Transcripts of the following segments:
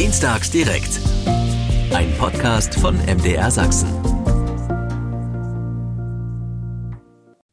Dienstags direkt. Ein Podcast von MDR Sachsen.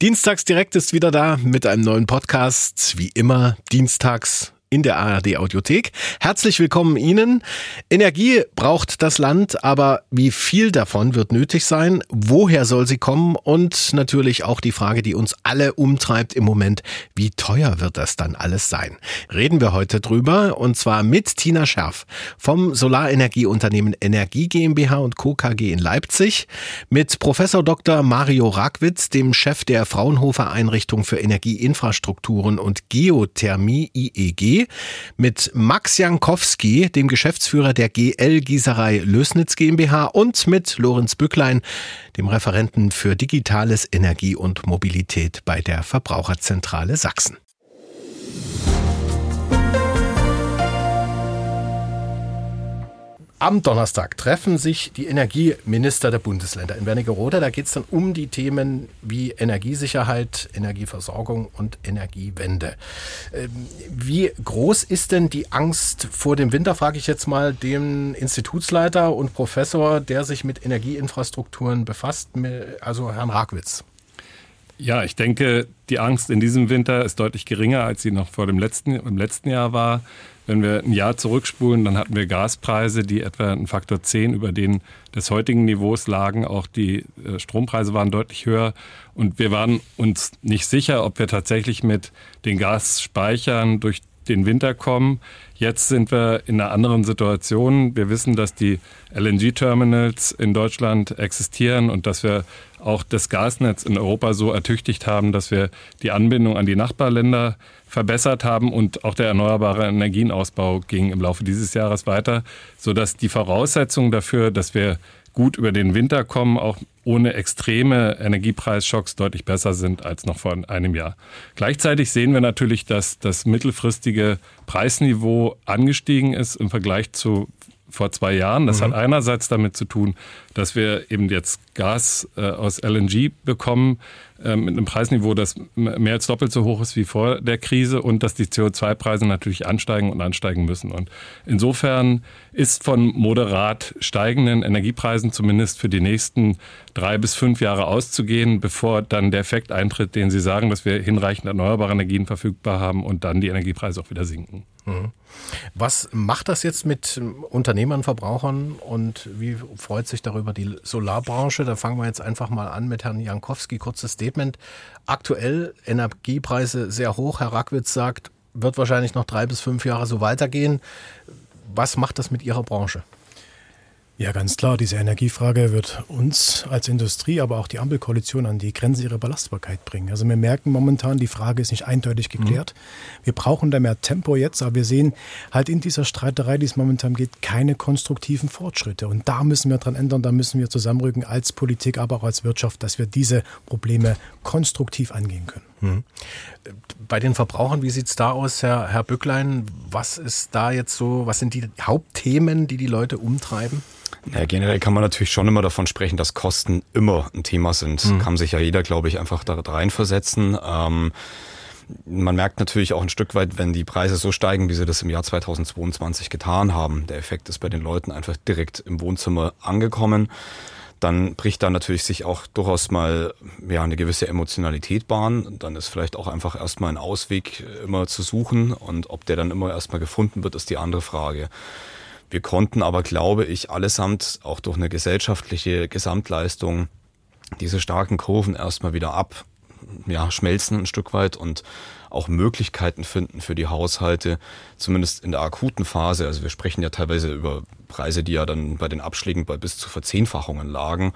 Dienstags direkt ist wieder da mit einem neuen Podcast. Wie immer, dienstags in der ARD Audiothek. Herzlich willkommen Ihnen. Energie braucht das Land, aber wie viel davon wird nötig sein? Woher soll sie kommen? Und natürlich auch die Frage, die uns alle umtreibt im Moment, wie teuer wird das dann alles sein? Reden wir heute drüber und zwar mit Tina Scherf vom Solarenergieunternehmen Energie GmbH und Co. KG in Leipzig, mit Professor Dr. Mario Ragwitz, dem Chef der Fraunhofer Einrichtung für Energieinfrastrukturen und Geothermie IEG mit Max Jankowski, dem Geschäftsführer der GL Gießerei Lösnitz GmbH und mit Lorenz Bücklein, dem Referenten für digitales Energie und Mobilität bei der Verbraucherzentrale Sachsen. Am Donnerstag treffen sich die Energieminister der Bundesländer in Wernigerode. Da geht es dann um die Themen wie Energiesicherheit, Energieversorgung und Energiewende. Ähm, wie groß ist denn die Angst vor dem Winter, frage ich jetzt mal den Institutsleiter und Professor, der sich mit Energieinfrastrukturen befasst, also Herrn Ragwitz? Ja, ich denke, die Angst in diesem Winter ist deutlich geringer, als sie noch vor dem letzten, im letzten Jahr war. Wenn wir ein Jahr zurückspulen, dann hatten wir Gaspreise, die etwa einen Faktor 10 über den des heutigen Niveaus lagen. Auch die äh, Strompreise waren deutlich höher. Und wir waren uns nicht sicher, ob wir tatsächlich mit den Gasspeichern durch den Winter kommen. Jetzt sind wir in einer anderen Situation. Wir wissen, dass die LNG-Terminals in Deutschland existieren und dass wir auch das Gasnetz in Europa so ertüchtigt haben, dass wir die Anbindung an die Nachbarländer verbessert haben und auch der erneuerbare Energienausbau ging im Laufe dieses Jahres weiter, sodass die Voraussetzungen dafür, dass wir gut über den Winter kommen, auch ohne extreme Energiepreisschocks deutlich besser sind als noch vor einem Jahr. Gleichzeitig sehen wir natürlich, dass das mittelfristige Preisniveau angestiegen ist im Vergleich zu vor zwei Jahren. Das mhm. hat einerseits damit zu tun, dass wir eben jetzt Gas äh, aus LNG bekommen äh, mit einem Preisniveau, das mehr als doppelt so hoch ist wie vor der Krise und dass die CO2-Preise natürlich ansteigen und ansteigen müssen. Und insofern ist von moderat steigenden Energiepreisen zumindest für die nächsten drei bis fünf Jahre auszugehen, bevor dann der Effekt eintritt, den Sie sagen, dass wir hinreichend erneuerbare Energien verfügbar haben und dann die Energiepreise auch wieder sinken. Mhm. Was macht das jetzt mit Unternehmern, Verbrauchern und wie freut sich darüber die Solarbranche? Da fangen wir jetzt einfach mal an mit Herrn Jankowski. Kurzes Statement. Aktuell Energiepreise sehr hoch. Herr Rackwitz sagt, wird wahrscheinlich noch drei bis fünf Jahre so weitergehen. Was macht das mit Ihrer Branche? Ja, ganz klar. Diese Energiefrage wird uns als Industrie, aber auch die Ampelkoalition an die Grenze ihrer Belastbarkeit bringen. Also wir merken momentan, die Frage ist nicht eindeutig geklärt. Mhm. Wir brauchen da mehr Tempo jetzt, aber wir sehen halt in dieser Streiterei, die es momentan geht, keine konstruktiven Fortschritte. Und da müssen wir dran ändern, da müssen wir zusammenrücken als Politik, aber auch als Wirtschaft, dass wir diese Probleme konstruktiv angehen können. Mhm. Bei den Verbrauchern, wie sieht es da aus, Herr, Herr Bücklein? Was ist da jetzt so, was sind die Hauptthemen, die die Leute umtreiben? Ja, generell kann man natürlich schon immer davon sprechen, dass Kosten immer ein Thema sind. Mhm. Kann sich ja jeder, glaube ich, einfach da reinversetzen. Ähm, man merkt natürlich auch ein Stück weit, wenn die Preise so steigen, wie sie das im Jahr 2022 getan haben. Der Effekt ist bei den Leuten einfach direkt im Wohnzimmer angekommen. Dann bricht da natürlich sich auch durchaus mal ja, eine gewisse Emotionalität Bahn. Dann ist vielleicht auch einfach erstmal ein Ausweg immer zu suchen. Und ob der dann immer erstmal gefunden wird, ist die andere Frage. Wir konnten aber, glaube ich, allesamt auch durch eine gesellschaftliche Gesamtleistung diese starken Kurven erstmal wieder ab, ja, schmelzen ein Stück weit und auch Möglichkeiten finden für die Haushalte, zumindest in der akuten Phase. Also wir sprechen ja teilweise über Preise, die ja dann bei den Abschlägen bei bis zu Verzehnfachungen lagen,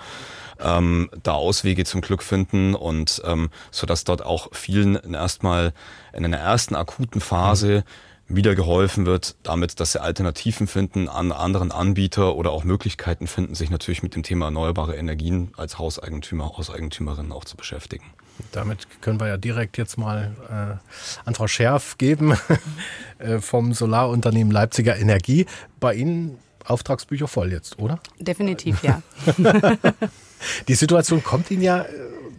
ähm, da Auswege zum Glück finden und ähm, so dass dort auch vielen erstmal in einer ersten akuten Phase mhm wieder geholfen wird, damit, dass sie Alternativen finden an anderen Anbieter oder auch Möglichkeiten finden, sich natürlich mit dem Thema erneuerbare Energien als Hauseigentümer, Hauseigentümerin auch zu beschäftigen. Damit können wir ja direkt jetzt mal äh, an Frau Scherf geben äh, vom Solarunternehmen Leipziger Energie. Bei Ihnen Auftragsbücher voll jetzt, oder? Definitiv, ja. Die Situation kommt Ihnen ja äh,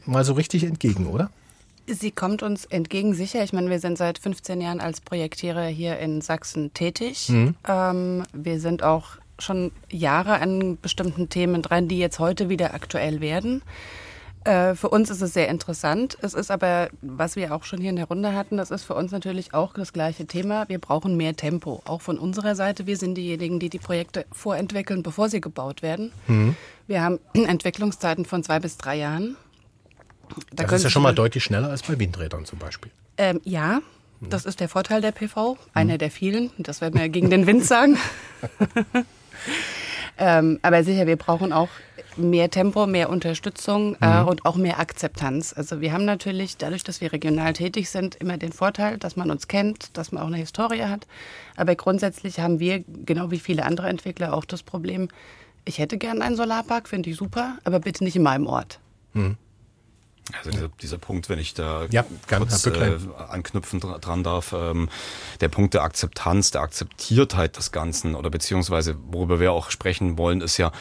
mal so richtig entgegen, oder? Sie kommt uns entgegen sicher. Ich meine, wir sind seit 15 Jahren als Projektierer hier in Sachsen tätig. Mhm. Ähm, wir sind auch schon Jahre an bestimmten Themen dran, die jetzt heute wieder aktuell werden. Äh, für uns ist es sehr interessant. Es ist aber, was wir auch schon hier in der Runde hatten, das ist für uns natürlich auch das gleiche Thema. Wir brauchen mehr Tempo, auch von unserer Seite. Wir sind diejenigen, die die Projekte vorentwickeln, bevor sie gebaut werden. Mhm. Wir haben Entwicklungszeiten von zwei bis drei Jahren. Da das ist ja schon mal deutlich schneller als bei Windrädern zum Beispiel. Ähm, ja, das ist der Vorteil der PV, einer mhm. der vielen. Das werden wir gegen den Wind sagen. ähm, aber sicher, wir brauchen auch mehr Tempo, mehr Unterstützung äh, mhm. und auch mehr Akzeptanz. Also wir haben natürlich, dadurch, dass wir regional tätig sind, immer den Vorteil, dass man uns kennt, dass man auch eine Historie hat. Aber grundsätzlich haben wir, genau wie viele andere Entwickler, auch das Problem, ich hätte gern einen Solarpark, finde ich super, aber bitte nicht in meinem Ort. Mhm. Also dieser, dieser, Punkt, wenn ich da ja, kurz äh, anknüpfen dran darf, ähm, der Punkt der Akzeptanz, der Akzeptiertheit des Ganzen oder beziehungsweise worüber wir auch sprechen wollen, ist ja,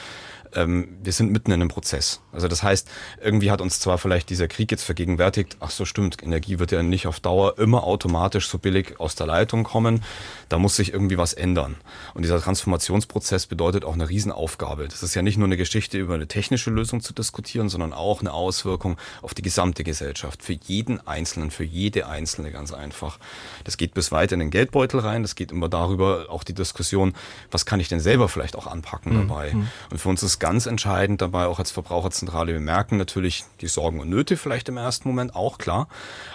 ähm, wir sind mitten in einem Prozess. Also das heißt, irgendwie hat uns zwar vielleicht dieser Krieg jetzt vergegenwärtigt, ach so stimmt, Energie wird ja nicht auf Dauer immer automatisch so billig aus der Leitung kommen, da muss sich irgendwie was ändern. Und dieser Transformationsprozess bedeutet auch eine Riesenaufgabe. Das ist ja nicht nur eine Geschichte über eine technische Lösung zu diskutieren, sondern auch eine Auswirkung auf die gesamte Gesellschaft, für jeden Einzelnen, für jede Einzelne ganz einfach. Das geht bis weit in den Geldbeutel rein, das geht immer darüber, auch die Diskussion, was kann ich denn selber vielleicht auch anpacken mhm. dabei. Mhm. Und für uns ist ganz entscheidend dabei, auch als Verbraucherzentrale. Wir merken natürlich die Sorgen und Nöte vielleicht im ersten Moment auch klar.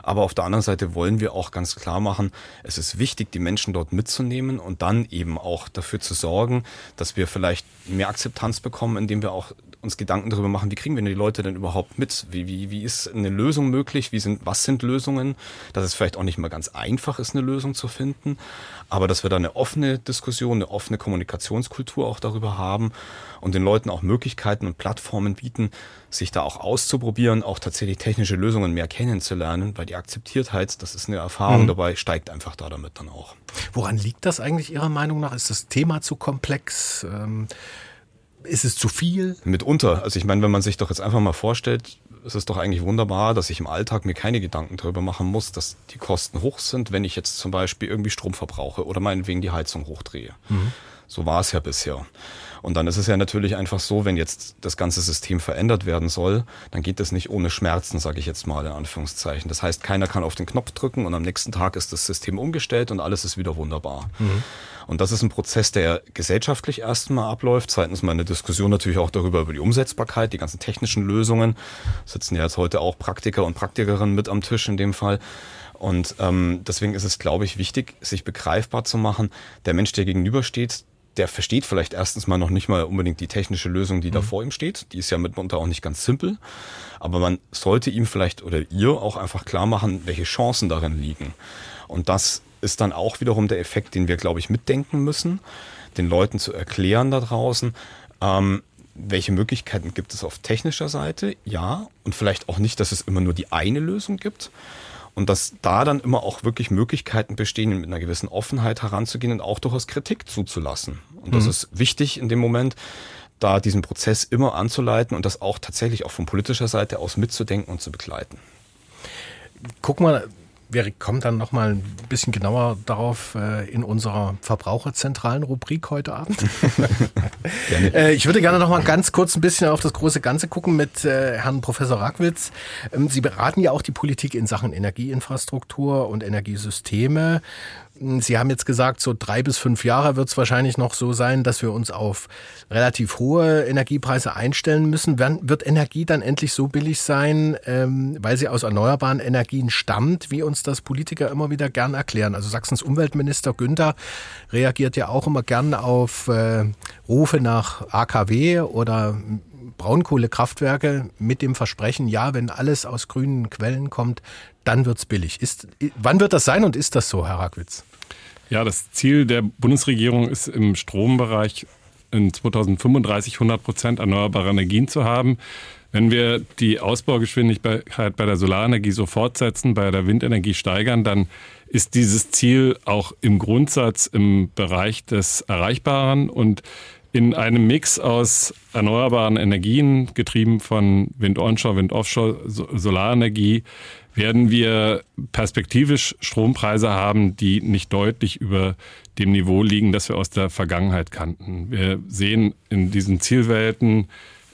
Aber auf der anderen Seite wollen wir auch ganz klar machen, es ist wichtig, die Menschen dort mitzunehmen und dann eben auch dafür zu sorgen, dass wir vielleicht mehr Akzeptanz bekommen, indem wir auch uns Gedanken darüber machen, wie kriegen wir denn die Leute denn überhaupt mit? Wie, wie, wie ist eine Lösung möglich? Wie sind, was sind Lösungen? Dass es vielleicht auch nicht mal ganz einfach ist, eine Lösung zu finden, aber dass wir da eine offene Diskussion, eine offene Kommunikationskultur auch darüber haben und den Leuten auch Möglichkeiten und Plattformen bieten, sich da auch auszuprobieren, auch tatsächlich technische Lösungen mehr kennenzulernen, weil die Akzeptiertheit, das ist eine Erfahrung mhm. dabei, steigt einfach da damit dann auch. Woran liegt das eigentlich Ihrer Meinung nach? Ist das Thema zu komplex? Ähm ist es zu viel? Mitunter. Also ich meine, wenn man sich doch jetzt einfach mal vorstellt, es ist doch eigentlich wunderbar, dass ich im Alltag mir keine Gedanken darüber machen muss, dass die Kosten hoch sind, wenn ich jetzt zum Beispiel irgendwie Strom verbrauche oder meinetwegen die Heizung hochdrehe. Mhm. So war es ja bisher. Und dann ist es ja natürlich einfach so, wenn jetzt das ganze System verändert werden soll, dann geht das nicht ohne Schmerzen, sage ich jetzt mal in Anführungszeichen. Das heißt, keiner kann auf den Knopf drücken und am nächsten Tag ist das System umgestellt und alles ist wieder wunderbar. Mhm. Und das ist ein Prozess, der gesellschaftlich erstmal abläuft. Zweitens mal eine Diskussion natürlich auch darüber, über die Umsetzbarkeit, die ganzen technischen Lösungen. Sitzen ja jetzt heute auch Praktiker und Praktikerinnen mit am Tisch in dem Fall. Und ähm, deswegen ist es, glaube ich, wichtig, sich begreifbar zu machen. Der Mensch, der gegenübersteht, der versteht vielleicht erstens mal noch nicht mal unbedingt die technische Lösung, die mhm. da vor ihm steht. Die ist ja mitunter auch nicht ganz simpel. Aber man sollte ihm vielleicht oder ihr auch einfach klar machen, welche Chancen darin liegen. Und das ist dann auch wiederum der Effekt, den wir, glaube ich, mitdenken müssen, den Leuten zu erklären da draußen, ähm, welche Möglichkeiten gibt es auf technischer Seite, ja, und vielleicht auch nicht, dass es immer nur die eine Lösung gibt. Und dass da dann immer auch wirklich Möglichkeiten bestehen, mit einer gewissen Offenheit heranzugehen und auch durchaus Kritik zuzulassen. Und das mhm. ist wichtig in dem Moment, da diesen Prozess immer anzuleiten und das auch tatsächlich auch von politischer Seite aus mitzudenken und zu begleiten. Guck mal, wir kommen dann noch mal ein bisschen genauer darauf äh, in unserer verbraucherzentralen Rubrik heute Abend. äh, ich würde gerne noch mal ganz kurz ein bisschen auf das große Ganze gucken mit äh, Herrn Professor Rackwitz. Ähm, Sie beraten ja auch die Politik in Sachen Energieinfrastruktur und Energiesysteme. Sie haben jetzt gesagt, so drei bis fünf Jahre wird es wahrscheinlich noch so sein, dass wir uns auf relativ hohe Energiepreise einstellen müssen. Wird Energie dann endlich so billig sein, ähm, weil sie aus erneuerbaren Energien stammt, wie uns das Politiker immer wieder gern erklären? Also Sachsens Umweltminister Günther reagiert ja auch immer gern auf äh, Rufe nach AKW oder Braunkohlekraftwerke mit dem Versprechen, ja, wenn alles aus grünen Quellen kommt, dann wird es billig. Ist, wann wird das sein und ist das so, Herr Rackwitz? Ja, das Ziel der Bundesregierung ist im Strombereich in 2035 100 Prozent erneuerbare Energien zu haben. Wenn wir die Ausbaugeschwindigkeit bei der Solarenergie so fortsetzen, bei der Windenergie steigern, dann ist dieses Ziel auch im Grundsatz im Bereich des Erreichbaren und in einem Mix aus erneuerbaren Energien, getrieben von Wind onshore, Wind offshore, Solarenergie, werden wir perspektivisch Strompreise haben, die nicht deutlich über dem Niveau liegen, das wir aus der Vergangenheit kannten. Wir sehen in diesen Zielwelten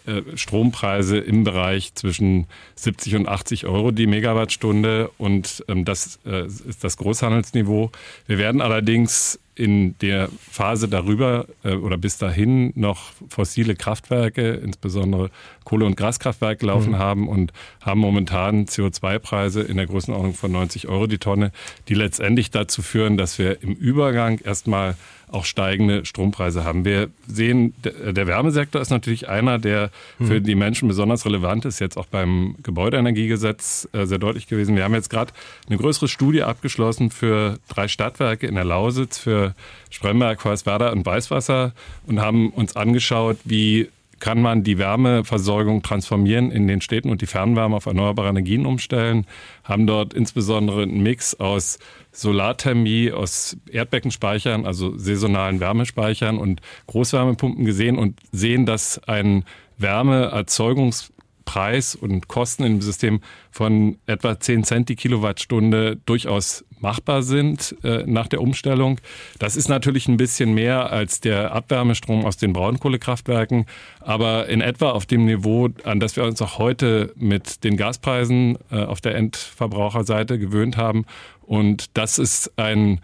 äh, Strompreise im Bereich zwischen 70 und 80 Euro die Megawattstunde und ähm, das äh, ist das Großhandelsniveau. Wir werden allerdings in der Phase darüber äh, oder bis dahin noch fossile Kraftwerke, insbesondere Kohle- und Gaskraftwerke laufen mhm. haben und haben momentan CO2-Preise in der Größenordnung von 90 Euro die Tonne, die letztendlich dazu führen, dass wir im Übergang erstmal auch steigende Strompreise haben. Wir sehen, der Wärmesektor ist natürlich einer, der für hm. die Menschen besonders relevant ist, jetzt auch beim Gebäudeenergiegesetz äh, sehr deutlich gewesen. Wir haben jetzt gerade eine größere Studie abgeschlossen für drei Stadtwerke in der Lausitz, für Spremberg, Hoyerswerda und Weißwasser und haben uns angeschaut, wie kann man die Wärmeversorgung transformieren in den Städten und die Fernwärme auf erneuerbare Energien umstellen, haben dort insbesondere einen Mix aus Solarthermie, aus Erdbeckenspeichern, also saisonalen Wärmespeichern und Großwärmepumpen gesehen und sehen, dass ein Wärmeerzeugungs Preis und Kosten im System von etwa 10 Cent die Kilowattstunde durchaus machbar sind äh, nach der Umstellung. Das ist natürlich ein bisschen mehr als der Abwärmestrom aus den Braunkohlekraftwerken, aber in etwa auf dem Niveau, an das wir uns auch heute mit den Gaspreisen äh, auf der Endverbraucherseite gewöhnt haben. Und das ist ein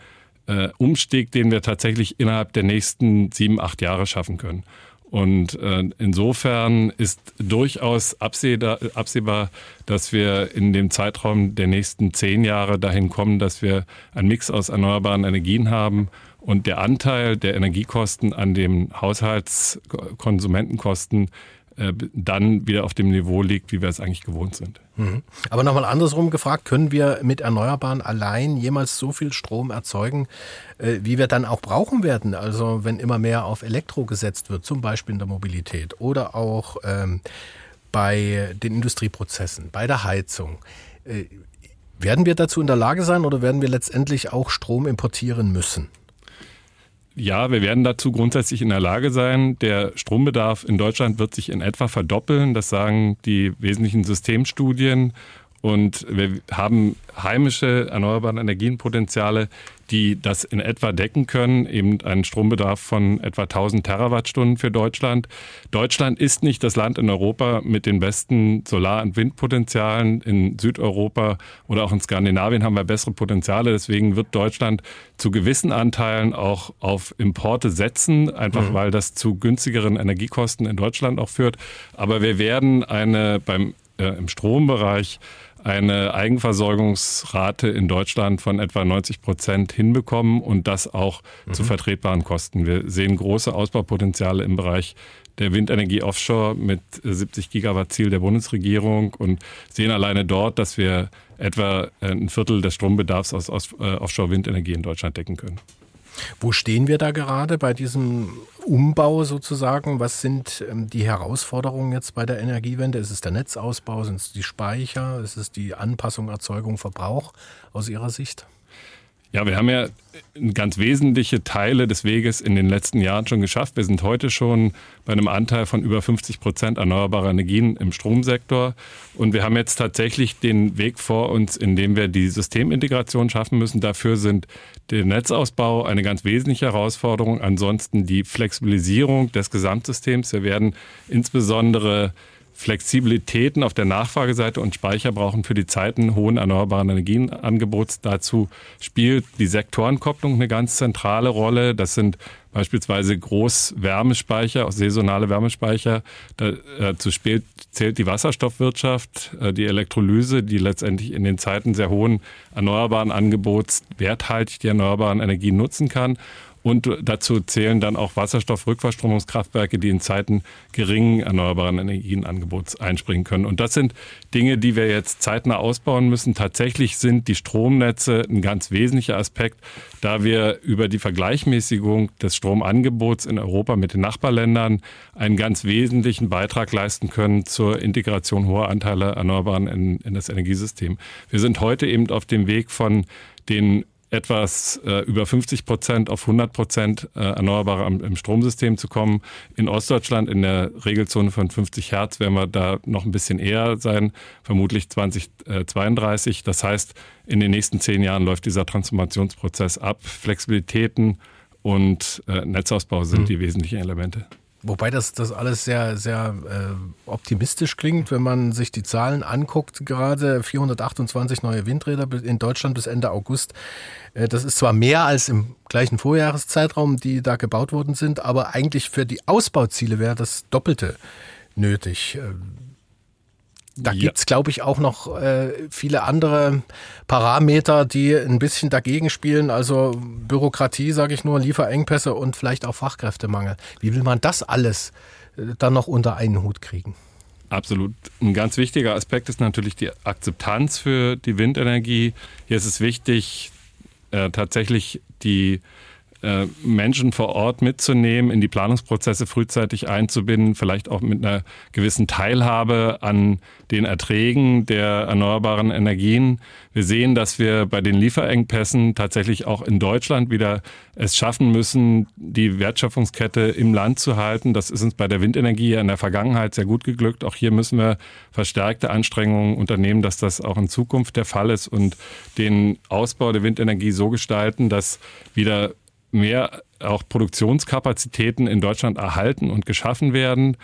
äh, Umstieg, den wir tatsächlich innerhalb der nächsten sieben, acht Jahre schaffen können. Und äh, insofern ist durchaus absehbar, absehbar, dass wir in dem Zeitraum der nächsten zehn Jahre dahin kommen, dass wir einen Mix aus erneuerbaren Energien haben. Und der Anteil der Energiekosten an den Haushaltskonsumentenkosten äh, dann wieder auf dem Niveau liegt, wie wir es eigentlich gewohnt sind. Mhm. Aber nochmal andersrum gefragt, können wir mit Erneuerbaren allein jemals so viel Strom erzeugen, äh, wie wir dann auch brauchen werden? Also wenn immer mehr auf Elektro gesetzt wird, zum Beispiel in der Mobilität oder auch ähm, bei den Industrieprozessen, bei der Heizung. Äh, werden wir dazu in der Lage sein oder werden wir letztendlich auch Strom importieren müssen? Ja, wir werden dazu grundsätzlich in der Lage sein. Der Strombedarf in Deutschland wird sich in etwa verdoppeln. Das sagen die wesentlichen Systemstudien. Und wir haben heimische erneuerbare Energienpotenziale, die das in etwa decken können, eben einen Strombedarf von etwa 1000 Terawattstunden für Deutschland. Deutschland ist nicht das Land in Europa mit den besten Solar- und Windpotenzialen. In Südeuropa oder auch in Skandinavien haben wir bessere Potenziale. Deswegen wird Deutschland zu gewissen Anteilen auch auf Importe setzen, einfach mhm. weil das zu günstigeren Energiekosten in Deutschland auch führt. Aber wir werden eine beim äh, im Strombereich eine Eigenversorgungsrate in Deutschland von etwa 90 Prozent hinbekommen und das auch mhm. zu vertretbaren Kosten. Wir sehen große Ausbaupotenziale im Bereich der Windenergie offshore mit 70 Gigawatt Ziel der Bundesregierung und sehen alleine dort, dass wir etwa ein Viertel des Strombedarfs aus, äh, Offshore-Windenergie in Deutschland decken können. Wo stehen wir da gerade bei diesem Umbau sozusagen? Was sind ähm, die Herausforderungen jetzt bei der Energiewende? Ist es der Netzausbau? Sind es die Speicher? Ist es die Anpassung, Erzeugung, Verbrauch aus Ihrer Sicht? Ja, wir haben ja ganz wesentliche Teile des Weges in den letzten Jahren schon geschafft. Wir sind heute schon bei einem Anteil von über 50 Prozent erneuerbarer Energien im Stromsektor. Und wir haben jetzt tatsächlich den Weg vor uns, in dem wir die Systemintegration schaffen müssen. Dafür sind der Netzausbau eine ganz wesentliche Herausforderung. Ansonsten die Flexibilisierung des Gesamtsystems. Wir werden insbesondere Flexibilitäten auf der Nachfrageseite und Speicher brauchen für die Zeiten hohen erneuerbaren Energienangebots. Dazu spielt die Sektorenkopplung eine ganz zentrale Rolle. Das sind beispielsweise Großwärmespeicher, saisonale Wärmespeicher. Dazu spielt, zählt die Wasserstoffwirtschaft, äh, die Elektrolyse, die letztendlich in den Zeiten sehr hohen erneuerbaren Angebots werthaltig die erneuerbaren Energien nutzen kann. Und dazu zählen dann auch Wasserstoffrückverstromungskraftwerke, die in Zeiten geringen erneuerbaren Energienangebots einspringen können. Und das sind Dinge, die wir jetzt zeitnah ausbauen müssen. Tatsächlich sind die Stromnetze ein ganz wesentlicher Aspekt, da wir über die Vergleichmäßigung des Stromangebots in Europa mit den Nachbarländern einen ganz wesentlichen Beitrag leisten können zur Integration hoher Anteile Erneuerbaren in, in das Energiesystem. Wir sind heute eben auf dem Weg von den etwas äh, über 50 Prozent auf 100 Prozent äh, Erneuerbare im, im, Stromsystem zu kommen. In Ostdeutschland in der Regelzone von 50 Hertz werden wir da noch ein bisschen eher sein, vermutlich 2032. Das heißt, in den nächsten zehn Jahren läuft dieser Transformationsprozess ab. Flexibilitäten und äh, Netzausbau sind mhm. die wesentlichen Elemente. Wobei das, das alles sehr, sehr äh, optimistisch klingt, wenn man sich die Zahlen anguckt. Gerade 428 neue Windräder in Deutschland bis Ende August. Äh, das ist zwar mehr als im gleichen Vorjahreszeitraum, die da gebaut worden sind, aber eigentlich für die Ausbauziele wäre das Doppelte nötig. Äh, da ja. gibt's glaube ich, auch noch äh, viele andere Parameter, die ein bisschen dagegen spielen. Also Bürokratie, sage ich nur, Lieferengpässe und vielleicht auch Fachkräftemangel. Wie will man das alles äh, dann noch unter einen Hut kriegen? Absolut. Ein ganz wichtiger Aspekt ist natürlich die Akzeptanz für die Windenergie. Hier ist es wichtig, äh, tatsächlich die Menschen vor Ort mitzunehmen, in die Planungsprozesse frühzeitig einzubinden, vielleicht auch mit einer gewissen Teilhabe an den Erträgen der erneuerbaren Energien. Wir sehen, dass wir bei den Lieferengpässen tatsächlich auch in Deutschland wieder es schaffen müssen, die Wertschöpfungskette im Land zu halten. Das ist uns bei der Windenergie in der Vergangenheit sehr gut geglückt. Auch hier müssen wir verstärkte Anstrengungen unternehmen, dass das auch in Zukunft der Fall ist und den Ausbau der Windenergie so gestalten, dass wieder mehr auch Produktionskapazitäten in Deutschland erhalten und geschaffen werden.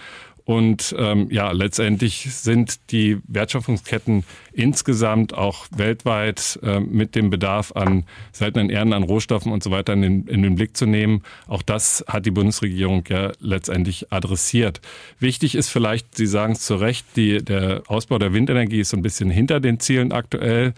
Und ähm, ja, letztendlich sind die Wertschöpfungsketten insgesamt auch weltweit äh, mit dem Bedarf an seltenen Erden, an Rohstoffen und so weiter in den, in den Blick zu nehmen. Auch das hat die Bundesregierung ja letztendlich adressiert. Wichtig ist vielleicht, Sie sagen es zu Recht, die, der Ausbau der Windenergie ist so ein bisschen hinter den Zielen aktuell.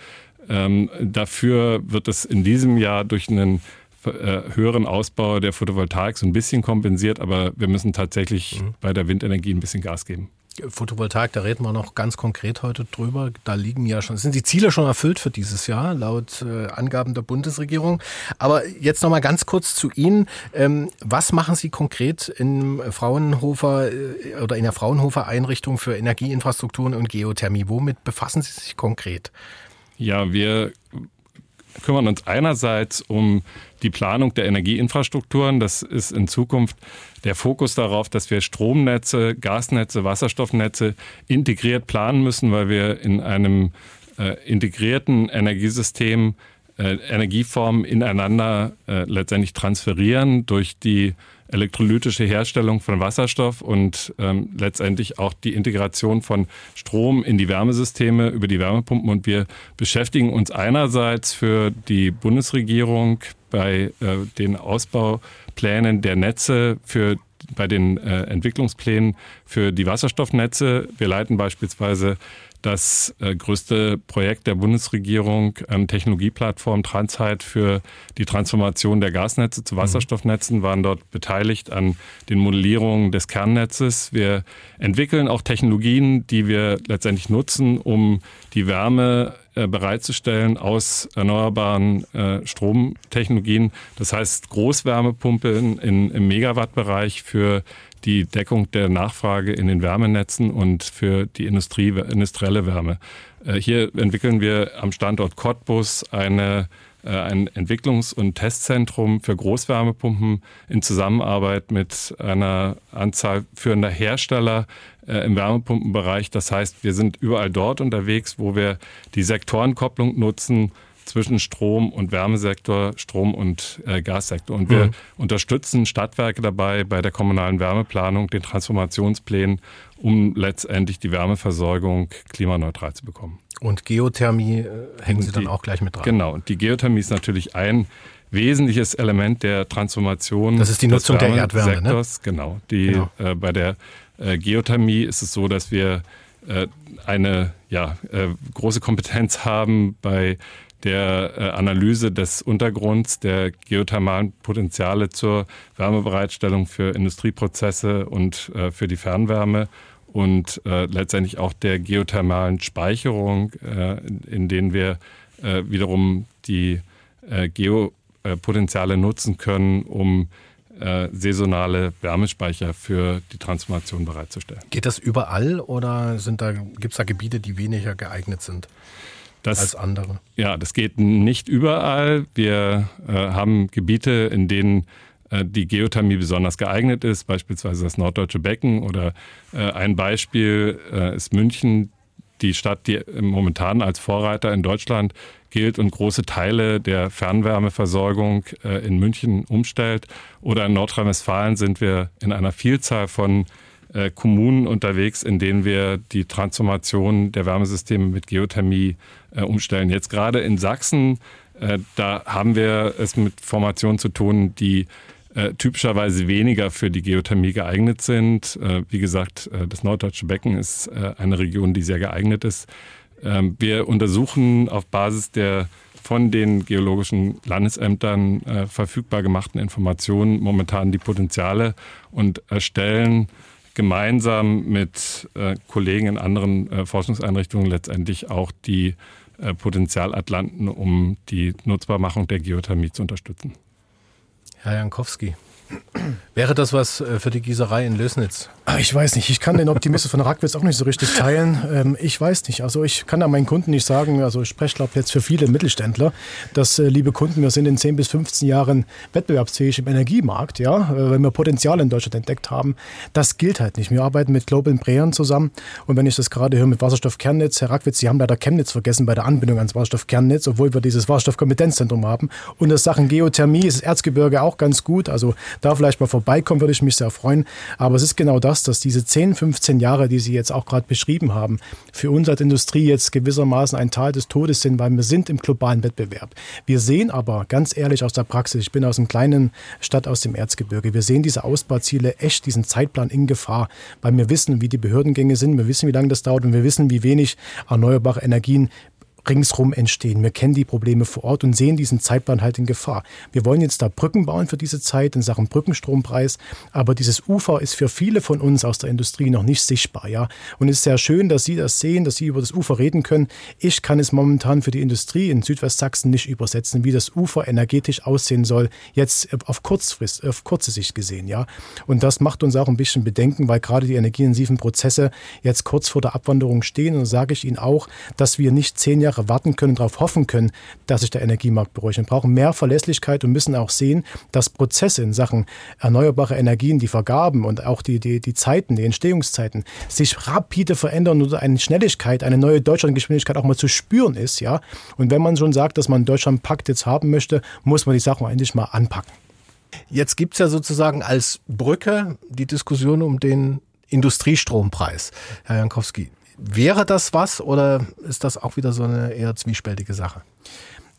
Ähm, dafür wird es in diesem Jahr durch einen höheren Ausbau der Photovoltaik so ein bisschen kompensiert, aber wir müssen tatsächlich mhm. bei der Windenergie ein bisschen Gas geben. Photovoltaik, da reden wir noch ganz konkret heute drüber. Da liegen ja schon, sind die Ziele schon erfüllt für dieses Jahr, laut äh, Angaben der Bundesregierung. Aber jetzt noch mal ganz kurz zu Ihnen. Ähm, was machen Sie konkret in Fraunhofer äh, oder in der Fraunhofer Einrichtung für Energieinfrastrukturen und Geothermie? Womit befassen Sie sich konkret? Ja, wir kümmern uns einerseits um die Planung der Energieinfrastrukturen. Das ist in Zukunft der Fokus darauf, dass wir Stromnetze, Gasnetze, Wasserstoffnetze integriert planen müssen, weil wir in einem äh, integrierten Energiesystem äh, Energieformen ineinander äh, letztendlich transferieren durch die elektrolytische Herstellung von Wasserstoff und ähm, letztendlich auch die Integration von Strom in die Wärmesysteme über die Wärmepumpen. Und wir beschäftigen uns einerseits für die Bundesregierung bei äh, den Ausbauplänen der Netze für bei den äh, Entwicklungsplänen für die Wasserstoffnetze. Wir leiten beispielsweise das äh, größte Projekt der Bundesregierung, ähm, Technologieplattform Transzeit für die Transformation der Gasnetze zu mhm. Wasserstoffnetzen, waren dort beteiligt an den Modellierungen des Kernnetzes. Wir entwickeln auch Technologien, die wir letztendlich nutzen, um die Wärme äh, bereitzustellen aus erneuerbaren äh, Stromtechnologien. Das heißt Großwärmepumpen in, im Megawattbereich für die Deckung der Nachfrage in den Wärmenetzen und für die Industrie, industrielle Wärme. Äh, hier entwickeln wir am Standort Cottbus eine äh, ein Entwicklungs- und Testzentrum für Großwärmepumpen in Zusammenarbeit mit einer Anzahl führender Hersteller äh, im Wärmepumpenbereich. Das heißt, wir sind überall dort unterwegs, wo wir die Sektorenkopplung nutzen, zwischen Strom- und Wärmesektor, Strom- und äh, Gassektor. Und wir mhm. unterstützen Stadtwerke dabei bei der kommunalen Wärmeplanung, den Transformationsplänen, um letztendlich die Wärmeversorgung klimaneutral zu bekommen. Und Geothermie äh, hängen Sie dann auch gleich mit dran? Genau. Und die Geothermie ist natürlich ein wesentliches Element der Transformation. Das ist die Nutzung der Erdwärme, ne? Genau. Die, genau. Äh, bei der äh, Geothermie ist es so, dass wir äh, eine ja, äh, große Kompetenz haben bei der äh, Analyse des Untergrunds, der geothermalen Potenziale zur Wärmebereitstellung für Industrieprozesse und äh, für die Fernwärme und äh, letztendlich auch der geothermalen Speicherung, in denen wir wiederum die Geopotenziale nutzen können, um saisonale Wärmespeicher für die Transformation bereitzustellen. Geht das überall oder gibt es da Gebiete, die weniger geeignet sind? Das, als andere. Ja, das geht nicht überall. Wir äh, haben Gebiete, in denen äh, die Geothermie besonders geeignet ist, beispielsweise das Norddeutsche Becken oder äh, ein Beispiel äh, ist München, die Stadt, die momentan als Vorreiter in Deutschland gilt und große Teile der Fernwärmeversorgung in München umstellt. Oder in Nordrhein-Westfalen sind wir in einer Vielzahl von Kommunen unterwegs, in denen wir die Transformation der Wärmesysteme mit Geothermie umstellen. Jetzt gerade in Sachsen, da haben wir es mit Formationen zu tun, die äh, typischerweise weniger für die Geothermie geeignet sind. Äh, wie gesagt, äh, das norddeutsche Becken ist äh, eine Region, die sehr geeignet ist. Ähm, wir untersuchen auf Basis der von den geologischen Landesämtern äh, verfügbar gemachten Informationen momentan die Potenziale und erstellen gemeinsam mit Kollegen in anderen Forschungseinrichtungen letztendlich auch die Potenzialatlanten, um die Nutzbarmachung der Geothermie zu unterstützen. Herr Jankowski. Wäre das was äh, für die Gießerei in Lösnitz? Ah, ich weiß nicht. Ich kann den Optimismus von Rackwitz auch nicht so richtig teilen. Ähm, ich weiß nicht. Also ich kann da meinen Kunden nicht sagen, also ich spreche glaube jetzt für viele Mittelständler, dass, äh, liebe Kunden, wir sind in 10 bis 15 Jahren wettbewerbsfähig im Energiemarkt, ja, äh, wenn wir Potenzial in Deutschland entdeckt haben. Das gilt halt nicht. Wir arbeiten mit Global Brayern zusammen und wenn ich das gerade höre mit Wasserstoffkernnetz, Herr Rackwitz, Sie haben leider Chemnitz vergessen bei der Anbindung ans Wasserstoffkernnetz, obwohl wir dieses Wasserstoffkompetenzzentrum haben. Und das Sachen Geothermie ist Erzgebirge auch ganz gut. Also da vielleicht mal vorbeikommen, würde ich mich sehr freuen. Aber es ist genau das, dass diese 10, 15 Jahre, die Sie jetzt auch gerade beschrieben haben, für uns als Industrie jetzt gewissermaßen ein Tal des Todes sind, weil wir sind im globalen Wettbewerb. Wir sehen aber ganz ehrlich aus der Praxis, ich bin aus einer kleinen Stadt aus dem Erzgebirge, wir sehen diese Ausbauziele echt, diesen Zeitplan in Gefahr, weil wir wissen, wie die Behördengänge sind, wir wissen, wie lange das dauert und wir wissen, wie wenig erneuerbare Energien ringsrum entstehen. Wir kennen die Probleme vor Ort und sehen diesen Zeitplan halt in Gefahr. Wir wollen jetzt da Brücken bauen für diese Zeit in Sachen Brückenstrompreis, aber dieses Ufer ist für viele von uns aus der Industrie noch nicht sichtbar, ja. Und es ist sehr schön, dass Sie das sehen, dass Sie über das Ufer reden können. Ich kann es momentan für die Industrie in Südwestsachsen nicht übersetzen, wie das Ufer energetisch aussehen soll, jetzt auf Kurzfrist, auf kurze Sicht gesehen, ja. Und das macht uns auch ein bisschen Bedenken, weil gerade die energieintensiven Prozesse jetzt kurz vor der Abwanderung stehen. Und da sage ich Ihnen auch, dass wir nicht zehn Jahre Jahre warten können, darauf hoffen können, dass sich der Energiemarkt beruhigt. Wir brauchen mehr Verlässlichkeit und müssen auch sehen, dass Prozesse in Sachen erneuerbare Energien, die Vergaben und auch die, die, die Zeiten, die Entstehungszeiten, sich rapide verändern und eine Schnelligkeit, eine neue Deutschlandgeschwindigkeit auch mal zu spüren ist. Ja? Und wenn man schon sagt, dass man Deutschland Pakt jetzt haben möchte, muss man die Sachen endlich mal anpacken. Jetzt gibt es ja sozusagen als Brücke die Diskussion um den Industriestrompreis. Herr Jankowski, Wäre das was oder ist das auch wieder so eine eher zwiespältige Sache?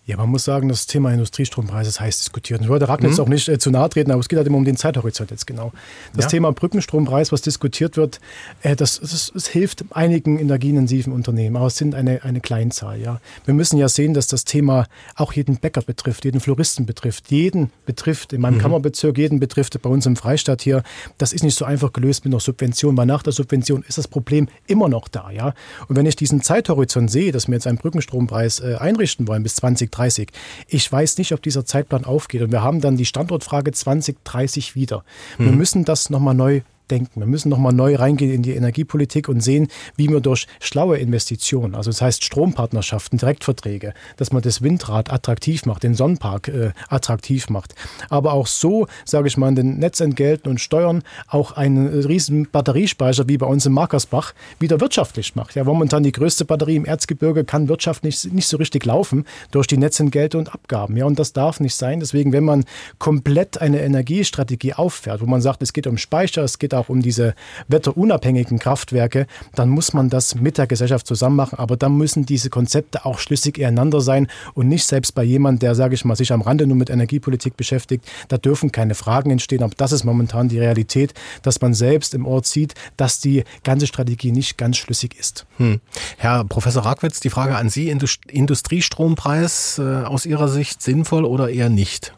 Ja, man muss sagen, das Thema Industriestrompreis ist heiß diskutiert. Ich wollte Ragnar mhm. jetzt auch nicht äh, zu nahe treten, aber es geht halt immer um den Zeithorizont jetzt genau. Das ja. Thema Brückenstrompreis, was diskutiert wird, äh, das, das, das, hilft einigen energieintensiven Unternehmen, aber es sind eine, eine Kleinzahl. Ja. Wir müssen ja sehen, dass das Thema auch jeden Bäcker betrifft, jeden Floristen betrifft, jeden betrifft, in meinem mhm. Kammerbezirk, jeden betrifft, bei uns im Freistaat hier. Das ist nicht so einfach gelöst mit einer Subvention, weil nach der Subvention ist das Problem immer noch da. Ja. Und wenn ich diesen Zeithorizont sehe, dass wir jetzt einen Brückenstrompreis äh, einrichten wollen bis 2030, 2030. Ich weiß nicht, ob dieser Zeitplan aufgeht. Und wir haben dann die Standortfrage 2030 wieder. Wir hm. müssen das nochmal neu denken. Wir müssen nochmal neu reingehen in die Energiepolitik und sehen, wie wir durch schlaue Investitionen, also das heißt Strompartnerschaften, Direktverträge, dass man das Windrad attraktiv macht, den Sonnenpark äh, attraktiv macht. Aber auch so, sage ich mal, den Netzentgelten und Steuern auch einen riesen Batteriespeicher wie bei uns in Markersbach wieder wirtschaftlich macht. Ja, momentan die größte Batterie im Erzgebirge kann wirtschaftlich nicht, nicht so richtig laufen durch die Netzentgelte und Abgaben. Ja, und das darf nicht sein. Deswegen, wenn man komplett eine Energiestrategie auffährt, wo man sagt, es geht um Speicher, es geht auch um diese wetterunabhängigen Kraftwerke, dann muss man das mit der Gesellschaft zusammen machen. Aber dann müssen diese Konzepte auch schlüssig ineinander sein und nicht selbst bei jemandem, der, sage ich mal, sich am Rande nur mit Energiepolitik beschäftigt. Da dürfen keine Fragen entstehen. Aber das ist momentan die Realität, dass man selbst im Ort sieht, dass die ganze Strategie nicht ganz schlüssig ist. Hm. Herr Professor Ragwitz, die Frage an Sie, Industriestrompreis äh, aus Ihrer Sicht sinnvoll oder eher nicht?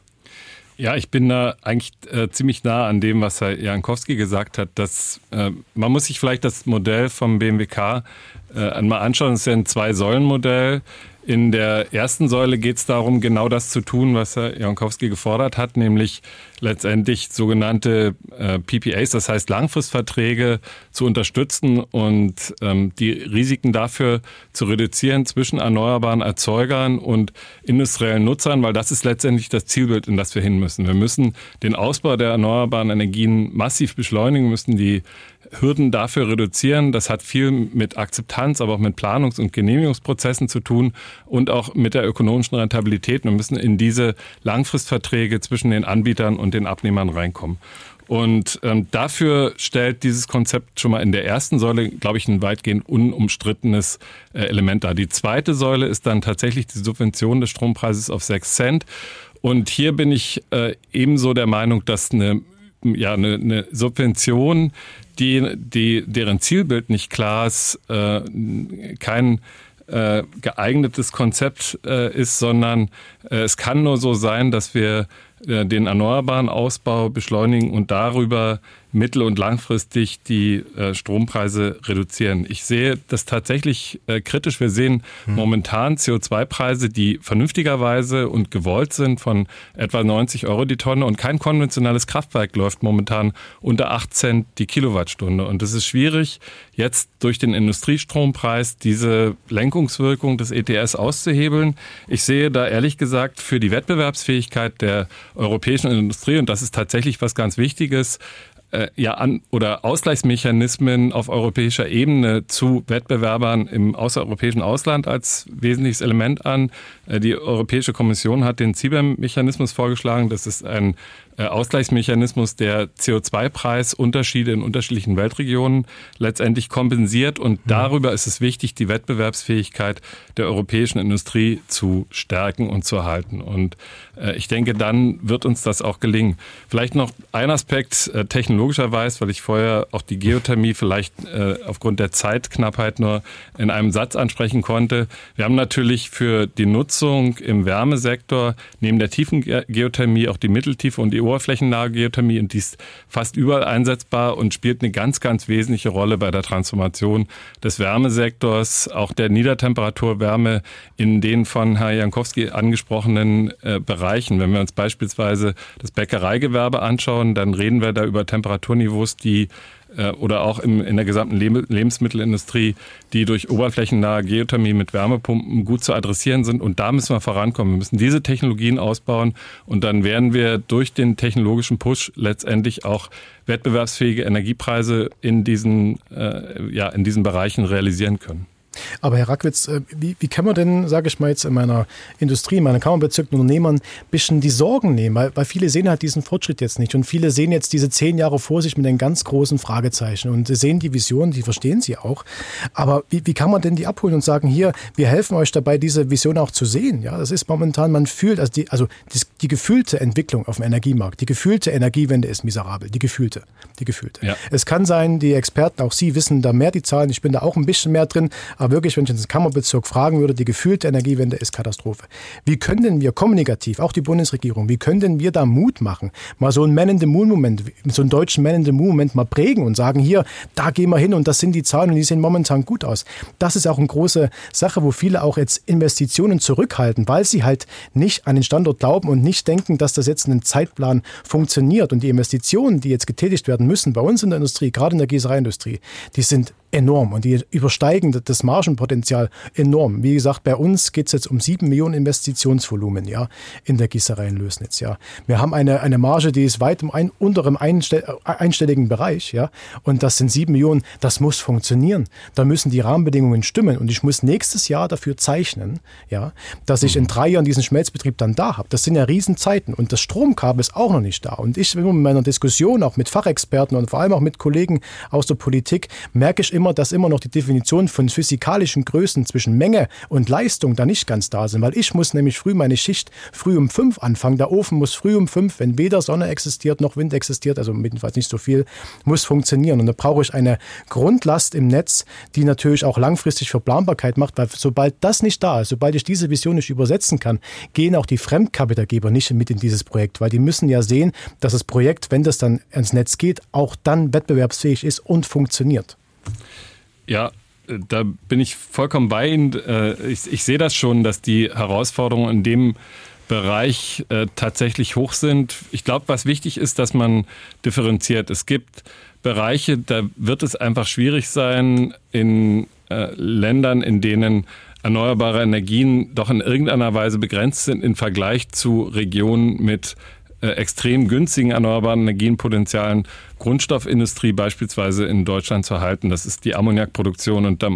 Ja, ich bin da eigentlich äh, ziemlich nah an dem, was Herr Jankowski gesagt hat. Dass, äh, man muss sich vielleicht das Modell vom BMWK äh, einmal anschauen. Es ist ja ein Zwei-Säulen-Modell. In der ersten Säule geht es darum, genau das zu tun, was Herr Jankowski gefordert hat, nämlich letztendlich sogenannte äh, PPAs, das heißt Langfristverträge zu unterstützen und ähm, die Risiken dafür zu reduzieren zwischen erneuerbaren Erzeugern und industriellen Nutzern, weil das ist letztendlich das Zielbild, in das wir hin müssen. Wir müssen den Ausbau der erneuerbaren Energien massiv beschleunigen, müssen die Hürden dafür reduzieren. Das hat viel mit Akzeptanz, aber auch mit Planungs- und Genehmigungsprozessen zu tun und auch mit der ökonomischen Rentabilität. Wir müssen in diese Langfristverträge zwischen den Anbietern und den Abnehmern reinkommen. Und ähm, dafür stellt dieses Konzept schon mal in der ersten Säule, glaube ich, ein weitgehend unumstrittenes äh, Element dar. Die zweite Säule ist dann tatsächlich die Subvention des Strompreises auf 6 Cent. Und hier bin ich äh, ebenso der Meinung, dass eine ja, eine, eine Subvention, die, die, deren Zielbild nicht klar ist, äh, kein äh, geeignetes Konzept äh, ist, sondern äh, es kann nur so sein, dass wir äh, den erneuerbaren Ausbau beschleunigen und darüber mittel- und langfristig die äh, Strompreise reduzieren. Ich sehe das tatsächlich äh, kritisch. Wir sehen hm. momentan CO2-Preise, die vernünftigerweise und gewollt sind von etwa 90 Euro die Tonne und kein konventionelles Kraftwerk läuft momentan unter 8 Cent die Kilowattstunde. Und es ist schwierig, jetzt durch den Industriestrompreis diese Lenkungswirkung des ETS auszuhebeln. Ich sehe da ehrlich gesagt für die Wettbewerbsfähigkeit der europäischen Industrie, und das ist tatsächlich was ganz Wichtiges, ja an oder Ausgleichsmechanismen auf europäischer Ebene zu Wettbewerbern im außereuropäischen Ausland als wesentliches Element an. Äh, die Europäische Kommission hat den CBAM-Mechanismus vorgeschlagen. Das ist ein äh, Ausgleichsmechanismus, der CO2-Preisunterschiede in unterschiedlichen Weltregionen letztendlich kompensiert. Und mhm. darüber ist es wichtig, die Wettbewerbsfähigkeit der europäischen Industrie zu stärken und zu erhalten. Und äh, ich denke, dann wird uns das auch gelingen. Vielleicht noch ein Aspekt technologischerweise, weil ich vorher auch die Geothermie vielleicht aufgrund der Zeitknappheit nur in einem Satz ansprechen konnte. Wir haben natürlich für die Nutzung im Wärmesektor neben der tiefen Geothermie auch die Mitteltiefe und die oberflächennahe Geothermie und die ist fast überall einsetzbar und spielt eine ganz, ganz wesentliche Rolle bei der Transformation des Wärmesektors, auch der Niedertemperaturwärme in den von Herrn Jankowski angesprochenen äh, Bereichen. Wenn wir uns beispielsweise das Bäckereigewerbe anschauen, dann reden wir da über Temperaturniveaus, die äh, oder auch im, in der gesamten Lebensmittelindustrie, die durch oberflächennahe Geothermie mit Wärmepumpen gut zu adressieren sind. Und da müssen wir vorankommen. Wir müssen diese Technologien ausbauen und dann werden wir durch den technologischen Push letztendlich auch wettbewerbsfähige Energiepreise in diesen, äh, ja, in diesen Bereichen realisieren können. Aber Herr Rackwitz, äh, wie, wie kann man denn, sage ich mal jetzt in meiner Industrie, in meiner kammerbezirkten Unternehmern, ein bisschen die Sorgen nehmen? Weil, weil viele sehen halt diesen Fortschritt jetzt nicht und viele sehen jetzt diese zehn Jahre vor sich mit einem ganz großen Fragezeichen und sehen die Vision, die verstehen sie auch. Aber wie, wie kann man denn die abholen und sagen, hier, wir helfen euch dabei, diese Vision auch zu sehen? Ja, das ist momentan, man fühlt, also die, also die, die gefühlte Entwicklung auf dem Energiemarkt, die gefühlte Energiewende ist miserabel, die gefühlte, die gefühlte. Ja. Es kann sein, die Experten, auch Sie wissen da mehr die Zahlen, ich bin da auch ein bisschen mehr drin, aber wirklich, wenn ich ins Kammerbezirk fragen würde, die gefühlte Energiewende ist Katastrophe. Wie können denn wir kommunikativ, auch die Bundesregierung, wie können denn wir da Mut machen, mal so ein Man in the Moon Moment, so einen deutschen Man in the Moon Moment mal prägen und sagen, hier, da gehen wir hin und das sind die Zahlen und die sehen momentan gut aus. Das ist auch eine große Sache, wo viele auch jetzt Investitionen zurückhalten, weil sie halt nicht an den Standort glauben und nicht denken, dass das jetzt in einem Zeitplan funktioniert. Und die Investitionen, die jetzt getätigt werden müssen bei uns in der Industrie, gerade in der Gießereiindustrie, die sind enorm und die übersteigen das Margenpotenzial enorm. Wie gesagt, bei uns geht es jetzt um sieben Millionen Investitionsvolumen ja, in der Gießerei in Lösnitz. Ja. Wir haben eine, eine Marge, die ist weit im ein, unteren einstelligen Bereich. Ja, und das sind sieben Millionen, das muss funktionieren. Da müssen die Rahmenbedingungen stimmen und ich muss nächstes Jahr dafür zeichnen, ja, dass ich in drei Jahren diesen Schmelzbetrieb dann da habe. Das sind ja Riesenzeiten und das Stromkabel ist auch noch nicht da. Und ich, in meiner Diskussion auch mit Fachexperten und vor allem auch mit Kollegen aus der Politik, merke ich immer, dass immer noch die Definition von physikalischen Größen zwischen Menge und Leistung da nicht ganz da sind, weil ich muss nämlich früh meine Schicht früh um fünf anfangen. Der Ofen muss früh um fünf, wenn weder Sonne existiert noch Wind existiert, also jedenfalls nicht so viel, muss funktionieren. Und da brauche ich eine Grundlast im Netz, die natürlich auch langfristig für Planbarkeit macht, weil sobald das nicht da ist, sobald ich diese Vision nicht übersetzen kann, gehen auch die Fremdkapitalgeber nicht mit in dieses Projekt, weil die müssen ja sehen, dass das Projekt, wenn das dann ans Netz geht, auch dann wettbewerbsfähig ist und funktioniert. Ja, da bin ich vollkommen bei Ihnen. Äh, ich, ich sehe das schon, dass die Herausforderungen in dem Bereich äh, tatsächlich hoch sind. Ich glaube, was wichtig ist, dass man differenziert. Es gibt Bereiche, da wird es einfach schwierig sein, in äh, Ländern, in denen erneuerbare Energien doch in irgendeiner Weise begrenzt sind im Vergleich zu Regionen mit äh, extrem günstigen erneuerbaren Energienpotenzialen Grundstoffindustrie beispielsweise in Deutschland zu halten. Das ist die Ammoniakproduktion und da,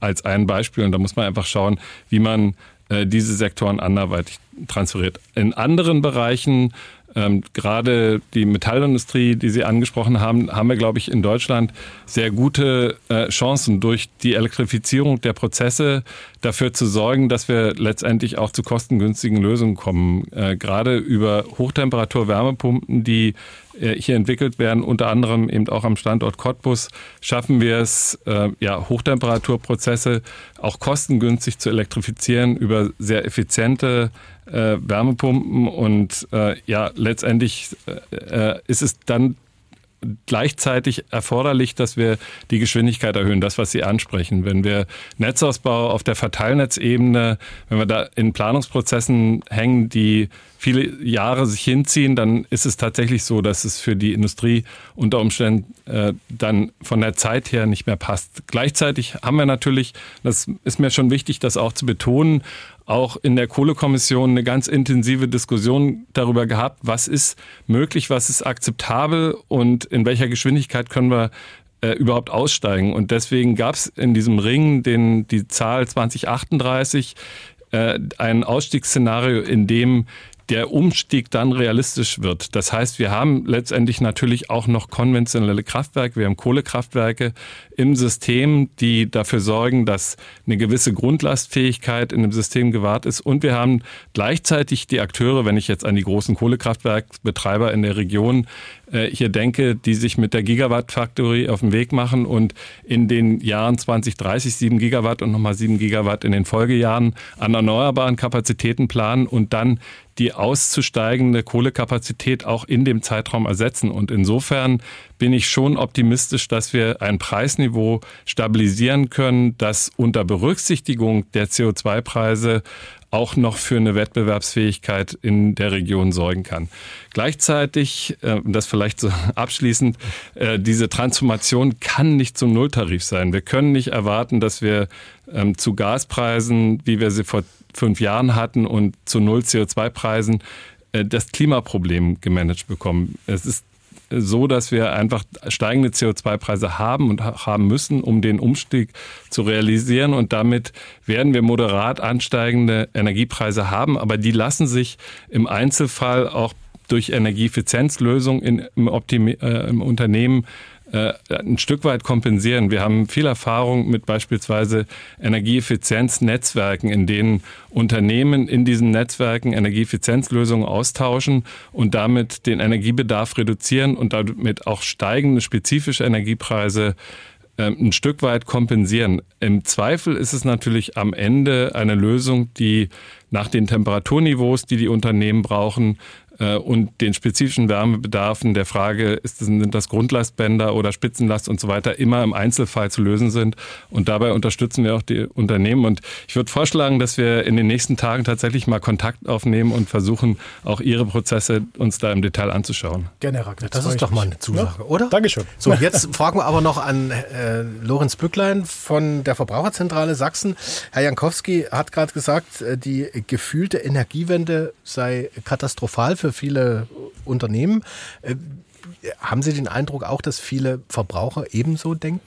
als ein Beispiel. Und da muss man einfach schauen, wie man äh, diese Sektoren anderweitig transferiert. In anderen Bereichen ähm, gerade die Metallindustrie, die Sie angesprochen haben, haben wir, glaube ich, in Deutschland sehr gute äh, Chancen durch die Elektrifizierung der Prozesse dafür zu sorgen, dass wir letztendlich auch zu kostengünstigen Lösungen kommen. Äh, gerade über Hochtemperatur-Wärmepumpen, die äh, hier entwickelt werden, unter anderem eben auch am Standort Cottbus, schaffen wir es, äh, ja, Hochtemperaturprozesse auch kostengünstig zu elektrifizieren über sehr effiziente äh, Wärmepumpen und äh, ja, letztendlich äh, ist es dann gleichzeitig erforderlich, dass wir die Geschwindigkeit erhöhen, das, was Sie ansprechen. Wenn wir Netzausbau auf der Verteilnetzebene, wenn wir da in Planungsprozessen hängen, die viele Jahre sich hinziehen, dann ist es tatsächlich so, dass es für die Industrie unter Umständen äh, dann von der Zeit her nicht mehr passt. Gleichzeitig haben wir natürlich, das ist mir schon wichtig, das auch zu betonen, auch in der Kohlekommission eine ganz intensive Diskussion darüber gehabt, was ist möglich, was ist akzeptabel und in welcher Geschwindigkeit können wir äh, überhaupt aussteigen. Und deswegen gab es in diesem Ring den, die Zahl 2038 äh, ein Ausstiegsszenario, in dem der Umstieg dann realistisch wird. Das heißt, wir haben letztendlich natürlich auch noch konventionelle Kraftwerke, wir haben Kohlekraftwerke im System, die dafür sorgen, dass eine gewisse Grundlastfähigkeit in dem System gewahrt ist. Und wir haben gleichzeitig die Akteure, wenn ich jetzt an die großen Kohlekraftwerkbetreiber in der Region äh, hier denke, die sich mit der Gigawatt Factory auf den Weg machen und in den Jahren 2030 7 Gigawatt und nochmal 7 Gigawatt in den Folgejahren an erneuerbaren Kapazitäten planen und dann die auszusteigende Kohlekapazität auch in dem Zeitraum ersetzen. Und insofern bin ich schon optimistisch, dass wir ein Preisniveau stabilisieren können, das unter Berücksichtigung der CO2-Preise auch noch für eine Wettbewerbsfähigkeit in der Region sorgen kann. Gleichzeitig, äh, das vielleicht so abschließend, äh, diese Transformation kann nicht zum Nulltarif sein. Wir können nicht erwarten, dass wir ähm, zu Gaspreisen, wie wir sie vor fünf Jahren hatten und zu Null CO2-Preisen, äh, das Klimaproblem gemanagt bekommen. Es ist so, dass wir einfach steigende CO2-Preise haben und haben müssen, um den Umstieg zu realisieren. Und damit werden wir moderat ansteigende Energiepreise haben. Aber die lassen sich im Einzelfall auch durch Energieeffizienzlösungen im, äh, im Unternehmen äh, ein Stück weit kompensieren. Wir haben viel Erfahrung mit beispielsweise Energieeffizienznetzwerken, in denen Unternehmen in diesen Netzwerken Energieeffizienzlösungen austauschen und damit den Energiebedarf reduzieren und damit auch steigende spezifische Energiepreise ähm, ein Stück weit kompensieren. Im Zweifel ist es natürlich am Ende eine Lösung, die nach den Temperaturniveaus, die die Unternehmen brauchen, und den spezifischen Wärmebedarfen der Frage, ist, sind das Grundlastbänder oder Spitzenlast und so weiter, immer im Einzelfall zu lösen sind. Und dabei unterstützen wir auch die Unternehmen. Und ich würde vorschlagen, dass wir in den nächsten Tagen tatsächlich mal Kontakt aufnehmen und versuchen, auch Ihre Prozesse uns da im Detail anzuschauen. Gerne, Ragnar. Das ist doch mal eine Zusage, ja? oder? Dankeschön. So, jetzt fragen wir aber noch an äh, Lorenz Bücklein von der Verbraucherzentrale Sachsen. Herr Jankowski hat gerade gesagt, äh, die gefühlte Energiewende sei katastrophal für für viele Unternehmen. Äh, haben Sie den Eindruck auch, dass viele Verbraucher ebenso denken?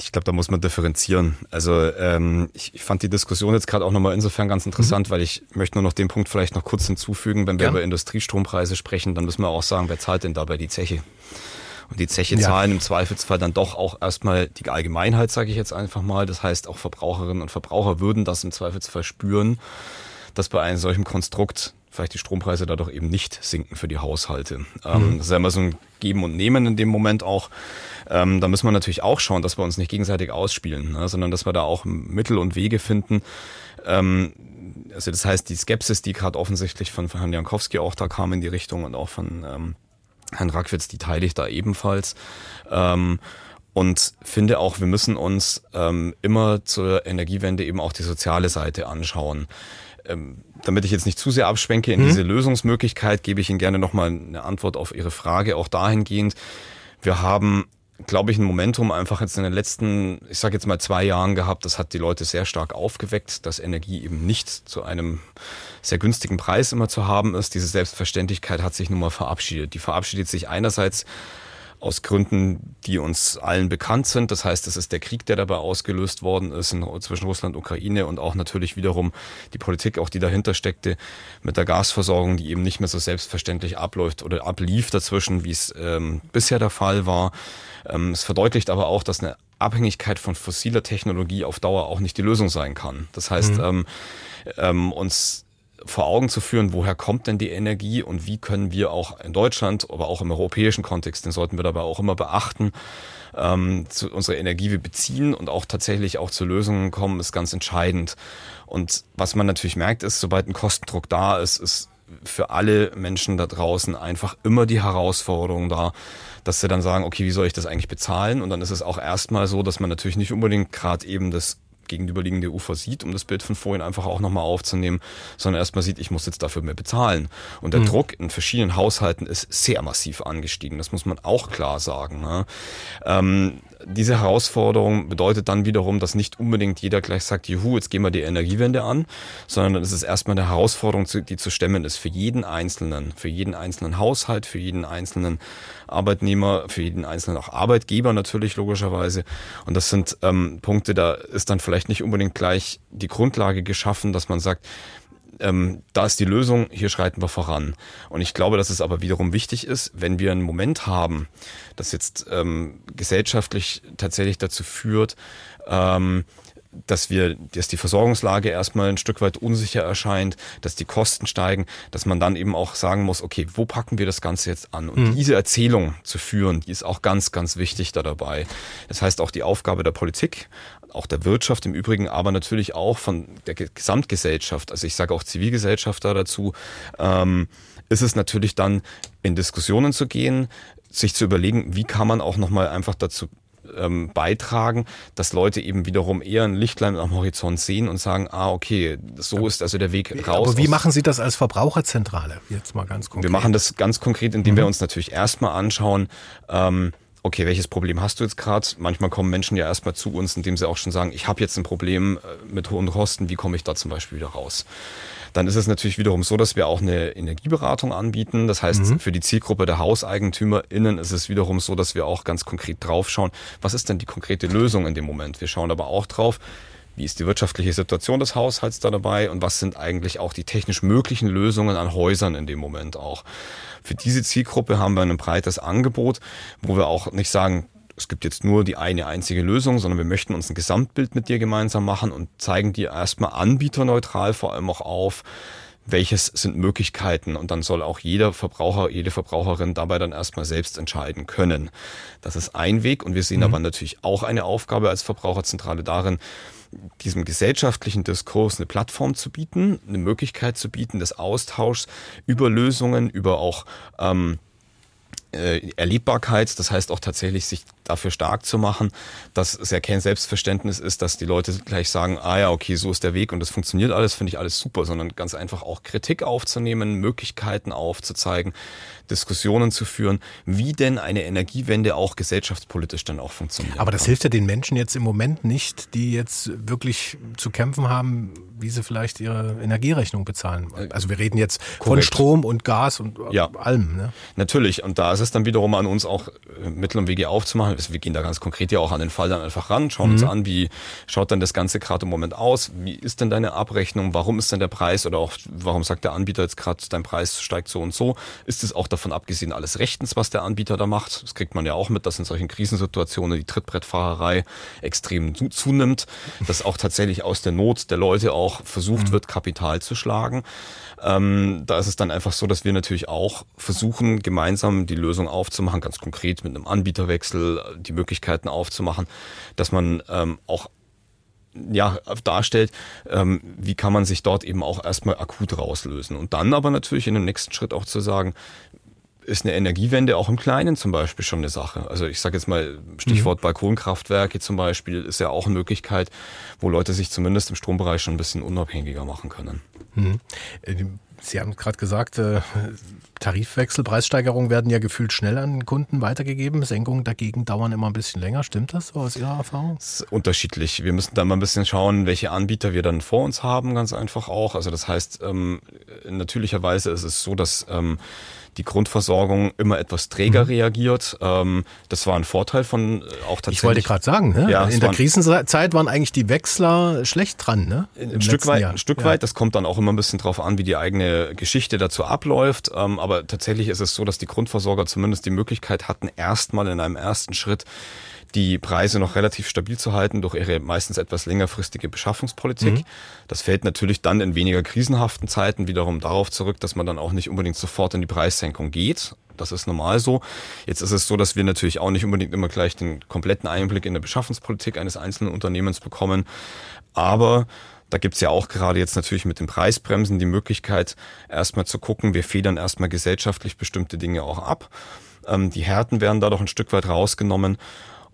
Ich glaube, da muss man differenzieren. Also ähm, ich, ich fand die Diskussion jetzt gerade auch nochmal insofern ganz interessant, mhm. weil ich möchte nur noch den Punkt vielleicht noch kurz hinzufügen. Wenn wir Gern. über Industriestrompreise sprechen, dann müssen wir auch sagen, wer zahlt denn dabei die Zeche? Und die Zeche ja. zahlen im Zweifelsfall dann doch auch erstmal die Allgemeinheit, sage ich jetzt einfach mal. Das heißt, auch Verbraucherinnen und Verbraucher würden das im Zweifelsfall spüren, dass bei einem solchen Konstrukt vielleicht die Strompreise dadurch eben nicht sinken für die Haushalte. Ähm, mhm. Das ist ja immer so ein Geben und Nehmen in dem Moment auch. Ähm, da müssen wir natürlich auch schauen, dass wir uns nicht gegenseitig ausspielen, ne, sondern dass wir da auch Mittel und Wege finden. Ähm, also das heißt, die Skepsis, die gerade offensichtlich von, von Herrn Jankowski auch da kam in die Richtung und auch von ähm, Herrn Rackwitz, die teile ich da ebenfalls. Ähm, Und finde auch, wir müssen uns ähm, immer zur Energiewende eben auch die soziale Seite anschauen. Ähm, damit ich jetzt nicht zu sehr abschwenke in mhm. diese Lösungsmöglichkeit, gebe ich Ihnen gerne nochmal eine Antwort auf Ihre Frage, auch dahingehend. Wir haben glaube ich, ein Momentum einfach jetzt in den letzten, ich sage jetzt mal zwei Jahren gehabt. Das hat die Leute sehr stark aufgeweckt, dass Energie eben nicht zu einem sehr günstigen Preis immer zu haben ist. Diese Selbstverständlichkeit hat sich nun mal verabschiedet. Die verabschiedet sich einerseits aus Gründen, die uns allen bekannt sind. Das heißt, es ist der Krieg, der dabei ausgelöst worden ist in, zwischen Russland und Ukraine und auch natürlich wiederum die Politik, auch die dahinter steckte, mit der Gasversorgung, die eben nicht mehr so selbstverständlich abläuft oder ablief dazwischen, wie es ähm, bisher der Fall war. Ähm, es verdeutlicht aber auch, dass eine Abhängigkeit von fossiler Technologie auf Dauer auch nicht die Lösung sein kann. Das heißt, mhm. ähm, ähm, uns vor Augen zu führen, woher kommt denn die Energie und wie können wir auch in Deutschland, aber auch im europäischen Kontext, den sollten wir dabei auch immer beachten, ähm, zu unserer Energie wir beziehen und auch tatsächlich auch zu Lösungen kommen, ist ganz entscheidend. Und was man natürlich merkt, ist, sobald ein Kostendruck da ist, ist für alle Menschen da draußen einfach immer die Herausforderung da, dass sie dann sagen, okay, wie soll ich das eigentlich bezahlen? Und dann ist es auch erstmal so, dass man natürlich nicht unbedingt gerade eben das gegenüberliegende Ufer sieht, um das Bild von vorhin einfach auch nochmal aufzunehmen, sondern erstmal sieht, ich muss jetzt dafür mehr bezahlen. Und der mhm. Druck in verschiedenen Haushalten ist sehr massiv angestiegen. Das muss man auch klar sagen. Ne? Ähm, diese Herausforderung bedeutet dann wiederum, dass nicht unbedingt jeder gleich sagt, juhu, jetzt gehen wir die Energiewende an, sondern es ist erstmal eine Herausforderung, die zu stemmen ist für jeden Einzelnen, für jeden einzelnen Haushalt, für jeden einzelnen Arbeitnehmer, für jeden einzelnen auch Arbeitgeber natürlich logischerweise. Und das sind ähm, Punkte, da ist dann vielleicht nicht unbedingt gleich die Grundlage geschaffen, dass man sagt, ähm, da ist die Lösung, hier schreiten wir voran. Und ich glaube, dass es aber wiederum wichtig ist, wenn wir einen Moment haben, das jetzt ähm, gesellschaftlich tatsächlich dazu führt, ähm, dass wir, dass die Versorgungslage erstmal ein Stück weit unsicher erscheint, dass die Kosten steigen, dass man dann eben auch sagen muss, okay, wo packen wir das Ganze jetzt an? Und mhm. diese Erzählung zu führen, die ist auch ganz, ganz wichtig da dabei. Das heißt auch die Aufgabe der Politik, auch der Wirtschaft im Übrigen, aber natürlich auch von der Gesamtgesellschaft, also ich sage auch Zivilgesellschaft da dazu, ähm, ist es natürlich dann in Diskussionen zu gehen, sich zu überlegen, wie kann man auch nochmal einfach dazu ähm, beitragen, dass Leute eben wiederum eher ein Lichtlein am Horizont sehen und sagen, ah, okay, so ist also der Weg raus. Aber wie machen Sie das als Verbraucherzentrale? Jetzt mal ganz konkret. Wir machen das ganz konkret, indem mhm. wir uns natürlich erstmal anschauen, ähm, okay, welches Problem hast du jetzt gerade? Manchmal kommen Menschen ja erstmal zu uns, indem sie auch schon sagen, ich habe jetzt ein Problem äh, mit hohen Kosten, wie komme ich da zum Beispiel wieder raus? Dann ist es natürlich wiederum so, dass wir auch eine Energieberatung anbieten. Das heißt, mhm. für die Zielgruppe der HauseigentümerInnen ist es wiederum so, dass wir auch ganz konkret draufschauen, was ist denn die konkrete Lösung in dem Moment? Wir schauen aber auch drauf, wie ist die wirtschaftliche Situation des Haushalts da dabei und was sind eigentlich auch die technisch möglichen Lösungen an Häusern in dem Moment auch. Für diese Zielgruppe haben wir ein breites Angebot, wo wir auch nicht sagen, es gibt jetzt nur die eine einzige Lösung, sondern wir möchten uns ein Gesamtbild mit dir gemeinsam machen und zeigen dir erstmal anbieterneutral vor allem auch auf, welches sind Möglichkeiten und dann soll auch jeder Verbraucher, jede Verbraucherin dabei dann erstmal selbst entscheiden können. Das ist ein Weg und wir sehen mhm. aber natürlich auch eine Aufgabe als Verbraucherzentrale darin, diesem gesellschaftlichen Diskurs eine Plattform zu bieten, eine Möglichkeit zu bieten des Austauschs über Lösungen, über auch ähm, äh, Erlebbarkeit, das heißt auch tatsächlich sich dafür stark zu machen, dass es ja kein Selbstverständnis ist, dass die Leute gleich sagen, ah ja, okay, so ist der Weg und das funktioniert alles, finde ich alles super, sondern ganz einfach auch Kritik aufzunehmen, Möglichkeiten aufzuzeigen, Diskussionen zu führen, wie denn eine Energiewende auch gesellschaftspolitisch dann auch funktioniert. Aber das kann. hilft ja den Menschen jetzt im Moment nicht, die jetzt wirklich zu kämpfen haben, wie sie vielleicht ihre Energierechnung bezahlen. Also wir reden jetzt Korrekt. von Strom und Gas und ja. allem. Ne? Natürlich. Und da ist es dann wiederum an uns auch äh, Mittel und Wege aufzumachen wir gehen da ganz konkret ja auch an den Fall dann einfach ran, schauen mhm. uns an, wie schaut denn das Ganze gerade im Moment aus, wie ist denn deine Abrechnung, warum ist denn der Preis oder auch warum sagt der Anbieter jetzt gerade, dein Preis steigt so und so, ist es auch davon abgesehen alles rechtens, was der Anbieter da macht, das kriegt man ja auch mit, dass in solchen Krisensituationen die Trittbrettfahrerei extrem zunimmt, dass auch tatsächlich aus der Not der Leute auch versucht mhm. wird, Kapital zu schlagen. Ähm, da ist es dann einfach so, dass wir natürlich auch versuchen, gemeinsam die Lösung aufzumachen, ganz konkret mit einem Anbieterwechsel, die Möglichkeiten aufzumachen, dass man ähm, auch ja, darstellt, ähm, wie kann man sich dort eben auch erstmal akut rauslösen. Und dann aber natürlich in dem nächsten Schritt auch zu sagen, ist eine Energiewende auch im Kleinen zum Beispiel schon eine Sache. Also ich sage jetzt mal Stichwort mhm. Balkonkraftwerke zum Beispiel ist ja auch eine Möglichkeit, wo Leute sich zumindest im Strombereich schon ein bisschen unabhängiger machen können. Mhm. Sie haben gerade gesagt, äh, Tarifwechsel, Preissteigerungen werden ja gefühlt schnell an Kunden weitergegeben. Senkungen dagegen dauern immer ein bisschen länger. Stimmt das so aus Ihrer Erfahrung? Das ist unterschiedlich. Wir müssen da mal ein bisschen schauen, welche Anbieter wir dann vor uns haben, ganz einfach auch. Also das heißt, ähm, natürlicherweise ist es so, dass ähm, die Grundversorgung immer etwas träger mhm. reagiert. Ähm, das war ein Vorteil von äh, auch tatsächlich. Ich wollte gerade sagen, ne? ja, in der Krisenzeit waren eigentlich die Wechsler schlecht dran. Ne? Ein Stück weit, ein Stück ja. weit. Das kommt dann auch immer ein bisschen drauf an, wie die eigene Geschichte dazu abläuft. Ähm, aber tatsächlich ist es so, dass die Grundversorger zumindest die Möglichkeit hatten, erstmal in einem ersten Schritt die Preise noch relativ stabil zu halten durch ihre meistens etwas längerfristige Beschaffungspolitik. Mhm. Das fällt natürlich dann in weniger krisenhaften Zeiten wiederum darauf zurück, dass man dann auch nicht unbedingt sofort in die Preissenkung geht. Das ist normal so. Jetzt ist es so, dass wir natürlich auch nicht unbedingt immer gleich den kompletten Einblick in der Beschaffungspolitik eines einzelnen Unternehmens bekommen. Aber da gibt's ja auch gerade jetzt natürlich mit den Preisbremsen die Möglichkeit, erstmal zu gucken, wir federn erstmal gesellschaftlich bestimmte Dinge auch ab. Ähm, die Härten werden dadurch ein Stück weit rausgenommen.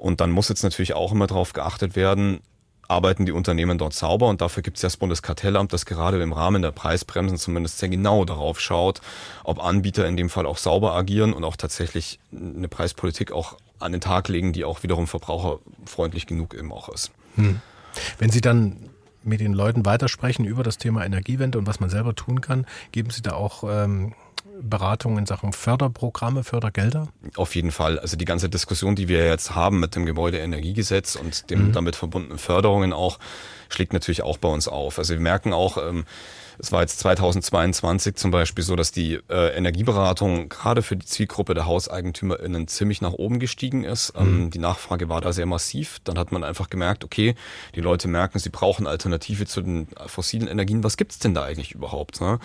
Und dann muss jetzt natürlich auch immer darauf geachtet werden, arbeiten die Unternehmen dort sauber und dafür gibt es ja das Bundeskartellamt, das gerade im Rahmen der Preisbremsen zumindest sehr genau darauf schaut, ob Anbieter in dem Fall auch sauber agieren und auch tatsächlich eine Preispolitik auch an den Tag legen, die auch wiederum verbraucherfreundlich genug eben auch ist. Hm. Wenn Sie dann mit den Leuten weitersprechen über das Thema Energiewende und was man selber tun kann, geben Sie da auch ähm, Beratung in Sachen Förderprogramme, Fördergelder? Auf jeden Fall. Also die ganze Diskussion, die wir jetzt haben mit dem Gebäudeenergiegesetz und den mhm. damit verbundenen Förderungen auch, schlägt natürlich auch bei uns auf. Also wir merken auch, ähm, es war jetzt 2022 zum Beispiel so, dass die äh, Energieberatung gerade für die Zielgruppe der HauseigentümerInnen ziemlich nach oben gestiegen ist. Ähm, mhm. Die Nachfrage war da sehr massiv. Dann hat man einfach gemerkt, okay, die Leute merken, sie brauchen Alternative zu den fossilen Energien. Was gibt's denn da eigentlich überhaupt? Ne?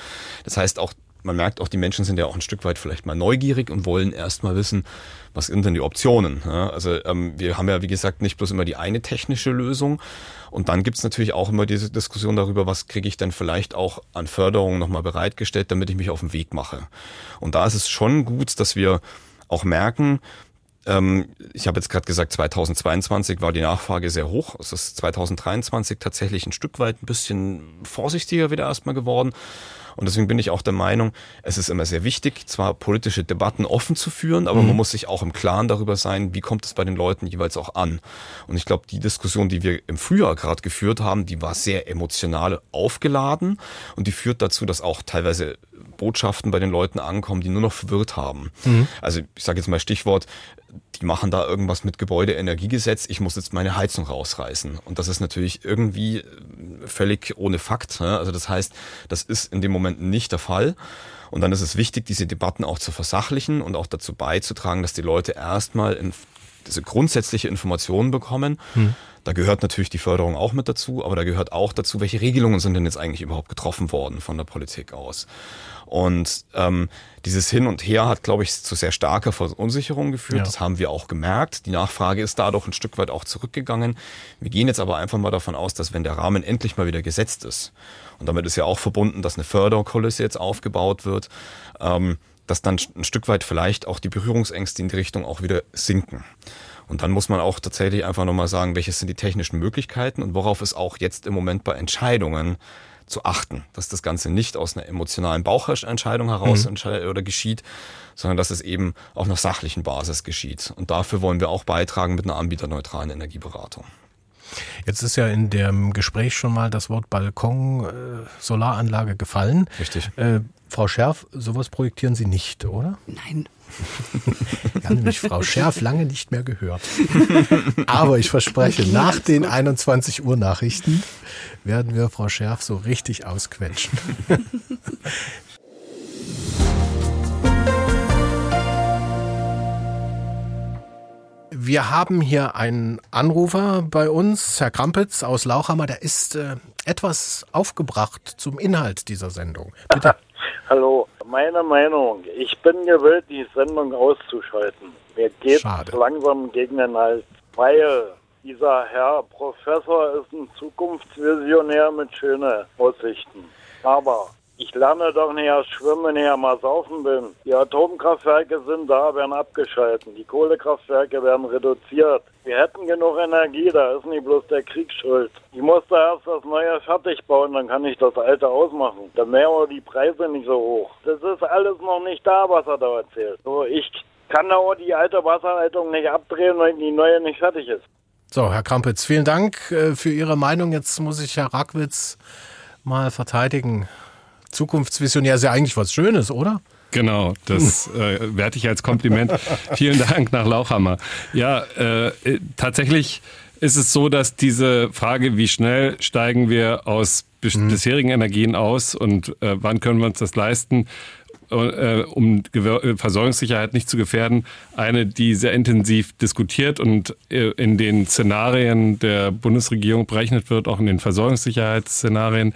Das heißt, auch man merkt auch, die Menschen sind ja auch ein Stück weit vielleicht mal neugierig und wollen erstmal wissen, was sind denn die Optionen. Ja? Also ähm, wir haben ja, wie gesagt, nicht bloß immer die eine technische Lösung. Und dann gibt's natürlich auch immer diese Diskussion darüber, was kriege ich denn vielleicht auch an Förderung nochmal bereitgestellt, damit ich mich auf den Weg mache. Und da ist es schon gut, dass wir auch merken, ähm, ich habe jetzt gerade gesagt, 2022 war die Nachfrage sehr hoch. Es ist 2023 tatsächlich ein Stück weit ein bisschen vorsichtiger wieder erstmal geworden. Und deswegen bin ich auch der Meinung, es ist immer sehr wichtig, zwar politische Debatten offen zu führen, aber mhm. man muss sich auch im Klaren darüber sein, wie kommt es bei den Leuten jeweils auch an. Und ich glaube, die Diskussion, die wir im Frühjahr gerade geführt haben, die war sehr emotional aufgeladen und die führt dazu, dass auch teilweise Botschaften bei den Leuten ankommen, die nur noch verwirrt haben. Mhm. Also ich sage jetzt mal Stichwort, die machen da irgendwas mit Gebäudeenergiegesetz, ich muss jetzt meine Heizung rausreißen. Und das ist natürlich irgendwie völlig ohne Fakt. Ne? Also das heißt, das ist in dem Moment nicht der Fall. Und dann ist es wichtig, diese Debatten auch zu versachlichen und auch dazu beizutragen, dass die Leute erstmal diese grundsätzliche Informationen bekommen. Hm. Da gehört natürlich die Förderung auch mit dazu, aber da gehört auch dazu, welche Regelungen sind denn jetzt eigentlich überhaupt getroffen worden von der Politik aus. Und ähm, dieses Hin und Her hat, glaube ich, zu sehr starker Verunsicherung geführt. Ja. Das haben wir auch gemerkt. Die Nachfrage ist dadurch ein Stück weit auch zurückgegangen. Wir gehen jetzt aber einfach mal davon aus, dass wenn der Rahmen endlich mal wieder gesetzt ist, und damit ist ja auch verbunden, dass eine Förderkulisse jetzt aufgebaut wird, ähm, dass dann ein Stück weit vielleicht auch die Berührungsängste in die Richtung auch wieder sinken. Und dann muss man auch tatsächlich einfach nochmal sagen, welche sind die technischen Möglichkeiten und worauf es auch jetzt im Moment bei Entscheidungen zu achten, dass das Ganze nicht aus einer emotionalen Bauchentscheidung heraus mhm. oder geschieht, sondern dass es eben auf einer sachlichen Basis geschieht. Und dafür wollen wir auch beitragen mit einer anbieterneutralen Energieberatung. Jetzt ist ja in dem Gespräch schon mal das Wort Balkon, äh, Solaranlage gefallen. Richtig. Äh, Frau Scherf, sowas projektieren Sie nicht, oder? Nein. Wir haben nämlich Frau Scherf lange nicht mehr gehört. Aber ich verspreche, nach den 21 Uhr Nachrichten werden wir Frau Scherf so richtig ausquetschen. Wir haben hier einen Anrufer bei uns, Herr Krampitz aus Lauchhammer, der ist äh, etwas aufgebracht zum Inhalt dieser Sendung. Bitte. Hallo, meine Meinung, ich bin gewillt, die Sendung auszuschalten. Mir geht Schade. langsam gegen den Hals, weil dieser Herr Professor ist ein Zukunftsvisionär mit schönen Aussichten. Aber Ich lerne doch nicht erst schwimmen, wenn ich mal saufen bin. Die Atomkraftwerke sind da, werden abgeschalten. Die Kohlekraftwerke werden reduziert. Wir hätten genug Energie, da ist nicht bloß der Krieg schuld. Ich muss da erst das Neue fertig bauen, dann kann ich das Alte ausmachen. Dann wären die Preise nicht so hoch. Das ist alles noch nicht da, was er da erzählt. So, ich kann da auch die alte Wasserleitung nicht abdrehen, weil die neue nicht fertig ist. So, Herr Krampitz, vielen Dank äh, für Ihre Meinung. Jetzt muss ich Herr Rackwitz mal verteidigen. Zukunftsvisionär ist ja eigentlich was Schönes, oder? Genau, das äh, werte ich als Kompliment. Vielen Dank nach Lauchhammer. Ja, äh, tatsächlich ist es so, dass diese Frage, wie schnell steigen wir aus mhm. bisherigen Energien aus und äh, wann können wir uns das leisten, äh, um äh, Versorgungssicherheit nicht zu gefährden, eine, die sehr intensiv diskutiert und äh, in den Szenarien der Bundesregierung berechnet wird, auch in den Versorgungssicherheitsszenarien.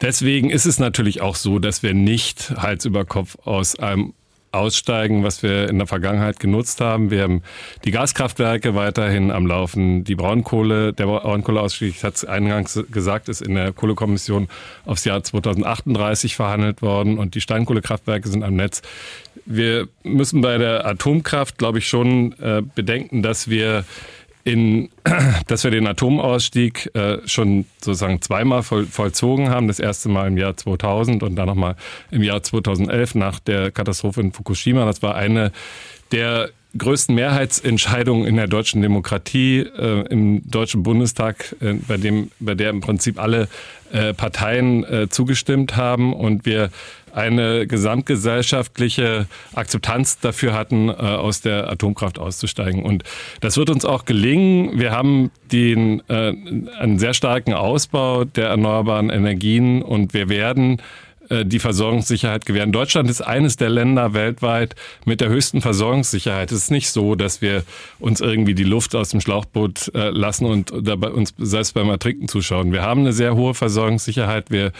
Deswegen ist es natürlich auch so, dass wir nicht Hals über Kopf aus einem aussteigen, was wir in der Vergangenheit genutzt haben. Wir haben die Gaskraftwerke weiterhin am Laufen. Die Braunkohle, der Braunkohleausstieg, ich hatte es eingangs gesagt, ist in der Kohlekommission aufs Jahr 2038 verhandelt worden und die Steinkohlekraftwerke sind am Netz. Wir müssen bei der Atomkraft, glaube ich, schon äh, bedenken, dass wir in, dass wir den Atomausstieg äh, schon sozusagen zweimal voll, vollzogen haben. Das erste Mal im Jahr 2000 und dann nochmal im Jahr 2011 nach der Katastrophe in Fukushima. Das war eine der größten Mehrheitsentscheidungen in der deutschen Demokratie äh, im Deutschen Bundestag, äh, bei dem, bei der im Prinzip alle äh, Parteien äh, zugestimmt haben und wir eine gesamtgesellschaftliche Akzeptanz dafür hatten, äh, aus der Atomkraft auszusteigen. Und das wird uns auch gelingen. Wir haben den, äh, einen sehr starken Ausbau der erneuerbaren Energien und wir werden äh, die Versorgungssicherheit gewähren. Deutschland ist eines der Länder weltweit mit der höchsten Versorgungssicherheit. Es ist nicht so, dass wir uns irgendwie die Luft aus dem Schlauchboot lassen und dabei uns selbst beim Ertrinken zuschauen. Wir haben eine sehr hohe Versorgungssicherheit. Wir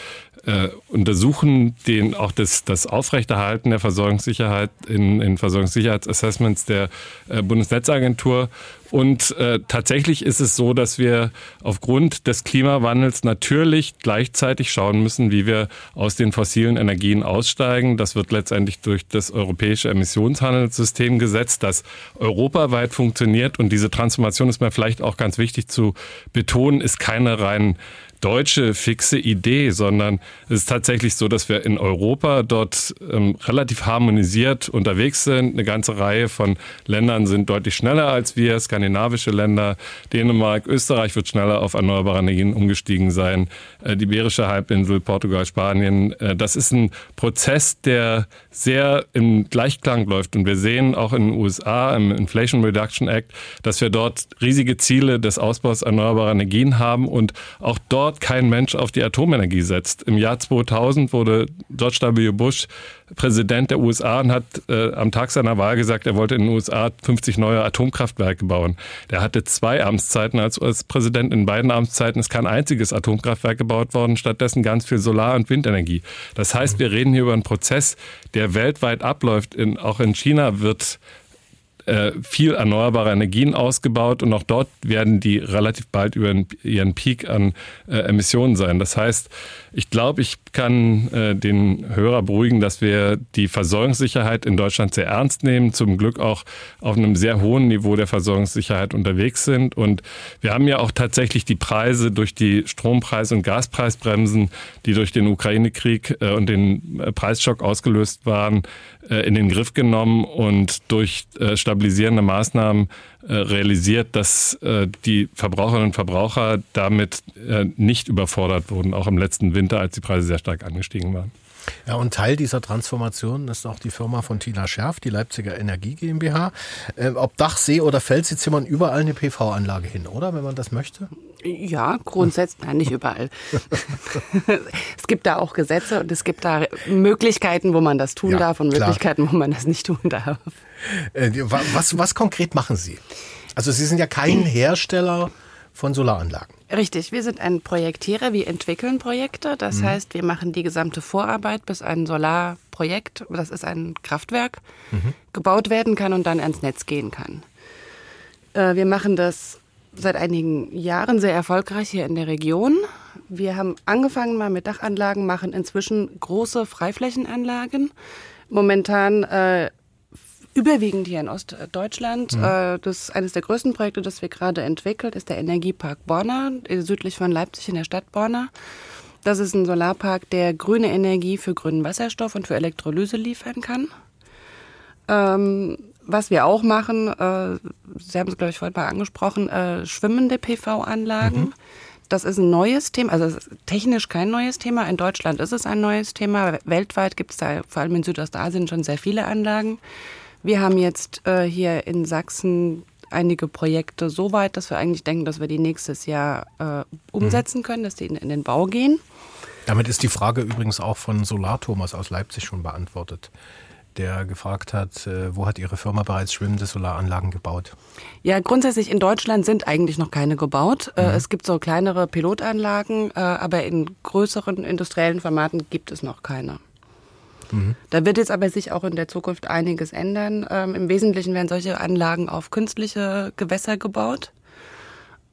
äh, untersuchen den, auch das, das Aufrechterhalten der Versorgungssicherheit in, in Versorgungssicherheitsassessments der äh, Bundesnetzagentur. Und äh, tatsächlich ist es so, dass wir aufgrund des Klimawandels natürlich gleichzeitig schauen müssen, wie wir aus den fossilen Energien aussteigen. Das wird letztendlich durch das europäische Emissionshandelssystem gesetzt, das europaweit funktioniert. Und diese Transformation ist mir vielleicht auch ganz wichtig zu betonen, ist keine rein deutsche fixe Idee, sondern es ist tatsächlich so, dass wir in Europa dort ähm, relativ harmonisiert unterwegs sind. Eine ganze Reihe von Ländern sind deutlich schneller als wir, skandinavische Länder, Dänemark, Österreich wird schneller auf erneuerbare Energien umgestiegen sein, äh, die Iberische Halbinsel, Portugal, Spanien. Äh, das ist ein Prozess, der sehr im Gleichklang läuft und wir sehen auch in den USA im Inflation Reduction Act, dass wir dort riesige Ziele des Ausbaus erneuerbarer Energien haben und auch dort dort kein Mensch auf die Atomenergie setzt. Im Jahr 2000 wurde George W. Bush Präsident der USA und hat äh, am Tag seiner Wahl gesagt, er wollte in den USA 50 neue Atomkraftwerke bauen. Der hatte zwei Amtszeiten als, als Präsident. In beiden Amtszeiten ist kein einziges Atomkraftwerk gebaut worden, stattdessen ganz viel Solar- und Windenergie. Das heißt, wir reden hier über einen Prozess, der weltweit abläuft. In, auch in China wird äh, viel erneuerbare Energien ausgebaut und auch dort werden die relativ bald über ihren Peak an äh, Emissionen sein. Das heißt, ich glaube, ich kann äh, den Hörer beruhigen, dass wir die Versorgungssicherheit in Deutschland sehr ernst nehmen, zum Glück auch auf einem sehr hohen Niveau der Versorgungssicherheit unterwegs sind. Und wir haben ja auch tatsächlich die Preise durch die Strompreis- und Gaspreisbremsen, die durch den Ukraine-Krieg äh, und den äh, Preisschock ausgelöst waren, äh, in den Griff genommen und durch äh, stabilisierende Maßnahmen realisiert, dass die Verbraucherinnen und Verbraucher damit nicht überfordert wurden, auch im letzten Winter, als die Preise sehr stark angestiegen waren. Ja, und Teil dieser Transformation ist auch die Firma von Tina Scherf, die Leipziger Energie GmbH. Äh, ob Dach, See oder Fels, sie zimmern überall eine PV-Anlage hin, oder? Wenn man das möchte? Ja, grundsätzlich, nein, nicht überall. es gibt da auch Gesetze und es gibt da Möglichkeiten, wo man das tun ja, darf und klar. Möglichkeiten, wo man das nicht tun darf. Äh, was, was konkret machen Sie? Also Sie sind ja kein Hersteller von Solaranlagen. Richtig, wir sind ein Projektierer, wir entwickeln Projekte. Das mhm. heißt, wir machen die gesamte Vorarbeit, bis ein Solarprojekt, das ist ein Kraftwerk, mhm. gebaut werden kann und dann ans Netz gehen kann. Äh, wir machen das seit einigen Jahren sehr erfolgreich hier in der Region. Wir haben angefangen mal mit Dachanlagen, machen inzwischen große Freiflächenanlagen. Momentan äh, überwiegend hier in Ostdeutschland. Mhm. Äh, das eines der größten Projekte, das wir gerade entwickelt, ist der Energiepark Borna, äh, südlich von Leipzig in der Stadt Borna. Das ist ein Solarpark, der grüne Energie für grünen Wasserstoff und für Elektrolyse liefern kann. Ähm, was wir auch machen, äh, Sie haben es, glaube ich, vorhin mal angesprochen, äh, schwimmende PV-Anlagen. Mhm. Das ist ein neues Thema, also technisch kein neues Thema. In Deutschland ist es ein neues Thema. Weltweit gibt es da vor allem in Südostasien schon sehr viele Anlagen. Wir haben jetzt äh, hier in Sachsen einige Projekte so weit, dass wir eigentlich denken, dass wir die nächstes Jahr äh, umsetzen können, dass die in, in, den Bau gehen. Damit ist die Frage übrigens auch von Solar Thomas aus Leipzig schon beantwortet der gefragt hat, äh, wo hat Ihre Firma bereits schwimmende Solaranlagen gebaut? Ja, grundsätzlich in Deutschland sind eigentlich noch keine gebaut. Äh, mhm. Es gibt so kleinere Pilotanlagen, äh, aber in größeren industriellen Formaten gibt es noch keine. Da wird jetzt aber sich auch in der Zukunft einiges ändern. Ähm, Im Wesentlichen werden solche Anlagen auf künstliche Gewässer gebaut.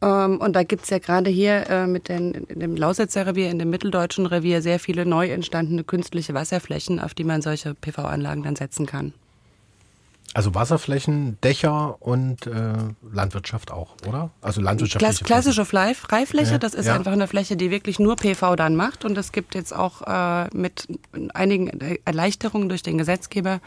Ähm, und da gibt's ja gerade hier äh, mit den, in dem Lausitzer Revier, in dem mitteldeutschen Revier sehr viele neu entstandene künstliche Wasserflächen, auf die man solche PV-Anlagen dann setzen kann. Also Wasserflächen, Dächer und äh, Landwirtschaft auch, oder? Also landwirtschaftliche Klass, Klassische Freifläche, ja, das ist ja. einfach eine Fläche, die wirklich nur PV dann macht. Und es gibt jetzt auch äh, mit einigen Erleichterungen durch den Gesetzgeber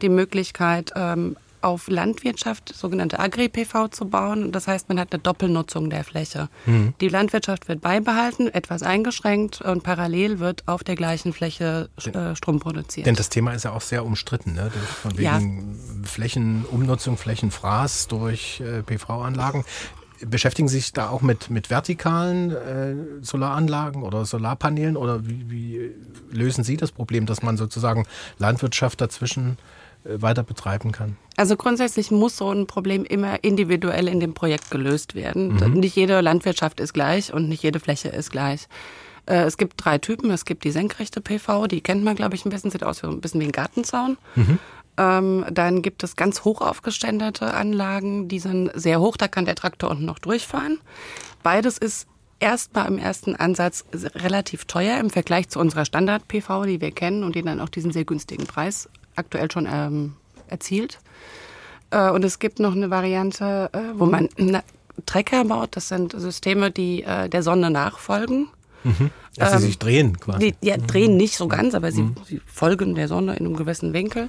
die Möglichkeit, ähm, auf Landwirtschaft, sogenannte Agri-PV zu bauen. Das heißt, man hat eine Doppelnutzung der Fläche. Mhm. Die Landwirtschaft wird beibehalten, etwas eingeschränkt und parallel wird auf der gleichen Fläche äh, Strom produziert. Denn das Thema ist ja auch sehr umstritten, ne? von wegen ja. Flächenumnutzung, Flächenfraß durch äh, PV-Anlagen. Beschäftigen Sie sich da auch mit, mit vertikalen äh, Solaranlagen oder Solarpanelen oder wie, wie lösen Sie das Problem, dass man sozusagen Landwirtschaft dazwischen weiter betreiben kann? Also grundsätzlich muss so ein Problem immer individuell in dem Projekt gelöst werden. Mhm. Nicht jede Landwirtschaft ist gleich und nicht jede Fläche ist gleich. Äh, es gibt drei Typen. Es gibt die senkrechte PV, die kennt man, glaube ich, ein bisschen, sieht aus wie ein bisschen wie ein Gartenzaun. Mhm. Ähm, dann gibt es ganz hoch aufgeständerte Anlagen, die sind sehr hoch, da kann der Traktor unten noch durchfahren. Beides ist erstmal im ersten Ansatz relativ teuer im Vergleich zu unserer Standard-PV, die wir kennen und die dann auch diesen sehr günstigen Preis aktuell schon ähm, erzielt. Äh, und es gibt noch eine Variante, äh, wo man Trecker baut. Das sind Systeme, die äh, der Sonne nachfolgen. Mhm. Dass ähm, sie sich drehen quasi. Die, ja, drehen nicht so ganz, aber sie, mhm. sie, folgen der Sonne in einem gewissen Winkel.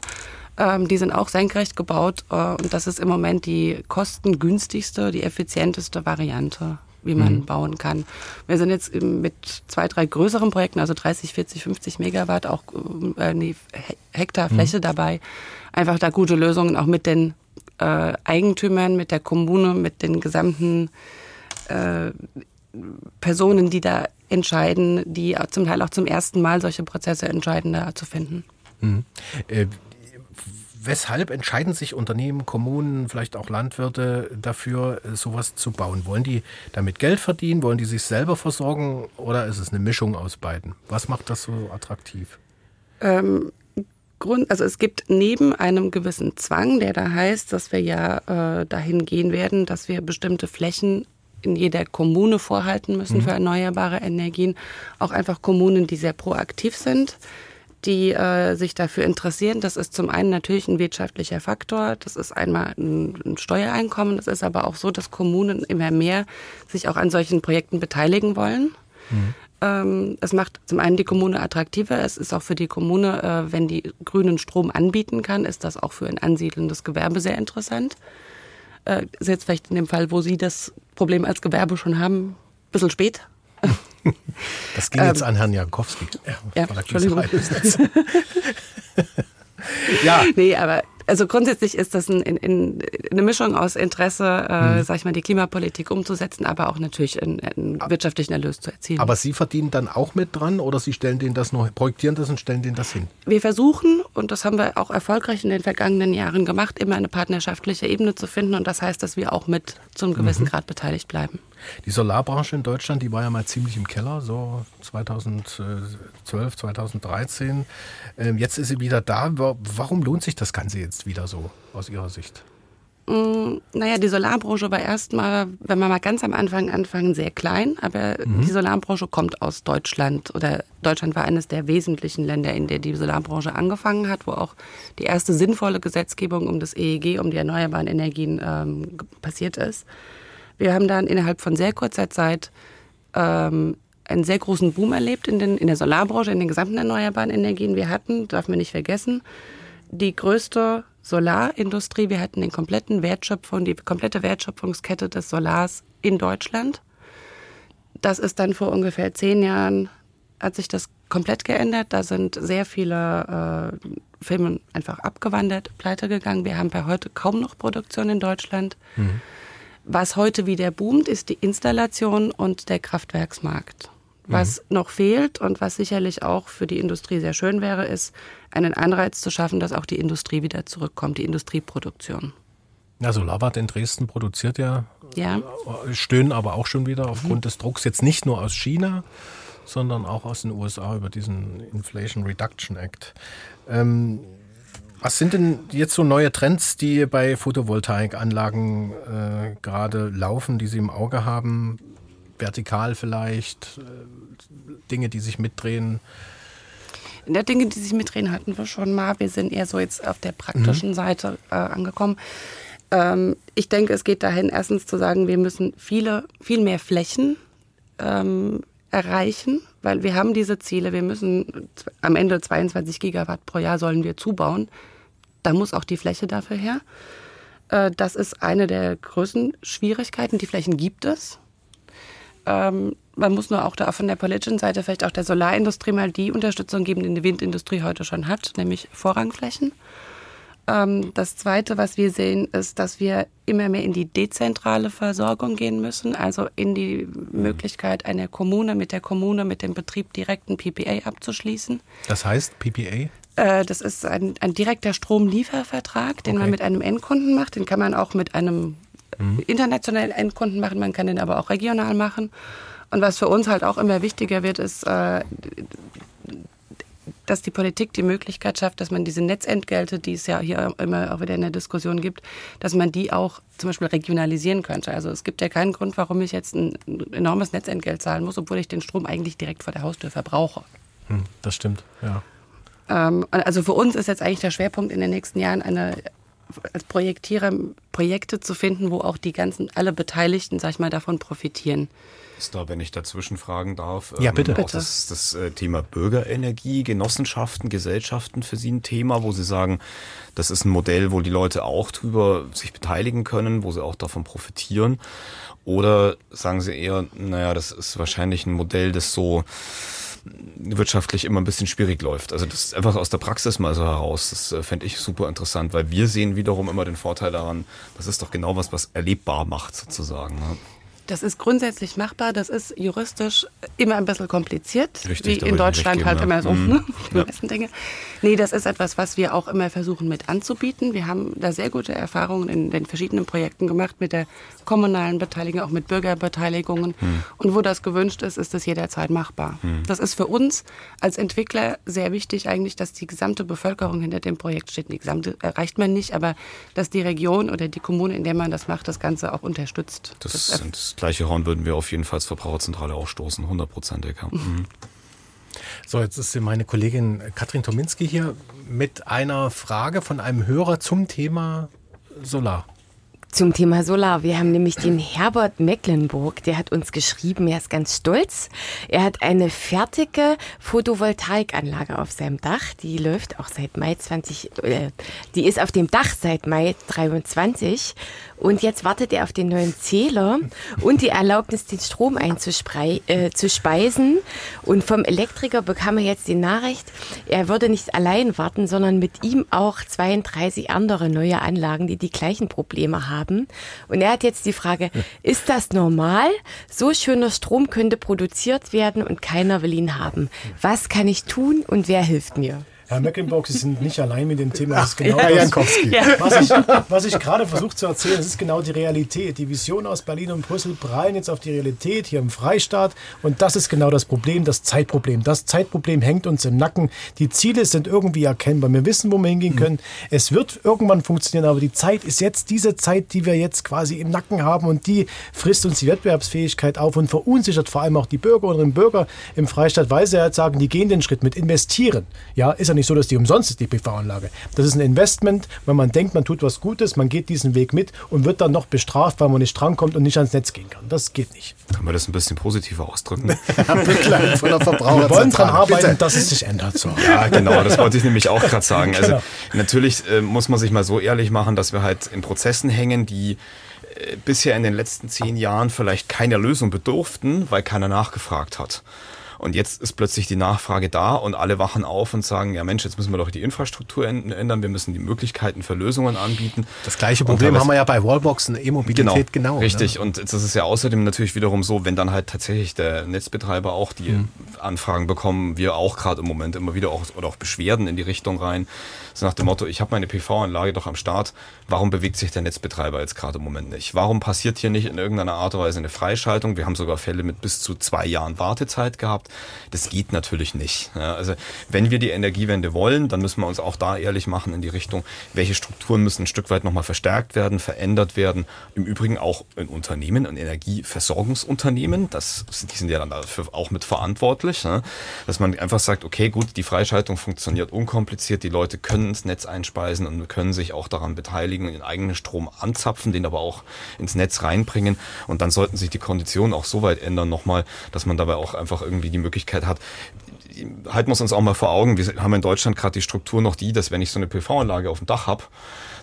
Ähm, die sind auch senkrecht gebaut äh, und das ist im Moment die kostengünstigste, die effizienteste Variante wie man mhm. bauen kann. Wir sind jetzt mit zwei, drei größeren Projekten, also 30, 40, 50 Megawatt, auch äh, nee, Hektar Fläche mhm. dabei, einfach da gute Lösungen auch mit den äh, Eigentümern, mit der Kommune, mit den gesamten äh, Personen, die da entscheiden, die zum Teil auch zum ersten Mal solche Prozesse entscheiden, da zu finden. Mhm. Äh, weshalb entscheiden sich Unternehmen, Kommunen, vielleicht auch Landwirte dafür, sowas zu bauen? Wollen die damit Geld verdienen? Wollen die sich selber versorgen? Oder ist es eine Mischung aus beiden? Was macht das so attraktiv? Ähm, Grund, also es gibt neben einem gewissen Zwang, der da heißt, dass wir ja äh, dahin gehen werden, dass wir bestimmte Flächen in jeder Kommune vorhalten müssen mhm. für erneuerbare Energien, auch einfach Kommunen, die sehr proaktiv sind die äh, sich dafür interessieren. Das ist zum einen natürlich ein wirtschaftlicher Faktor. Das ist einmal ein, ein Steuereinkommen. Das ist aber auch so, dass Kommunen immer mehr sich auch an solchen Projekten beteiligen wollen. Mhm. Ähm, es macht zum einen die Kommune attraktiver. Es ist auch für die Kommune, äh, wenn die grünen Strom anbieten kann, ist das auch für ein ansiedelndes Gewerbe sehr interessant. Äh, ist jetzt vielleicht in dem Fall, wo Sie das Problem als Gewerbe schon haben, ein bisschen spät. Das ging jetzt ähm, an Herrn Jankowski. Ja, ja Entschuldigung. ja. Nee, aber also grundsätzlich ist das ein, ein, eine Mischung aus Interesse, äh, mhm. sag ich mal, die Klimapolitik umzusetzen, aber auch natürlich einen, einen, wirtschaftlichen Erlös zu erzielen. Aber Sie verdienen dann auch mit dran oder Sie stellen denen das nur, projektieren das und stellen denen das hin? Wir versuchen, und das haben wir auch erfolgreich in den vergangenen Jahren gemacht, immer eine partnerschaftliche Ebene zu finden. Und das heißt, dass wir auch mit zu einem gewissen mhm. Grad beteiligt bleiben. Die Solarbranche in Deutschland, die war ja mal ziemlich im Keller, so 2012, 2013. Ähm, jetzt ist sie wieder da. Warum lohnt sich das Ganze jetzt wieder so aus Ihrer Sicht? Mm, naja, die Solarbranche war erstmal, wenn wir mal ganz am Anfang anfangen, sehr klein, aber mhm. die Solarbranche kommt aus Deutschland oder Deutschland war eines der wesentlichen Länder, in der die Solarbranche angefangen hat, wo auch die erste sinnvolle Gesetzgebung um das EEG, um die erneuerbaren Energien ähm, passiert ist. Wir haben dann innerhalb von sehr kurzer Zeit ähm, einen sehr großen Boom erlebt in, den, in der Solarbranche, in den gesamten erneuerbaren Energien. Wir hatten, darf man nicht vergessen, die größte Solarindustrie. Wir hatten den kompletten Wertschöpfung, die komplette Wertschöpfungskette des Solars in Deutschland. Das ist dann vor ungefähr zehn Jahren hat sich das komplett geändert. Da sind sehr viele äh, Filme einfach abgewandert, pleite gegangen. Wir haben bei heute kaum noch Produktion in Deutschland. Mhm. Was heute wieder boomt, ist die Installation und der Kraftwerksmarkt. Was mhm. noch fehlt und was sicherlich auch für die Industrie sehr schön wäre, ist einen Anreiz zu schaffen, dass auch die Industrie wieder zurückkommt, die Industrieproduktion. Ja, Solarwatt in Dresden produziert ja, ja. stöhnen aber auch schon wieder aufgrund mhm. des Drucks jetzt nicht nur aus China, sondern auch aus den USA über diesen Inflation Reduction Act. Ähm, was sind denn jetzt so neue Trends, die bei Photovoltaikanlagen äh, gerade laufen, die Sie im Auge haben? vertikal vielleicht, äh, Dinge, die sich mitdrehen? In der Dinge, die sich mitdrehen, hatten wir schon mal. Wir sind eher so jetzt auf der praktischen mhm. Seite äh, angekommen. Ähm, ich denke, es geht dahin, erstens zu sagen, wir müssen viele, viel mehr Flächen ähm, erreichen, weil wir haben diese Ziele. Wir müssen am Ende 22 Gigawatt pro Jahr sollen wir zubauen. Da muss auch die Fläche dafür her. Äh, das ist eine der größten Schwierigkeiten. Die Flächen gibt es. Ähm, man muss nur auch da von der politischen Seite vielleicht auch der Solarindustrie mal die Unterstützung geben, die die Windindustrie heute schon hat, nämlich Vorrangflächen. Ähm, das Zweite, was wir sehen, ist, dass wir immer mehr in die dezentrale Versorgung gehen müssen, also in die Möglichkeit einer Kommune mit der Kommune, mit dem Betrieb direkt ein PPA abzuschließen. Das heißt PPA? Äh, das ist ein, ein direkter Stromliefervertrag, den okay. man mit einem Endkunden macht. Den kann man auch mit einem mhm. internationalen Endkunden machen, man kann den aber auch regional machen. Und was für uns halt auch immer wichtiger wird, ist, äh, dass die Politik die Möglichkeit schafft, dass man diese Netzentgelte, die es ja hier immer auch wieder in der Diskussion gibt, dass man die auch zum Beispiel regionalisieren könnte. Also es gibt ja keinen Grund, warum ich jetzt ein enormes Netzentgelt zahlen muss, obwohl ich den Strom eigentlich direkt vor der Haustür verbrauche. Hm, das stimmt, ja. Ähm, also für uns ist jetzt eigentlich der Schwerpunkt in den nächsten Jahren eine als Projektierer Projekte zu finden, wo auch die ganzen, alle Beteiligten, sag ich mal, davon profitieren. Ist da, wenn ich dazwischen fragen darf, ja, bitte. Ähm, auch das, das äh, Thema Bürgerenergie, Genossenschaften, Gesellschaften für Sie ein Thema, wo Sie sagen, das ist ein Modell, wo die Leute auch drüber sich beteiligen können, wo sie auch davon profitieren? Oder sagen Sie eher, naja, das ist wahrscheinlich ein Modell, das so wirtschaftlich immer ein bisschen schwierig läuft. Also das ist einfach aus der Praxis mal so heraus. Das äh, fände ich super interessant, weil wir sehen wiederum immer den Vorteil daran, das ist doch genau was, was erlebbar macht sozusagen. Ne? Das ist grundsätzlich machbar, das ist juristisch immer ein bisschen kompliziert, Richtig, wie in Deutschland halt immer so, mhm. ne? die ja. meisten Dinge. Nee, das ist etwas, was wir auch immer versuchen mit anzubieten. Wir haben da sehr gute Erfahrungen in den verschiedenen Projekten gemacht mit der kommunalen Beteiligung, auch mit Bürgerbeteiligungen. Mhm. Und wo das gewünscht ist, ist das jederzeit machbar. Mhm. Das ist für uns als Entwickler sehr wichtig eigentlich, dass die gesamte Bevölkerung hinter dem Projekt steht. Die gesamte erreicht man nicht, aber dass die Region oder die Kommune, in der man das macht, das Ganze auch unterstützt. Das, das sind gleiche Horn würden wir auf jeden Fall als Verbraucherzentrale ausstoßen, hundertprozentig. Ja. Mhm. So, jetzt ist meine Kollegin Katrin Tominski hier mit einer Frage von einem Hörer zum Thema Solar. Zum Thema Solar. Wir haben nämlich den Herbert Mecklenburg, der hat uns geschrieben, er ist ganz stolz. Er hat eine fertige Photovoltaikanlage auf seinem Dach. Die läuft auch seit Mai 20, äh, die ist auf dem Dach seit Mai 23 und jetzt wartet er auf den neuen Zähler und die Erlaubnis, den Strom einzuspeisen. Äh, und vom Elektriker bekam er jetzt die Nachricht, er würde nicht allein warten, sondern mit ihm auch 32 andere neue Anlagen, die die gleichen Probleme haben. Und er hat jetzt die Frage, ist das normal? So schöner Strom könnte produziert werden und keiner will ihn haben. Was kann ich tun und wer hilft mir? Herr Mecklenburg, Sie sind nicht allein mit dem Thema. Das ist genau Herr das, Jankowski. was ich, was ich gerade versucht zu erzählen, das ist genau die Realität. Die Vision aus Berlin und Brüssel prallen jetzt auf die Realität hier im Freistaat. Und das ist genau das Problem, das Zeitproblem. Das Zeitproblem hängt uns im Nacken. Die Ziele sind irgendwie erkennbar. Wir wissen, wo wir hingehen können. Es wird irgendwann funktionieren, aber die Zeit ist jetzt diese Zeit, die wir jetzt quasi im Nacken haben und die frisst uns die Wettbewerbsfähigkeit auf und verunsichert vor allem auch die Bürgerinnen und Bürger im Freistaat, weil sie halt sagen, die gehen den Schritt mit investieren. Ja, ist ja nicht so, dass die umsonst ist, die PV-Anlage. Das ist ein Investment, wenn man denkt, man tut was Gutes, man geht diesen Weg mit und wird dann noch bestraft, weil man nicht drankommt und nicht ans Netz gehen kann. Das geht nicht. Kann man das ein bisschen positiver ausdrücken? Von der Wir wollen dran Verbraucherzentrale. arbeiten, Bitte. dass es sich ändert. So. Ja, genau, das wollte ich nämlich auch gerade sagen. Also Genau. natürlich äh, muss man sich mal so ehrlich machen, dass wir halt in Prozessen hängen, die äh, bisher in den letzten zehn Jahren vielleicht keiner Lösung bedurften, weil keiner nachgefragt hat. Und jetzt ist plötzlich die Nachfrage da und alle wachen auf und sagen, ja Mensch, jetzt müssen wir doch die Infrastruktur änd- ändern, wir müssen die Möglichkeiten für Lösungen anbieten. Das gleiche Problem haben wir ja bei Wallboxen, E-Mobilität genau. ne? Richtig. Und das ist ja außerdem natürlich wiederum so, wenn dann halt tatsächlich der Netzbetreiber auch die Mhm. Anfragen bekommen, wir auch gerade im Moment immer wieder auch oder auch Beschwerden in die Richtung rein. So nach dem Motto, ich habe meine PV-Anlage doch am Start, warum bewegt sich der Netzbetreiber jetzt gerade im Moment nicht? Warum passiert hier nicht in irgendeiner Art und Weise eine Freischaltung? Wir haben sogar Fälle mit bis zu zwei Jahren Wartezeit gehabt. Das geht natürlich nicht. Ja, also wenn wir die Energiewende wollen, dann müssen wir uns auch da ehrlich machen in die Richtung, welche Strukturen müssen ein Stück weit nochmal verstärkt werden, verändert werden. Im Übrigen auch in Unternehmen, in Energieversorgungsunternehmen, das, die sind ja dann dafür auch mit verantwortlich, ne? dass man einfach sagt, okay, gut, die Freischaltung funktioniert unkompliziert, die Leute können ins Netz einspeisen und können sich auch daran beteiligen, den eigenen Strom anzapfen, den aber auch ins Netz reinbringen und dann sollten sich die Konditionen auch so weit ändern nochmal, dass man dabei auch einfach irgendwie die Möglichkeit hat, halten wir uns auch mal vor Augen, wir haben in Deutschland gerade die Struktur noch die, dass wenn ich so eine PV-Anlage auf dem Dach habe,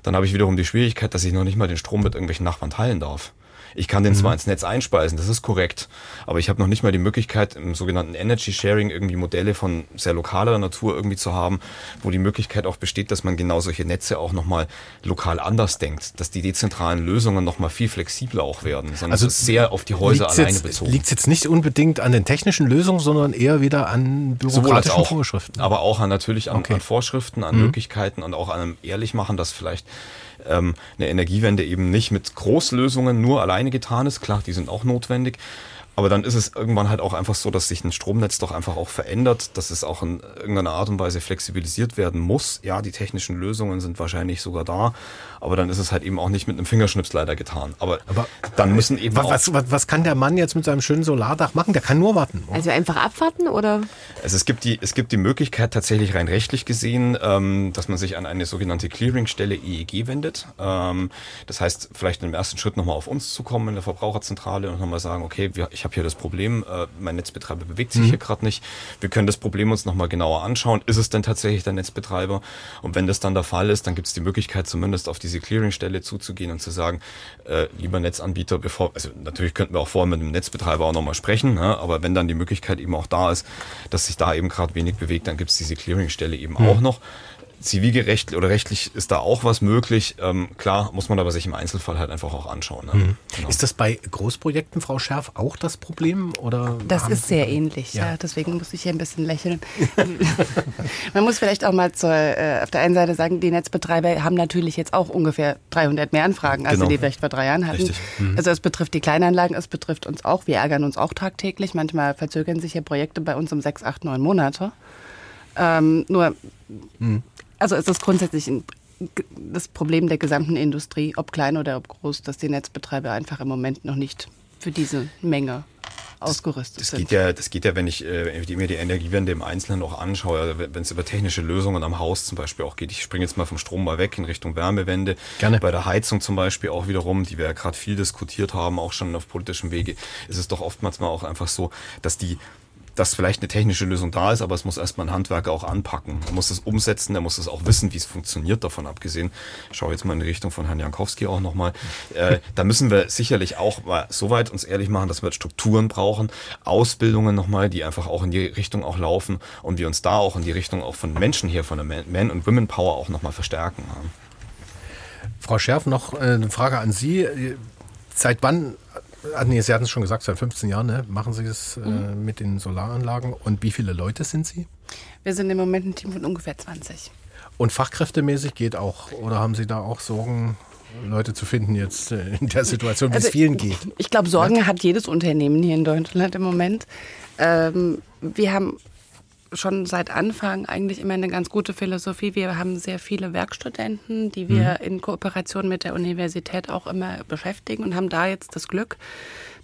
dann habe ich wiederum die Schwierigkeit, dass ich noch nicht mal den Strom mit irgendwelchen Nachbarn teilen darf. Ich kann den zwar ins Netz einspeisen, das ist korrekt, aber ich habe noch nicht mal die Möglichkeit, im sogenannten Energy Sharing irgendwie Modelle von sehr lokaler Natur irgendwie zu haben, wo die Möglichkeit auch besteht, dass man genau solche Netze auch nochmal lokal anders denkt, dass die dezentralen Lösungen nochmal viel flexibler auch werden, sondern Also sehr auf die Häuser alleine jetzt, bezogen. Liegt es jetzt nicht unbedingt an den technischen Lösungen, sondern eher wieder an bürokratischen auch, Vorschriften? aber auch an, natürlich an, Okay. Mhm. an Vorschriften, an Möglichkeiten und auch an einem Ehrlichmachen, dass vielleicht ähm, eine Energiewende eben nicht mit Großlösungen nur alleine getan ist. Klar, die sind auch notwendig. Aber dann ist es irgendwann halt auch einfach so, dass sich ein Stromnetz doch einfach auch verändert, dass es auch in irgendeiner Art und Weise flexibilisiert werden muss. Ja, die technischen Lösungen sind wahrscheinlich sogar da, aber dann ist es halt eben auch nicht mit einem Fingerschnips leider getan. Aber, Aber dann müssen eben was, auch was, was, kann der Mann jetzt mit seinem schönen Solardach machen? Der kann nur warten. Also einfach abwarten oder? Also es gibt die, es gibt die Möglichkeit tatsächlich rein rechtlich gesehen, ähm, dass man sich an eine sogenannte Clearingstelle EEG wendet. Ähm, das heißt, vielleicht im ersten Schritt nochmal auf uns zukommen in der Verbraucherzentrale und nochmal sagen, okay, wir, ich habe hier das Problem, äh, mein Netzbetreiber bewegt sich hier gerade nicht. Wir können das Problem uns nochmal genauer anschauen. Ist es denn tatsächlich der Netzbetreiber? Und wenn das dann der Fall ist, dann gibt es die Möglichkeit, zumindest auf diese Clearingstelle zuzugehen und zu sagen, äh, lieber Netzanbieter, bevor, also natürlich könnten wir auch vorher mit dem Netzbetreiber auch nochmal sprechen, ne? aber wenn dann die Möglichkeit eben auch da ist, dass sich da eben gerade wenig bewegt, dann gibt es diese Clearingstelle eben auch noch. Zivilgerecht oder rechtlich ist da auch was möglich. Ähm, klar, muss man aber sich im Einzelfall halt einfach auch anschauen. Ne? Genau. Ist das bei Großprojekten, Frau Scherf, auch das Problem? Oder Das ist sehr ähnlich, Ja. ja. deswegen muss ich hier ein bisschen lächeln. Man muss vielleicht auch mal zur, äh, auf der einen Seite sagen, die Netzbetreiber haben natürlich jetzt auch ungefähr 300 mehr Anfragen, als Genau. sie die vielleicht vor drei Jahren hatten. Richtig. Also es betrifft die Kleinanlagen, es betrifft uns auch. Wir ärgern uns auch tagtäglich. Manchmal verzögern sich ja Projekte bei uns um sechs, acht, neun Monate. Ähm, nur, also es ist grundsätzlich ein, das Problem der gesamten Industrie, ob klein oder ob groß, dass die Netzbetreiber einfach im Moment noch nicht für diese Menge ausgerüstet Das sind. geht ja, das geht ja, wenn ich äh, die- mir die Energiewende im Einzelnen auch anschaue, also wenn es über technische Lösungen am Haus zum Beispiel auch geht. Ich springe jetzt mal vom Strom mal weg in Richtung Wärmewende. Gerne. Bei der Heizung zum Beispiel auch wiederum, die wir ja gerade viel diskutiert haben, auch schon auf politischem Wege, ist es doch oftmals mal auch einfach so, dass die dass vielleicht eine technische Lösung da ist, aber es muss erstmal ein Handwerker auch anpacken. Er muss es umsetzen, er muss es auch wissen, wie es funktioniert, davon abgesehen. Ich schaue jetzt mal in die Richtung von Herrn Jankowski auch nochmal. Äh, da müssen wir sicherlich auch mal so weit uns ehrlich machen, dass wir Strukturen brauchen, Ausbildungen nochmal, die einfach auch in die Richtung auch laufen und wir uns da auch in die Richtung auch von Menschen hier, von der Man- und Women Power auch nochmal verstärken. Ja. Frau Scherf, noch äh, eine Frage an Sie. Seit wann, ah, nee, Sie hatten es schon gesagt, seit 15 Jahren, ne, machen Sie es äh, Mhm. mit den Solaranlagen und wie viele Leute sind Sie? Wir sind im Moment ein Team von ungefähr 20. Und fachkräftemäßig geht auch, oder haben Sie da auch Sorgen, Leute zu finden jetzt äh, in der Situation, wie also, es vielen geht? Ich glaube, Sorgen ja? hat jedes Unternehmen hier in Deutschland im Moment. Ähm, wir haben schon seit Anfang eigentlich immer eine ganz gute Philosophie. Wir haben sehr viele Werkstudenten, die wir mhm. in Kooperation mit der Universität auch immer beschäftigen und haben da jetzt das Glück,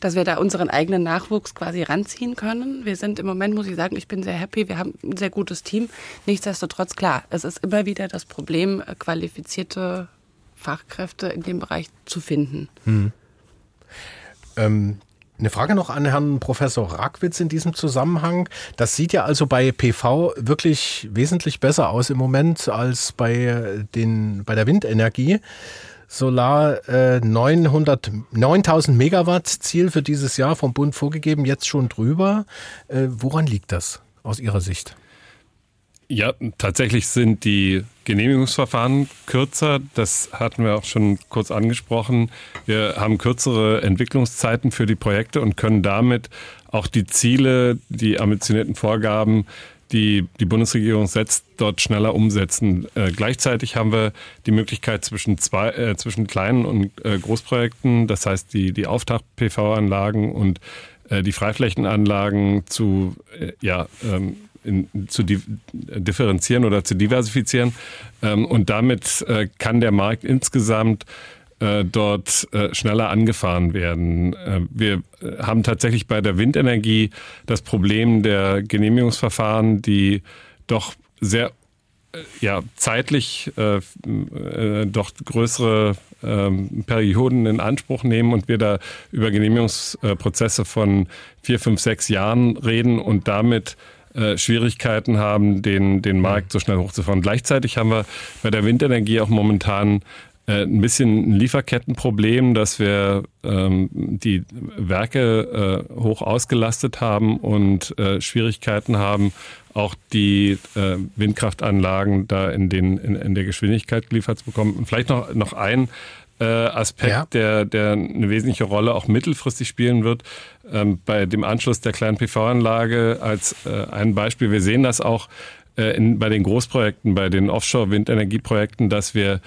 dass wir da unseren eigenen Nachwuchs quasi ranziehen können. Wir sind im Moment, muss ich sagen, ich bin sehr happy. Wir haben ein sehr gutes Team. Nichtsdestotrotz, klar, es ist immer wieder das Problem, qualifizierte Fachkräfte in dem Bereich zu finden. Mhm. Ähm, eine Frage noch an Herrn Professor Rackwitz in diesem Zusammenhang. Das sieht ja also bei PV wirklich wesentlich besser aus im Moment als bei, den, bei der Windenergie. Solar äh, 900, 9000 Megawatt Ziel für dieses Jahr vom Bund vorgegeben, jetzt schon drüber. Äh, woran liegt das aus Ihrer Sicht? Ja, tatsächlich sind die Genehmigungsverfahren kürzer. Das hatten wir auch schon kurz angesprochen. Wir haben kürzere Entwicklungszeiten für die Projekte und können damit auch die Ziele, die ambitionierten Vorgaben, die die Bundesregierung setzt, dort schneller umsetzen. Äh, gleichzeitig haben wir die Möglichkeit zwischen zwei, äh, zwischen kleinen und äh, Großprojekten, das heißt die, die Auftakt-PV-Anlagen und äh, die Freiflächenanlagen zu, äh, ja, ähm, in, zu differenzieren oder zu diversifizieren. Ähm, und damit äh, kann der Markt insgesamt äh, dort äh, schneller angefahren werden. Äh, wir haben tatsächlich bei der Windenergie das Problem der Genehmigungsverfahren, die doch sehr ja, zeitlich äh, doch größere äh, Perioden in Anspruch nehmen und wir da über Genehmigungsprozesse von vier, fünf, sechs Jahren reden und damit äh, Schwierigkeiten haben, den, den Markt so schnell hochzufahren. Gleichzeitig haben wir bei der Windenergie auch momentan äh, ein bisschen ein Lieferkettenproblem, dass wir ähm, die Werke äh, hoch ausgelastet haben und äh, Schwierigkeiten haben, auch die äh, Windkraftanlagen da in, den, in, in der Geschwindigkeit geliefert zu bekommen. Und vielleicht noch, noch ein äh, Aspekt, ja. der, der eine wesentliche Rolle auch mittelfristig spielen wird. Ähm, bei dem Anschluss der kleinen PV-Anlage als äh, ein Beispiel. Wir sehen das auch äh, in, bei den Großprojekten, bei den Offshore-Windenergieprojekten, dass wir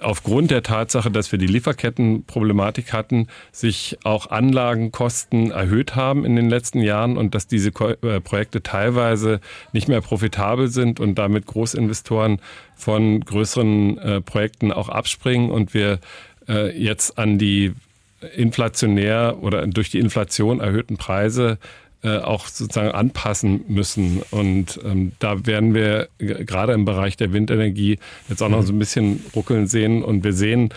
aufgrund der Tatsache, dass wir die Lieferkettenproblematik hatten, sich auch Anlagenkosten erhöht haben in den letzten Jahren und dass diese äh, Projekte teilweise nicht mehr profitabel sind und damit Großinvestoren von größeren äh, Projekten auch abspringen und wir äh, jetzt an die inflationär oder durch die Inflation erhöhten Preise äh, auch sozusagen anpassen müssen. Und ähm, da werden wir gerade im Bereich der Windenergie jetzt auch noch so ein bisschen ruckeln sehen. Und wir sehen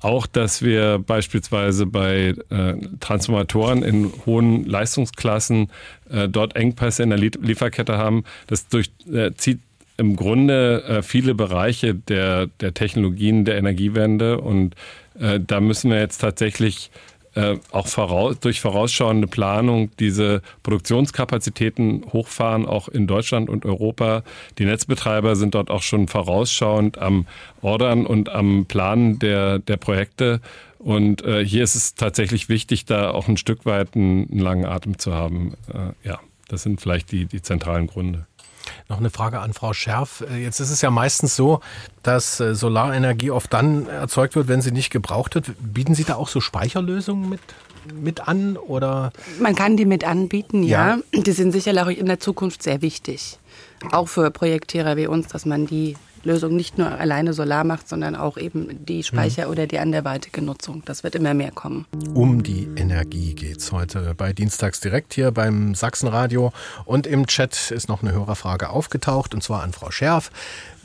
auch, dass wir beispielsweise bei äh, Transformatoren in hohen Leistungsklassen äh, dort Engpässe in der Lieferkette haben. Das durchzieht äh, im Grunde äh, viele Bereiche der, der Technologien der Energiewende. Und da müssen wir jetzt tatsächlich äh, auch voraus, durch vorausschauende Planung diese Produktionskapazitäten hochfahren, auch in Deutschland und Europa. Die Netzbetreiber sind dort auch schon vorausschauend am Ordern und am Planen der, der Projekte. Und äh, hier ist es tatsächlich wichtig, da auch ein Stück weit einen, einen langen Atem zu haben. Äh, ja, das sind vielleicht die, die zentralen Gründe. Noch eine Frage an Frau Scherf. Äh, jetzt ist es ja meistens so, dass äh, Solarenergie oft dann erzeugt wird, wenn sie nicht gebraucht wird. Bieten Sie da auch so Speicherlösungen mit, mit an? Oder? Man kann die mit anbieten, ja. ja. Die sind sicherlich auch in der Zukunft sehr wichtig. Auch für Projektierer wie uns, dass man die Lösung nicht nur alleine Solar macht, sondern auch eben die Speicher- mhm. oder die anderweitige Nutzung. Das wird immer mehr kommen. Um die Energie geht es heute bei Dienstags direkt hier beim Sachsenradio. Und im Chat ist noch eine Hörerfrage aufgetaucht, und zwar an Frau Scherf.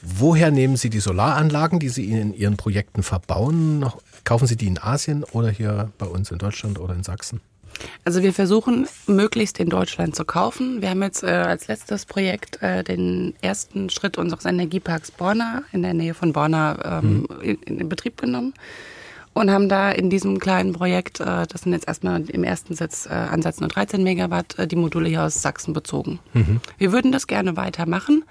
Woher nehmen Sie die Solaranlagen, die Sie in Ihren Projekten verbauen? Kaufen Sie die in Asien oder hier bei uns in Deutschland oder in Sachsen? Also wir versuchen möglichst in Deutschland zu kaufen. Wir haben jetzt äh, als letztes Projekt äh, den ersten Schritt unseres Energieparks Borna in der Nähe von Borna ähm, mhm. in, in, Betrieb genommen und haben da in diesem kleinen Projekt, äh, das sind jetzt erstmal im ersten Sitz, äh, Ansatz nur 13 Megawatt, äh, die Module hier aus Sachsen bezogen. Mhm. Wir würden das gerne weitermachen.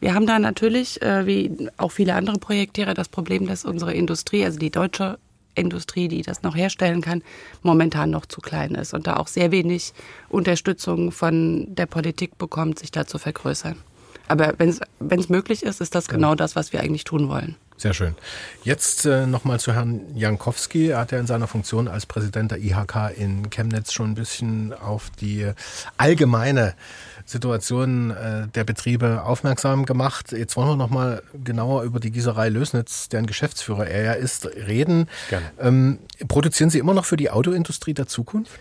Wir haben da natürlich, äh, wie auch viele andere Projektierer, das Problem, dass unsere Industrie, also die deutsche Industrie, die das noch herstellen kann, momentan noch zu klein ist und da auch sehr wenig Unterstützung von der Politik bekommt, sich da zu vergrößern. Aber wenn es möglich ist, ist das genau das, was wir eigentlich tun wollen. Sehr schön. Jetzt äh, nochmal zu Herrn Jankowski. Er hat ja in seiner Funktion als Präsident der IHK in Chemnitz schon ein bisschen auf die allgemeine Situation äh, der Betriebe aufmerksam gemacht. Jetzt wollen wir nochmal genauer über die Gießerei Lösnitz, deren Geschäftsführer er ja ist, reden. Gerne. Ähm, produzieren Sie immer noch für die Autoindustrie der Zukunft?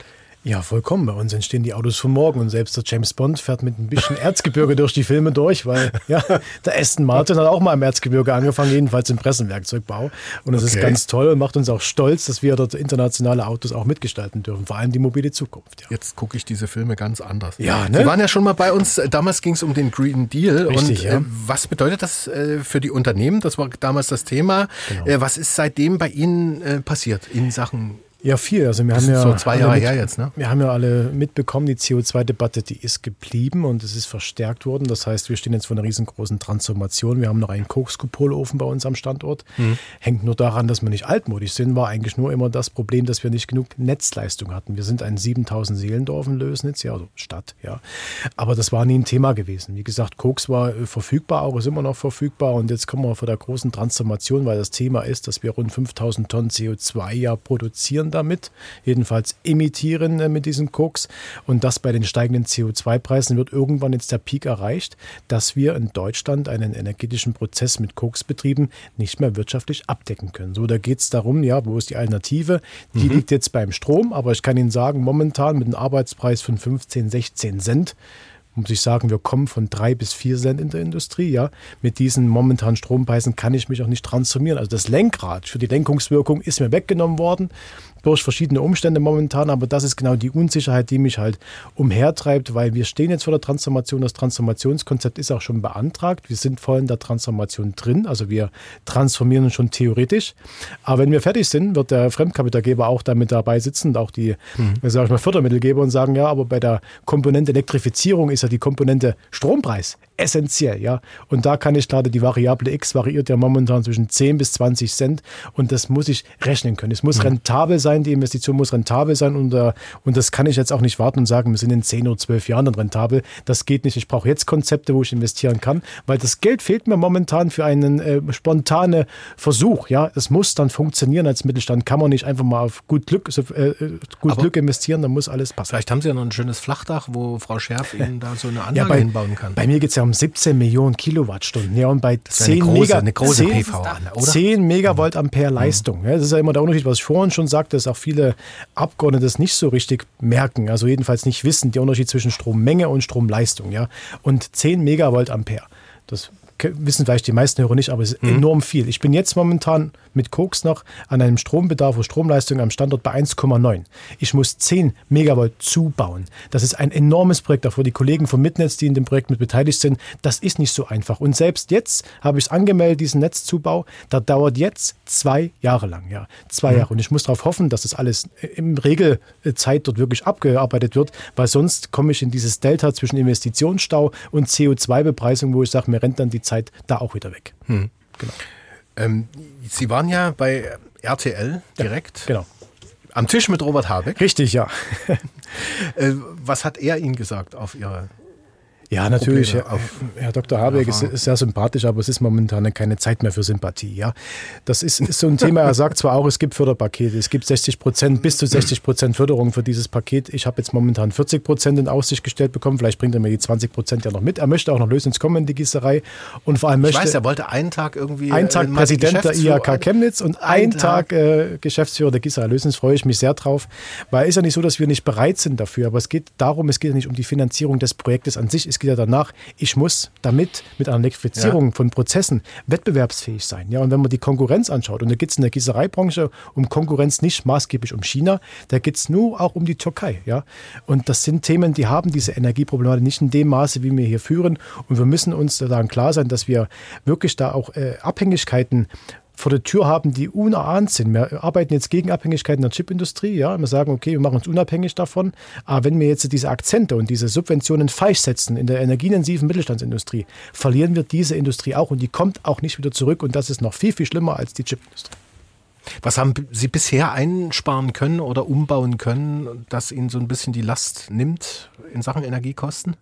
Ja, vollkommen. Bei uns entstehen die Autos von morgen und selbst der James Bond fährt mit ein bisschen Erzgebirge durch die Filme durch, weil ja, der Aston Martin hat auch mal im Erzgebirge angefangen, jedenfalls im Pressenwerkzeugbau. Und es okay. ist ganz toll und macht uns auch stolz, dass wir dort internationale Autos auch mitgestalten dürfen, vor allem die mobile Zukunft. Ja. Jetzt gucke ich diese Filme ganz anders. Ja, ne? Die waren ja schon mal bei uns, damals ging es um den Green Deal. Richtig, und ja. äh, was bedeutet das äh, für die Unternehmen? Das war damals das Thema. Genau. Äh, was ist seitdem bei Ihnen äh, passiert in Sachen ja, viel. Also wir das haben ja so zwei Jahre mit, her jetzt, ne? Wir haben ja alle mitbekommen, die CO2-Debatte, die ist geblieben und es ist verstärkt worden. Das heißt, wir stehen jetzt vor einer riesengroßen Transformation. Wir haben noch einen Kokskupolofen bei uns am Standort. Mhm. Hängt nur daran, dass wir nicht altmodisch sind, war eigentlich nur immer das Problem, dass wir nicht genug Netzleistung hatten. Wir sind ein 7000 Seelendorf in Lösnitz, ja, also Stadt, ja. Aber das war nie ein Thema gewesen. Wie gesagt, Koks war äh, verfügbar, auch ist immer noch verfügbar und jetzt kommen wir vor der großen Transformation, weil das Thema ist, dass wir rund 5000 Tonnen CO2 ja produzieren produzieren damit, jedenfalls emittieren äh, mit diesen Koks. Und das bei den steigenden CO2-Preisen wird irgendwann jetzt der Peak erreicht, dass wir in Deutschland einen energetischen Prozess mit Koksbetrieben nicht mehr wirtschaftlich abdecken können. So, da geht es darum, ja, wo ist die Alternative? Die mhm. liegt jetzt beim Strom, aber ich kann Ihnen sagen, momentan mit einem Arbeitspreis von 15, 16 Cent muss ich sagen, wir kommen von drei bis vier Cent in der Industrie. Ja, mit diesen momentanen Strompreisen kann ich mich auch nicht transformieren. Also das Lenkrad für die Lenkungswirkung ist mir weggenommen worden durch verschiedene Umstände momentan, aber das ist genau die Unsicherheit, die mich halt umhertreibt, weil wir stehen jetzt vor der Transformation. Das Transformationskonzept ist auch schon beantragt. Wir sind voll in der Transformation drin, also wir transformieren uns schon theoretisch. Aber wenn wir fertig sind, wird der Fremdkapitalgeber auch damit dabei sitzen und auch die, mhm. sag ich mal, Fördermittelgeber und sagen, ja, aber bei der Komponente Elektrifizierung ist ja die Komponente Strompreis essentiell, ja. Und da kann ich gerade die Variable X variiert ja momentan zwischen 10 bis 20 Cent und das muss ich rechnen können. Es muss mhm. rentabel sein, die Investition muss rentabel sein und, uh, und das kann ich jetzt auch nicht warten und sagen, wir sind in 10 oder 12 Jahren dann rentabel. Das geht nicht. Ich brauche jetzt Konzepte, wo ich investieren kann, weil das Geld fehlt mir momentan für einen äh, spontanen Versuch, ja. Es muss dann funktionieren als Mittelstand. Kann man nicht einfach mal auf gut Glück, äh, äh, gut Aber Glück investieren, dann muss alles passen. Vielleicht haben Sie ja noch ein schönes Flachdach, wo Frau Scherf Ihnen da so eine Anlage ja, bei, hinbauen kann. Bei mir geht es ja um 17 Millionen Kilowattstunden. Ja, und bei 10, eine große, Mega, eine große 10, PV oder? 10 Megavolt Ampere Leistung. Ja, das ist ja immer der Unterschied, was ich vorhin schon sagte, dass auch viele Abgeordnete das nicht so richtig merken, also jedenfalls nicht wissen, der Unterschied zwischen Strommenge und Stromleistung. Ja? Und 10 Megavolt Ampere. Das wissen vielleicht die meisten Hörer nicht, aber es ist mhm. enorm viel. Ich bin jetzt momentan mit Koks noch an einem Strombedarf oder Stromleistung am Standort bei 1,9. Ich muss 10 Megavolt zubauen. Das ist ein enormes Projekt, auch für die Kollegen vom Mitnetz, die in dem Projekt mit beteiligt sind. Das ist nicht so einfach. Und selbst jetzt habe ich es angemeldet, diesen Netzzubau. Da dauert jetzt zwei Jahre lang. Ja, zwei mhm. Jahre. Und ich muss darauf hoffen, dass das alles im Regelzeit dort wirklich abgearbeitet wird, weil sonst komme ich in dieses Delta zwischen Investitionsstau und CO2-Bepreisung, wo ich sage, mir rennt dann die Zeit da auch wieder weg. Hm. Genau. Ähm, Sie waren ja bei RTL direkt. Ja, genau. Am Tisch mit Robert Habeck. Richtig, ja. äh, was hat er Ihnen gesagt auf Ihre ja, natürlich. Herr, Herr Dr. Habeck ist, ist, sehr sympathisch, aber es ist momentan keine Zeit mehr für Sympathie. Ja, das ist, ist so ein Thema. Er sagt zwar auch, es gibt Förderpakete, es gibt 60 Prozent, bis zu 60 Prozent Förderung für dieses Paket. Ich habe jetzt momentan 40 Prozent in Aussicht gestellt bekommen. Vielleicht bringt er mir die 20 Prozent ja noch mit. Er möchte auch noch Lösens kommen in die Gießerei und vor allem möchte. Ich weiß, er wollte einen Tag irgendwie. Einen Tag äh, Präsident der IHK Chemnitz und einen Tag, Tag äh, Geschäftsführer der Gießerei Lösens. Freue ich mich sehr drauf, weil es ist ja nicht so, dass wir nicht bereit sind dafür. Aber es geht darum, es geht ja nicht um die Finanzierung des Projektes an sich. Es geht ja danach, ich muss damit mit einer Elektrifizierung ja. von Prozessen wettbewerbsfähig sein. Ja, und wenn man die Konkurrenz anschaut, und da geht es in der Gießereibranche um Konkurrenz nicht maßgeblich um China, da geht es nur auch um die Türkei. Ja, und das sind Themen, die haben diese Energieproblematik nicht in dem Maße, wie wir hier führen. Und wir müssen uns daran klar sein, dass wir wirklich da auch äh, Abhängigkeiten vor der Tür haben, die unerahnt sind. Wir arbeiten jetzt gegen Abhängigkeiten der Chipindustrie. Ja? Wir sagen, okay, wir machen uns unabhängig davon. Aber wenn wir jetzt diese Akzente und diese Subventionen falsch setzen in der energieintensiven Mittelstandsindustrie, verlieren wir diese Industrie auch und die kommt auch nicht wieder zurück. Und das ist noch viel, viel schlimmer als die Chipindustrie. Was haben Sie bisher einsparen können oder umbauen können, dass Ihnen so ein bisschen die Last nimmt in Sachen Energiekosten?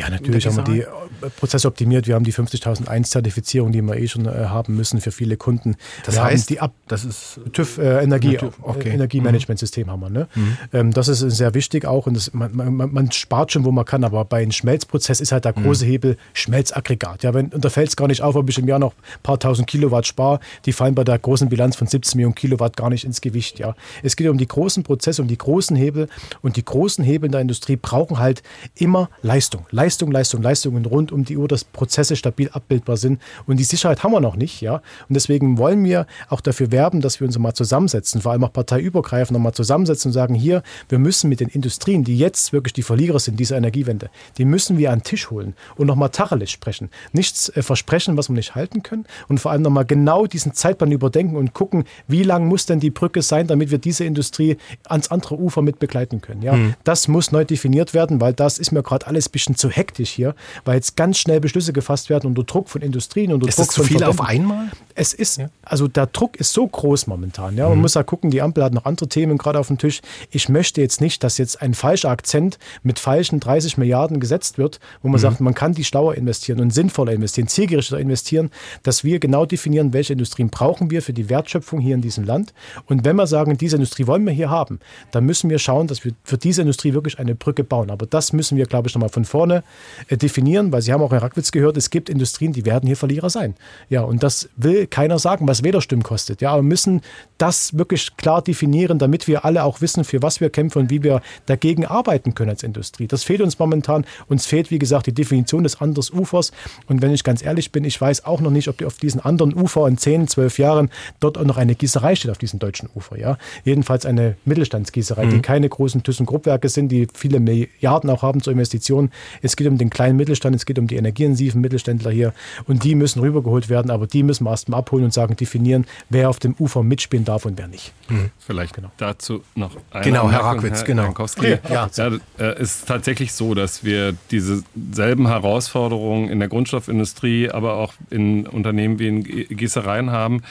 Ja, natürlich haben wir die äh, Prozesse optimiert. Wir haben die 50001-Zertifizierung, die wir eh schon äh, haben müssen für viele Kunden. Das wir heißt, die Ab das ist TÜV äh, Energie, okay. äh, Energiemanagementsystem mhm. haben wir. Ne? Mhm. Ähm, das ist sehr wichtig auch und das, man, man, man, spart schon, wo man kann, aber bei einem Schmelzprozess ist halt der große mhm. Hebel Schmelzaggregat. Ja, wenn, und da fällt es gar nicht auf, ob ich im Jahr noch ein paar tausend Kilowatt spare. Die fallen bei der großen Bilanz von 17 Millionen Kilowatt gar nicht ins Gewicht. Ja. Es geht um die großen Prozesse, um die großen Hebel und die großen Hebel in der Industrie brauchen halt immer Leistung. Leistung, Leistung, Leistung und rund um die Uhr, dass Prozesse stabil abbildbar sind. Und die Sicherheit haben wir noch nicht. Ja. Und deswegen wollen wir auch dafür werben, dass wir uns mal zusammensetzen, vor allem auch parteiübergreifend nochmal zusammensetzen und sagen, hier, wir müssen mit den Industrien, die jetzt wirklich die Verlierer sind dieser Energiewende, die müssen wir an den Tisch holen und nochmal Tacheles sprechen. Nichts äh, versprechen, was wir nicht halten können und vor allem nochmal genau diesen Zeitplan überdenken und gucken, wie lang muss denn die Brücke sein, damit wir diese Industrie ans andere Ufer mit begleiten können. Ja, mhm. Das muss neu definiert werden, weil das ist mir gerade alles ein bisschen zu hektisch hier, weil jetzt ganz schnell Beschlüsse gefasst werden unter Druck von Industrien, unter ist Druck das zu von viel auf einmal? Es ist, ja. also der Druck ist so groß momentan. Ja, man mhm. muss ja gucken, die Ampel hat noch andere Themen gerade auf dem Tisch. Ich möchte jetzt nicht, dass jetzt ein falscher Akzent mit falschen 30 Milliarden gesetzt wird, wo man mhm. sagt, man kann die schlauer investieren und sinnvoller investieren, zielgerichteter investieren, dass wir genau definieren, welche Industrien brauchen wir für die Wertschöpfung hier in diesem Land. Und wenn wir sagen, diese Industrie wollen wir hier haben, dann müssen wir schauen, dass wir für diese Industrie wirklich eine Brücke bauen. Aber das müssen wir, glaube ich, nochmal von vorne äh, definieren, weil Sie haben auch Herr Rackwitz gehört, es gibt Industrien, die werden hier Verlierer sein. Ja, und das will keiner sagen, was Wählerstimmen kostet. Ja, wir müssen das wirklich klar definieren, damit wir alle auch wissen, für was wir kämpfen und wie wir dagegen arbeiten können als Industrie. Das fehlt uns momentan. Uns fehlt, wie gesagt, die Definition des anderen Ufers. Und wenn ich ganz ehrlich bin, ich weiß auch noch nicht, ob auf diesen anderen Ufer in 10, 12 Jahren dort auch noch eine Gießerei steht auf diesem deutschen Ufer. Ja? Jedenfalls eine Mittelstandsgießerei, mhm. die keine großen ThyssenKrupp-Werke sind, die viele Milliarden auch haben zur Investition. Es geht um den kleinen Mittelstand, es geht um die energieintensiven Mittelständler hier. Und die müssen rübergeholt werden, aber die müssen wir erstmal abholen und sagen, definieren, wer auf dem Ufer mitspielen darf und wer nicht. Mhm. Vielleicht genau. dazu noch eine Genau, Herr Rackwitz, genau. Ja, ja. ja, äh, ist tatsächlich so, dass wir diese selben Herausforderungen in der Grundstoffindustrie, aber auch in Unternehmen wie in Gießereien haben.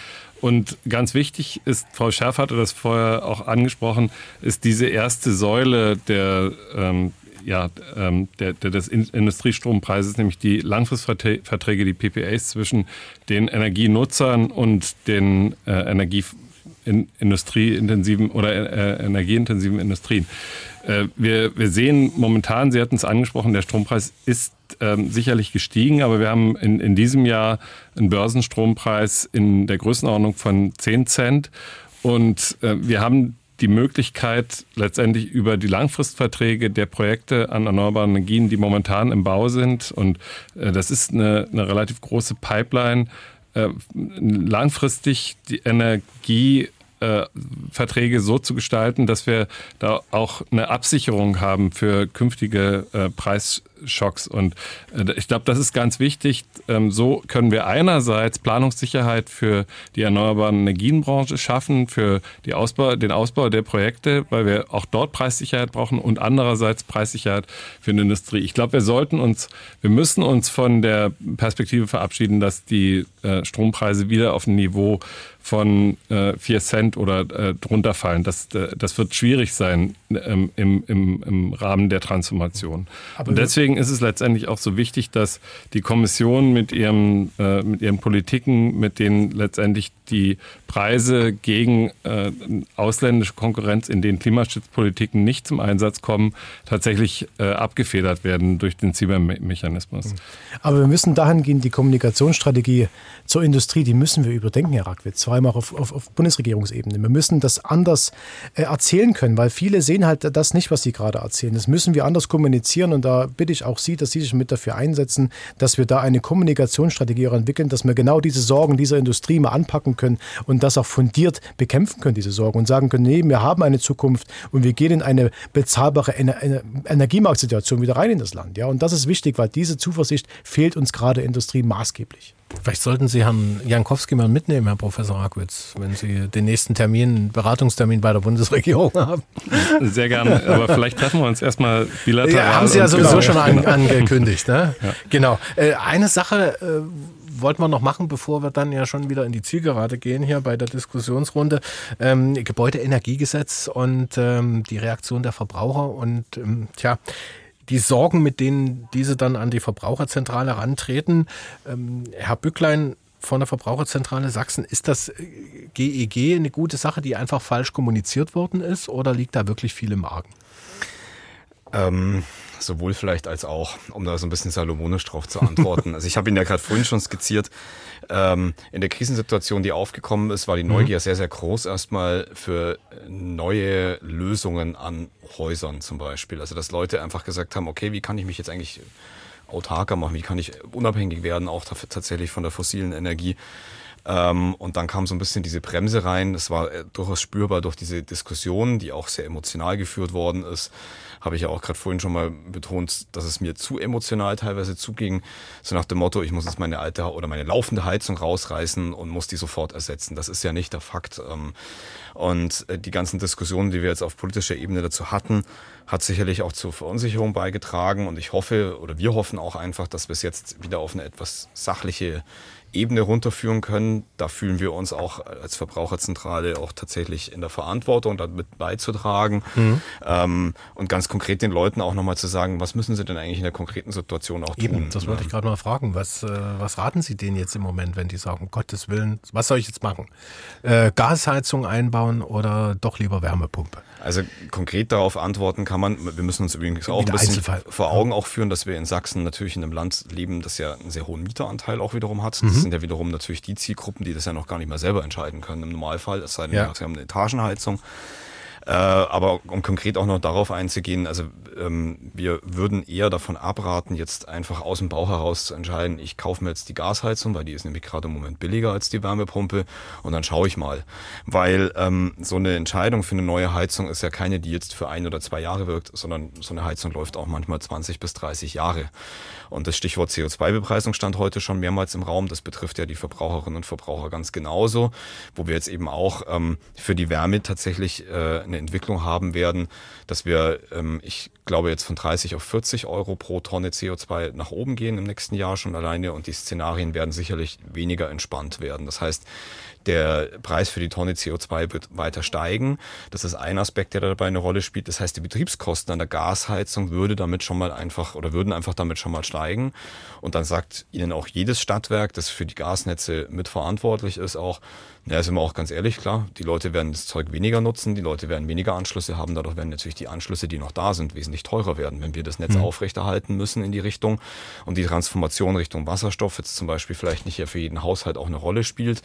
Und ganz wichtig ist, Frau Schärf hatte das vorher auch angesprochen, ist diese erste Säule der, ähm, ja, ähm, der, der, des Industriestrompreises, nämlich die Langfristverträge, die PPAs zwischen den Energienutzern und den äh, Energie in industrieintensiven oder äh, energieintensiven Industrien. Äh, wir, wir sehen momentan, Sie hatten es angesprochen, der Strompreis ist ähm, sicherlich gestiegen, aber wir haben in, in diesem Jahr einen Börsenstrompreis in der Größenordnung von 10 Cent und äh, wir haben die Möglichkeit, letztendlich über die Langfristverträge der Projekte an erneuerbaren Energien, die momentan im Bau sind, und äh, das ist eine, eine relativ große Pipeline, äh, langfristig die Energie äh, Verträge so zu gestalten, dass wir da auch eine Absicherung haben für künftige äh, Preisschocks. Und äh, ich glaube, das ist ganz wichtig. Ähm, so können wir einerseits Planungssicherheit für die erneuerbaren Energienbranche schaffen, für die Ausbau, den Ausbau der Projekte, weil wir auch dort Preissicherheit brauchen und andererseits Preissicherheit für die Industrie. Ich glaube, wir sollten uns, wir müssen uns von der Perspektive verabschieden, dass die äh, Strompreise wieder auf ein Niveau von äh, 4 Cent oder äh, drunter fallen. Das, äh, das wird schwierig sein ähm, im, im, im Rahmen der Transformation. Aber Und deswegen ist es letztendlich auch so wichtig, dass die Kommission mit, ihrem, äh, mit ihren Politiken, mit denen letztendlich die Preise gegen äh, ausländische Konkurrenz, in denen Klimaschutzpolitiken nicht zum Einsatz kommen, tatsächlich äh, abgefedert werden durch den Cybermechanismus. Aber wir müssen dahingehend die Kommunikationsstrategie zur Industrie, die müssen wir überdenken, Herr Rackwitz, vor allem auch auf, auf, auf Bundesregierungsebene. Wir müssen das anders äh, erzählen können, weil viele sehen halt das nicht, was Sie gerade erzählen. Das müssen wir anders kommunizieren und da bitte ich auch Sie, dass Sie sich mit dafür einsetzen, dass wir da eine Kommunikationsstrategie entwickeln, dass wir genau diese Sorgen dieser Industrie mal anpacken können und das auch fundiert bekämpfen können, diese Sorgen und sagen können, nee, wir haben eine Zukunft und wir gehen in eine bezahlbare Ener Energiemarktsituation wieder rein in das Land. Ja, und das ist wichtig, weil diese Zuversicht fehlt uns gerade Industrie maßgeblich. Vielleicht sollten Sie Herrn Jankowski mal mitnehmen, Herr Professor Rakwitz, wenn Sie den nächsten Termin, Beratungstermin bei der Bundesregierung haben. Sehr gerne, aber vielleicht treffen wir uns erstmal bilateral. Ja, haben Sie ja sowieso genau. schon an, angekündigt. Ne? Ja. Genau. Äh, eine Sache äh, wollten wir noch machen, bevor wir dann ja schon wieder in die Zielgerade gehen hier bei der Diskussionsrunde. Ähm, Gebäudeenergiegesetz und ähm, die Reaktion der Verbraucher und ähm, tja, die Sorgen, mit denen diese dann an die Verbraucherzentrale rantreten. Ähm, Herr Bücklein von der Verbraucherzentrale Sachsen, ist das GEG äh, eine gute Sache, die einfach falsch kommuniziert worden ist oder liegt da wirklich viel im Argen? Ähm, sowohl vielleicht als auch, um da so ein bisschen salomonisch drauf zu antworten. also ich habe Ihnen ja gerade vorhin schon skizziert, ähm, in der Krisensituation, die aufgekommen ist, war die Neugier mhm. sehr, sehr groß erstmal für neue Lösungen an Häusern zum Beispiel. Also dass Leute einfach gesagt haben, okay, wie kann ich mich jetzt eigentlich autarker machen, wie kann ich unabhängig werden, auch tatsächlich von der fossilen Energie. Ähm, und dann kam so ein bisschen diese Bremse rein. Das war äh, durchaus spürbar durch diese Diskussion, die auch sehr emotional geführt worden ist habe ich ja auch gerade vorhin schon mal betont, dass es mir zu emotional teilweise zuging. So nach dem Motto, ich muss jetzt meine alte oder meine laufende Heizung rausreißen und muss die sofort ersetzen. Das ist ja nicht der Fakt. Ähm, und äh, die ganzen Diskussionen, die wir jetzt auf politischer Ebene dazu hatten, hat sicherlich auch zur Verunsicherung beigetragen. Und ich hoffe oder wir hoffen auch einfach, dass wir es jetzt wieder auf eine etwas sachliche Ebene runterführen können. Da fühlen wir uns auch als Verbraucherzentrale auch tatsächlich in der Verantwortung, damit beizutragen. Mhm. Ähm, und ganz konkret den Leuten auch nochmal zu sagen, was müssen sie denn eigentlich in der konkreten Situation auch Eben, tun. Das wollte ich gerade mal fragen. Was, äh, was raten Sie denen jetzt im Moment, wenn die sagen, um Gottes Willen, was soll ich jetzt machen? Äh, Gasheizung einbauen oder doch lieber Wärmepumpe? Also konkret darauf antworten kann man, wir müssen uns übrigens auch ein bisschen vor Augen auch führen, dass wir in Sachsen natürlich in einem Land leben, das ja einen sehr hohen Mieteranteil auch wiederum hat. Das mhm. sind ja wiederum natürlich die Zielgruppen, die das ja noch gar nicht mehr selber entscheiden können im Normalfall, es sei denn, ja. sie haben eine Etagenheizung. Äh, aber um konkret auch noch darauf einzugehen, also ähm, wir würden eher davon abraten, jetzt einfach aus dem Bauch heraus zu entscheiden, ich kaufe mir jetzt die Gasheizung, weil die ist nämlich gerade im Moment billiger als die Wärmepumpe und dann schaue ich mal. Weil ähm, so eine Entscheidung für eine neue Heizung ist ja keine, die jetzt für ein oder zwei Jahre wirkt, sondern so eine Heizung läuft auch manchmal 20 bis 30 Jahre. Und das Stichwort CO2-Bepreisung stand heute schon mehrmals im Raum. Das betrifft ja die Verbraucherinnen und Verbraucher ganz genauso, wo wir jetzt eben auch ähm, für die Wärme tatsächlich äh, eine Entwicklung haben werden, dass wir, ähm, ich glaube, jetzt von 30 auf 40 Euro pro Tonne CO2 nach oben gehen im nächsten Jahr schon alleine und die Szenarien werden sicherlich weniger entspannt werden. Das heißt, der Preis für die Tonne CO2 wird weiter steigen. Das ist ein Aspekt, der dabei eine Rolle spielt. Das heißt, die Betriebskosten an der Gasheizung würde damit schon mal einfach oder würden einfach damit schon mal steigen. Und dann sagt Ihnen auch jedes Stadtwerk, das für die Gasnetze mitverantwortlich ist, auch, ja, sind wir auch ganz ehrlich, klar, die Leute werden das Zeug weniger nutzen, die Leute werden weniger Anschlüsse haben, dadurch werden natürlich die Anschlüsse, die noch da sind, wesentlich teurer werden, wenn wir das Netz mhm. aufrechterhalten müssen in die Richtung und die Transformation Richtung Wasserstoff jetzt zum Beispiel vielleicht nicht ja für jeden Haushalt auch eine Rolle spielt,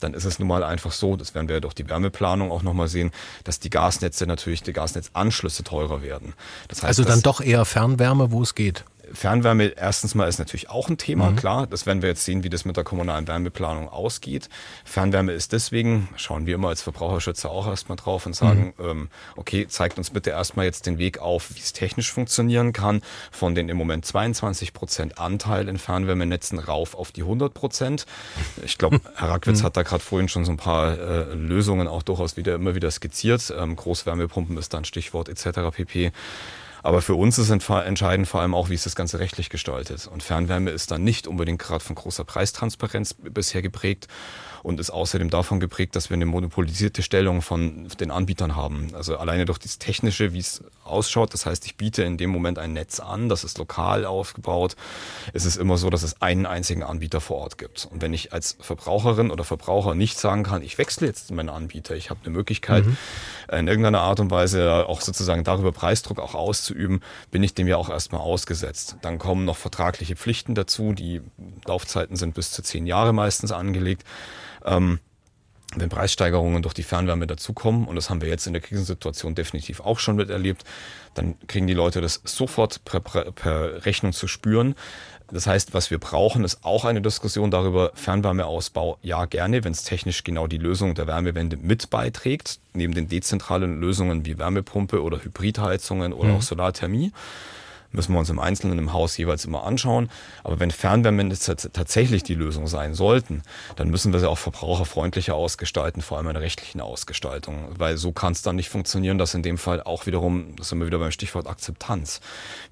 dann ist es nun mal einfach so, das werden wir ja durch die Wärmeplanung auch nochmal sehen, dass die Gasnetze natürlich, die Gasnetzanschlüsse teurer werden. Das heißt, also dann doch eher Fernwärme, wo es geht. Fernwärme erstens mal ist natürlich auch ein Thema, mhm. klar. Das werden wir jetzt sehen, wie das mit der kommunalen Wärmeplanung ausgeht. Fernwärme ist deswegen, schauen wir immer als Verbraucherschützer auch erstmal drauf und sagen, mhm. ähm, okay, zeigt uns bitte erstmal jetzt den Weg auf, wie es technisch funktionieren kann, von den im Moment 22 Prozent Anteil in Fernwärmenetzen rauf auf die 100 Prozent. Ich glaube, Herr Rackwitz mhm. hat da gerade vorhin schon so ein paar äh, Lösungen auch durchaus wieder immer wieder skizziert. Ähm, Großwärmepumpen ist dann Stichwort etc. pp. Aber für uns ist entscheidend vor allem auch, wie ist das Ganze rechtlich gestaltet. Und Fernwärme ist dann nicht unbedingt gerade von großer Preistransparenz bisher geprägt und ist außerdem davon geprägt, dass wir eine monopolisierte Stellung von den Anbietern haben. Also alleine durch das Technische, wie es ausschaut, das heißt, ich biete in dem Moment ein Netz an, das ist lokal aufgebaut, ist es immer so, dass es einen einzigen Anbieter vor Ort gibt. Und wenn ich als Verbraucherin oder Verbraucher nicht sagen kann, ich wechsle jetzt meinen Anbieter, ich habe eine Möglichkeit, mhm. in irgendeiner Art und Weise auch sozusagen darüber Preisdruck auch auszuüben, bin ich dem ja auch erstmal ausgesetzt. Dann kommen noch vertragliche Pflichten dazu, die Laufzeiten sind bis zu zehn Jahre meistens angelegt. Ähm, wenn Preissteigerungen durch die Fernwärme dazukommen, und das haben wir jetzt in der Krisensituation definitiv auch schon miterlebt, dann kriegen die Leute das sofort per, per, Rechnung zu spüren. Das heißt, was wir brauchen, ist auch eine Diskussion darüber, Fernwärmeausbau, ja gerne, wenn es technisch genau die Lösung der Wärmewende mit beiträgt, neben den dezentralen Lösungen wie Wärmepumpe oder Hybridheizungen oder mhm. auch Solarthermie müssen wir uns im Einzelnen im Haus jeweils immer anschauen. Aber wenn Fernwärmenetze tatsächlich die Lösung sein sollten, dann müssen wir sie auch verbraucherfreundlicher ausgestalten, vor allem in der rechtlichen Ausgestaltung. Weil so kann es dann nicht funktionieren, dass in dem Fall auch wiederum, das sind wir wieder beim Stichwort Akzeptanz.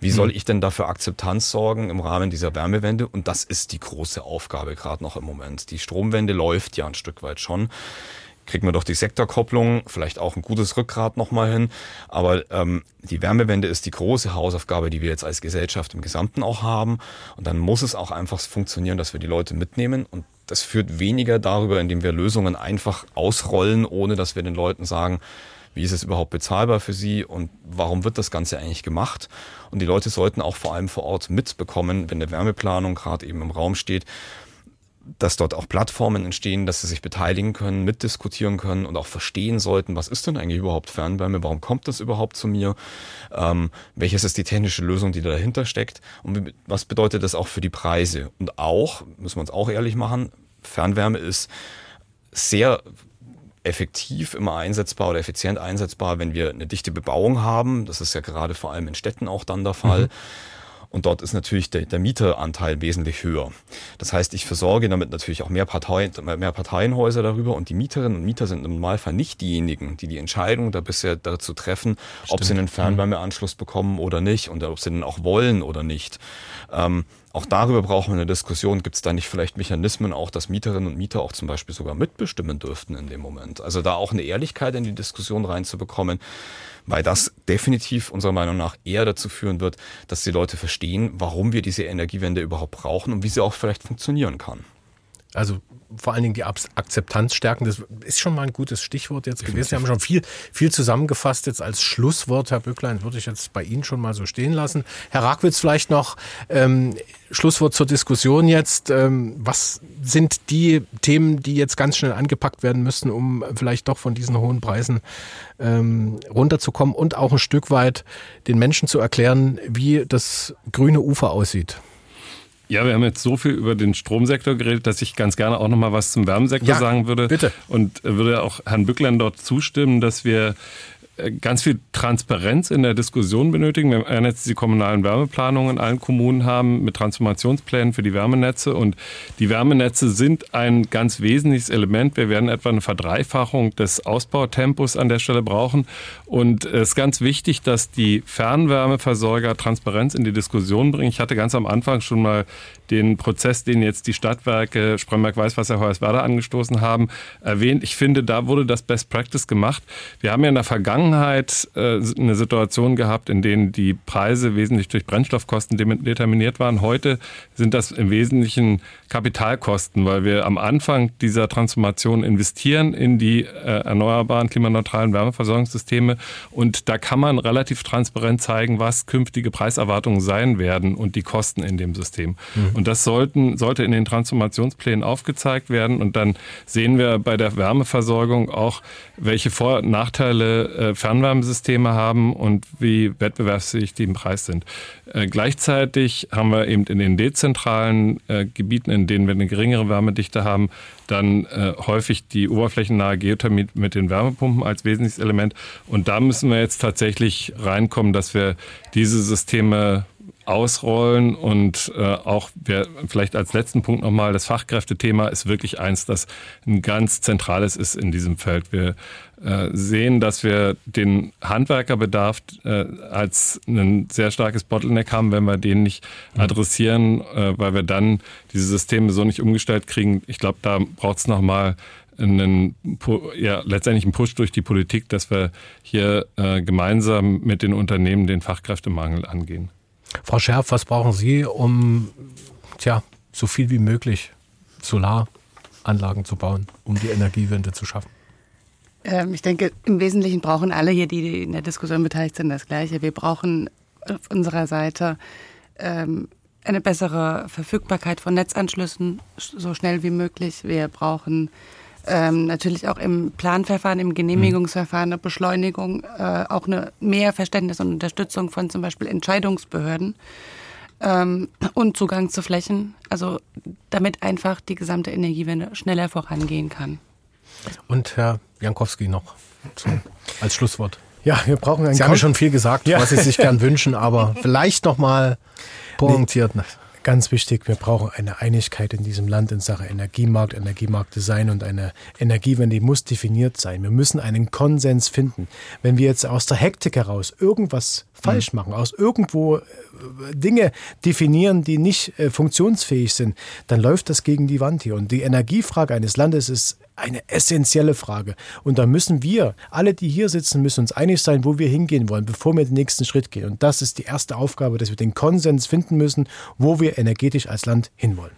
Wie soll hm. ich denn dafür Akzeptanz sorgen im Rahmen dieser Wärmewende? Und das ist die große Aufgabe gerade noch im Moment. Die Stromwende läuft ja ein Stück weit schon kriegen wir doch die Sektorkopplung, vielleicht auch ein gutes Rückgrat nochmal hin. Aber ähm, die Wärmewende ist die große Hausaufgabe, die wir jetzt als Gesellschaft im Gesamten auch haben. Und dann muss es auch einfach funktionieren, dass wir die Leute mitnehmen. Und das führt weniger darüber, indem wir Lösungen einfach ausrollen, ohne dass wir den Leuten sagen, wie ist es überhaupt bezahlbar für sie und warum wird das Ganze eigentlich gemacht. Und die Leute sollten auch vor allem vor Ort mitbekommen, wenn eine Wärmeplanung gerade eben im Raum steht, dass dort auch Plattformen entstehen, dass sie sich beteiligen können, mitdiskutieren können und auch verstehen sollten, was ist denn eigentlich überhaupt Fernwärme, warum kommt das überhaupt zu mir, ähm, welches ist die technische Lösung, die dahinter steckt und was bedeutet das auch für die Preise. Und auch, müssen wir uns auch ehrlich machen, Fernwärme ist sehr effektiv immer einsetzbar oder effizient einsetzbar, wenn wir eine dichte Bebauung haben. Das ist ja gerade vor allem in Städten auch dann der Fall. Mhm. Und dort ist natürlich der, der Mieteranteil wesentlich höher. Das heißt, ich versorge damit natürlich auch mehr, Parteien, mehr Parteienhäuser darüber und die Mieterinnen und Mieter sind im Normalfall nicht diejenigen, die die Entscheidung da bisher dazu treffen, Stimmt. ob sie einen Fernwärmeanschluss bekommen oder nicht und ob sie den auch wollen oder nicht. Ähm, auch darüber brauchen wir eine Diskussion. Gibt es da nicht vielleicht Mechanismen auch, dass Mieterinnen und Mieter auch zum Beispiel sogar mitbestimmen dürften in dem Moment? Also da auch eine Ehrlichkeit in die Diskussion reinzubekommen weil das definitiv unserer Meinung nach eher dazu führen wird, dass die Leute verstehen, warum wir diese Energiewende überhaupt brauchen und wie sie auch vielleicht funktionieren kann. Also vor allen Dingen die Akzeptanz stärken, das ist schon mal ein gutes Stichwort jetzt gewesen. Sie haben schon viel, viel zusammengefasst jetzt als Schlusswort, Herr Böcklein, würde ich jetzt bei Ihnen schon mal so stehen lassen. Herr Rackwitz vielleicht noch, ähm, Schlusswort zur Diskussion jetzt. Ähm, was sind die Themen, die jetzt ganz schnell angepackt werden müssen, um vielleicht doch von diesen hohen Preisen ähm, runterzukommen und auch ein Stück weit den Menschen zu erklären, wie das grüne Ufer aussieht? Ja, wir haben jetzt so viel über den Stromsektor geredet, dass ich ganz gerne auch noch mal was zum Wärmesektor ja, sagen würde. Bitte. Und würde auch Herrn Bücklein dort zustimmen, dass wir ganz viel Transparenz in der Diskussion benötigen. Wir werden jetzt die kommunalen Wärmeplanungen in allen Kommunen haben mit Transformationsplänen für die Wärmenetze. Und die Wärmenetze sind ein ganz wesentliches Element. Wir werden etwa eine Verdreifachung des Ausbautempos an der Stelle brauchen. Und es ist ganz wichtig, dass die Fernwärmeversorger Transparenz in die Diskussion bringen. Ich hatte ganz am Anfang schon mal den Prozess, den jetzt die Stadtwerke Spremberg, Weißwasser, Hoyerswerda angestoßen haben, erwähnt. Ich finde, da wurde das Best Practice gemacht. Wir haben ja in der Vergangenheit äh, eine Situation gehabt, in denen die Preise wesentlich durch Brennstoffkosten determiniert waren. Heute sind das im Wesentlichen Kapitalkosten, weil wir am Anfang dieser Transformation investieren in die äh, erneuerbaren, klimaneutralen Wärmeversorgungssysteme. Und da kann man relativ transparent zeigen, was künftige Preiserwartungen sein werden und die Kosten in dem System. Mhm. Und das sollten, sollte in den Transformationsplänen aufgezeigt werden. Und dann sehen wir bei der Wärmeversorgung auch, welche Vor- und Nachteile äh, Fernwärmesysteme haben und wie wettbewerbsfähig die im Preis sind. Äh, gleichzeitig haben wir eben in den dezentralen äh, Gebieten, in denen wir eine geringere Wärmedichte haben, dann äh, häufig die oberflächennahe Geothermie mit den Wärmepumpen als wesentliches Element. Und da müssen wir jetzt tatsächlich reinkommen, dass wir diese Systeme ausrollen und äh, auch wir, vielleicht als letzten Punkt nochmal, das Fachkräftethema ist wirklich eins, das ein ganz zentrales ist in diesem Feld. Wir äh, sehen, dass wir den Handwerkerbedarf äh, als ein sehr starkes Bottleneck haben, wenn wir den nicht mhm. adressieren, äh, weil wir dann diese Systeme so nicht umgestellt kriegen. Ich glaube, da braucht es nochmal einen, ja, letztendlich einen Push durch die Politik, dass wir hier äh, gemeinsam mit den Unternehmen den Fachkräftemangel angehen. Frau Scherf, was brauchen Sie, um tja, so viel wie möglich Solaranlagen zu bauen, um die Energiewende zu schaffen? Ähm, ich denke, im Wesentlichen brauchen alle hier, die in der Diskussion beteiligt sind, das Gleiche. Wir brauchen auf unserer Seite ähm, eine bessere Verfügbarkeit von Netzanschlüssen so schnell wie möglich. Wir brauchen ähm, natürlich auch im Planverfahren, im Genehmigungsverfahren eine Beschleunigung, äh, auch eine mehr Verständnis und Unterstützung von zum Beispiel Entscheidungsbehörden ähm, und Zugang zu Flächen, also damit einfach die gesamte Energiewende schneller vorangehen kann. Und Herr Jankowski noch zum, als Schlusswort. Ja, wir brauchen einen Sie haben schon viel gesagt, ja. was Sie sich gern wünschen, aber vielleicht noch mal pointiert. Nee. Ganz wichtig, wir brauchen eine Einigkeit in diesem Land in Sachen Energiemarkt, Energiemarktdesign und eine Energiewende die muss definiert sein. Wir müssen einen Konsens finden. Wenn wir jetzt aus der Hektik heraus irgendwas falsch mhm. machen, aus irgendwo Dinge definieren, die nicht äh, funktionsfähig sind, dann läuft das gegen die Wand hier. Und die Energiefrage eines Landes ist eine essentielle Frage. Und da müssen wir, alle, die hier sitzen, müssen uns einig sein, wo wir hingehen wollen, bevor wir den nächsten Schritt gehen. Und das ist die erste Aufgabe, dass wir den Konsens finden müssen, wo wir energetisch als Land hinwollen.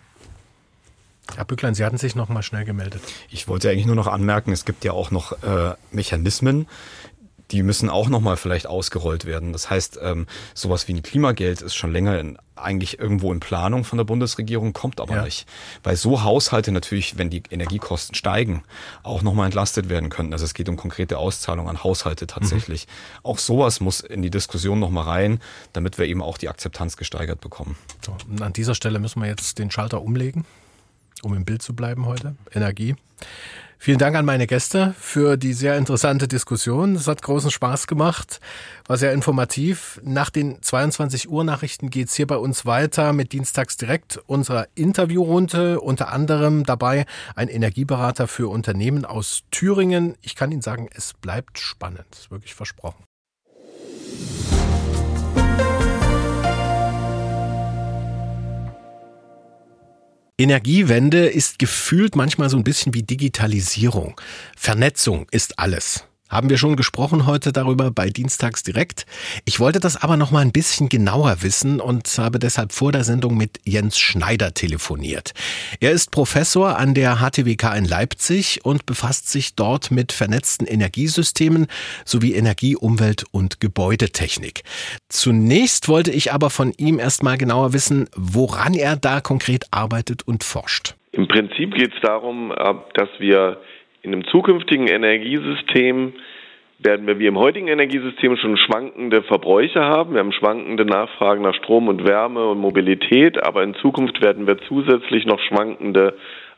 Herr Bücklein, Sie hatten sich noch mal schnell gemeldet. Ich wollte eigentlich nur noch anmerken, es gibt ja auch noch äh, Mechanismen, die müssen auch nochmal vielleicht ausgerollt werden. Das heißt, ähm, sowas wie ein Klimageld ist schon länger in, eigentlich irgendwo in Planung von der Bundesregierung, kommt aber ja. nicht. Weil so Haushalte natürlich, wenn die Energiekosten steigen, auch nochmal entlastet werden könnten. Also es geht um konkrete Auszahlungen an Haushalte tatsächlich. Mhm. Auch sowas muss in die Diskussion nochmal rein, damit wir eben auch die Akzeptanz gesteigert bekommen. So, an dieser Stelle müssen wir jetzt den Schalter umlegen, um im Bild zu bleiben heute. Energie. Vielen Dank an meine Gäste für die sehr interessante Diskussion. Es hat großen Spaß gemacht, war sehr informativ. Nach den 22 Uhr Nachrichten geht's hier bei uns weiter mit Dienstags direkt unserer Interviewrunde. Unter anderem dabei ein Energieberater für Unternehmen aus Thüringen. Ich kann Ihnen sagen, es bleibt spannend. Wirklich versprochen. Energiewende ist gefühlt manchmal so ein bisschen wie Digitalisierung. Vernetzung ist alles haben wir schon gesprochen heute darüber bei Dienstags direkt. Ich wollte das aber noch mal ein bisschen genauer wissen und habe deshalb vor der Sendung mit Jens Schneider telefoniert. Er ist Professor an der HTWK in Leipzig und befasst sich dort mit vernetzten Energiesystemen sowie Energie, Umwelt und Gebäudetechnik. Zunächst wollte ich aber von ihm erst mal genauer wissen, woran er da konkret arbeitet und forscht. Im Prinzip geht es darum, äh, dass wir in einem zukünftigen Energiesystem werden wir wie im heutigen Energiesystem schon schwankende Verbräuche haben. Wir haben schwankende Nachfragen nach Strom und Wärme und Mobilität, aber in Zukunft werden wir zusätzlich noch schwankende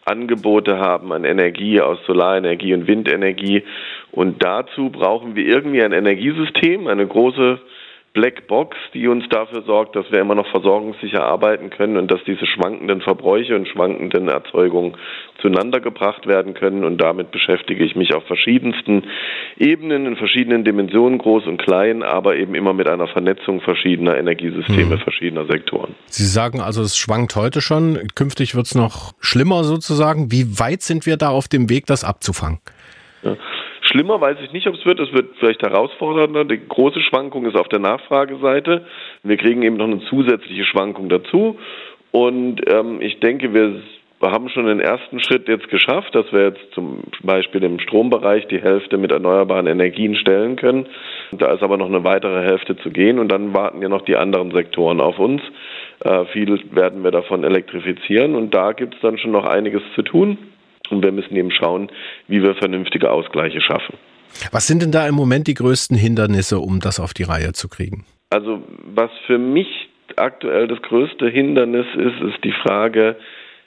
Angebote haben an Energie aus Solarenergie und Windenergie. Und dazu brauchen wir irgendwie ein Energiesystem, eine große Blackbox, die uns dafür sorgt, dass wir immer noch versorgungssicher arbeiten können und dass diese schwankenden Verbräuche und schwankenden Erzeugungen zueinander gebracht werden können. Und damit beschäftige ich mich auf verschiedensten Ebenen, in verschiedenen Dimensionen, groß und klein, aber eben immer mit einer Vernetzung verschiedener Energiesysteme, hm. verschiedener Sektoren. Sie sagen also, es schwankt heute schon. Künftig wird es noch schlimmer sozusagen. Wie weit sind wir da auf dem Weg, das abzufangen? Ja. Schlimmer weiß ich nicht, ob es wird. Es wird vielleicht herausfordernder. Die große Schwankung ist auf der Nachfrageseite. Wir kriegen eben noch eine zusätzliche Schwankung dazu. Und ähm, ich denke, wir haben schon den ersten Schritt jetzt geschafft, dass wir jetzt zum Beispiel im Strombereich die Hälfte mit erneuerbaren Energien stellen können. Da ist aber noch eine weitere Hälfte zu gehen und dann warten ja noch die anderen Sektoren auf uns. Äh, viel werden wir davon elektrifizieren und da gibt es dann schon noch einiges zu tun. Und wir müssen eben schauen, wie wir vernünftige Ausgleiche schaffen. Was sind denn da im Moment die größten Hindernisse, um das auf die Reihe zu kriegen? Also was für mich aktuell das größte Hindernis ist, ist die Frage,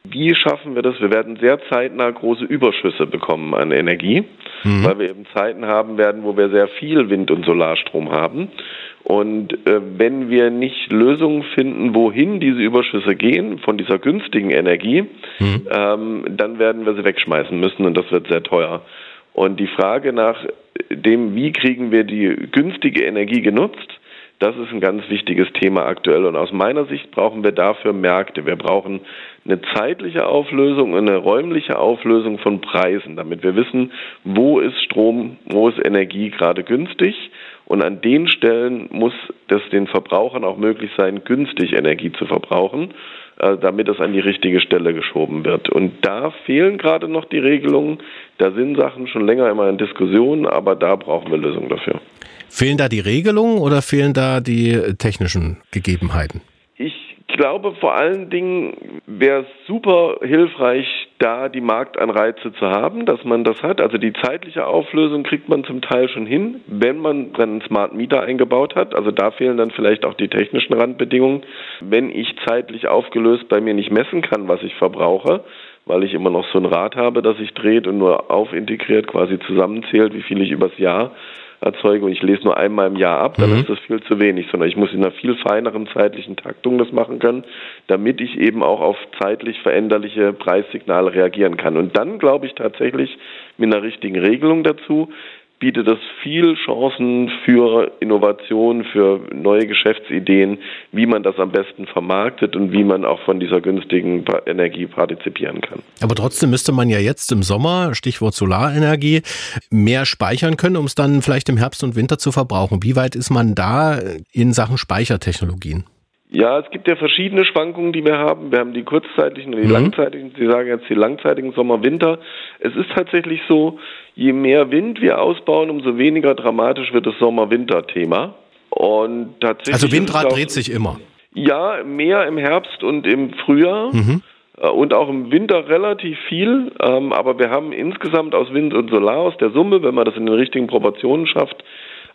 wie schaffen wir das? Wir werden sehr zeitnah große Überschüsse bekommen an Energie, mhm. weil wir eben Zeiten haben werden, wo wir sehr viel Wind- und Solarstrom haben. Und äh, wenn wir nicht Lösungen finden, wohin diese Überschüsse gehen von dieser günstigen Energie, mhm. ähm, dann werden wir sie wegschmeißen müssen und das wird sehr teuer. Und die Frage nach dem, wie kriegen wir die günstige Energie genutzt, das ist ein ganz wichtiges Thema aktuell. Und aus meiner Sicht brauchen wir dafür Märkte. Wir brauchen eine zeitliche Auflösung und eine räumliche Auflösung von Preisen, damit wir wissen, wo ist Strom, wo ist Energie gerade günstig. Und an den Stellen muss es den Verbrauchern auch möglich sein, günstig Energie zu verbrauchen, äh, damit es an die richtige Stelle geschoben wird. Und da fehlen gerade noch die Regelungen. Da sind Sachen schon länger immer in Diskussion, aber da brauchen wir Lösungen dafür. Fehlen da die Regelungen oder fehlen da die technischen Gegebenheiten? Ich glaube, vor allen Dingen wäre es super hilfreich, da die Marktanreize zu haben, dass man das hat. Also die zeitliche Auflösung kriegt man zum Teil schon hin, wenn man einen Smart Meter eingebaut hat. Also da fehlen dann vielleicht auch die technischen Randbedingungen. Wenn ich zeitlich aufgelöst bei mir nicht messen kann, was ich verbrauche, weil ich immer noch so ein Rad habe, das sich dreht und nur aufintegriert quasi zusammenzählt, wie viel ich übers Jahr erzeuge und ich lese nur einmal im Jahr ab, dann mhm. ist das viel zu wenig, sondern ich muss in einer viel feineren zeitlichen Taktung das machen können, damit ich eben auch auf zeitlich veränderliche Preissignale reagieren kann. Und dann glaube ich tatsächlich mit einer richtigen Regelung dazu, bietet es viel Chancen für Innovation, für neue Geschäftsideen, wie man das am besten vermarktet und wie man auch von dieser günstigen Energie partizipieren kann. Aber trotzdem müsste man ja jetzt im Sommer, Stichwort Solarenergie, mehr speichern können, um es dann vielleicht im Herbst und Winter zu verbrauchen. Wie weit ist man da in Sachen Speichertechnologien? Ja, es gibt ja verschiedene Schwankungen, die wir haben. Wir haben die kurzzeitigen und die mhm. langzeitigen. Sie sagen jetzt die langzeitigen Sommer, Winter. Es ist tatsächlich so, je mehr Wind wir ausbauen, umso weniger dramatisch wird das Sommer-Winter-Thema. Und tatsächlich. Also Windrad auch, dreht sich immer. Ja, mehr im Herbst und im Frühjahr. Mhm. Äh, und auch im Winter relativ viel, ähm, aber wir haben insgesamt aus Wind und Solar aus der Summe, wenn man das in den richtigen Proportionen schafft,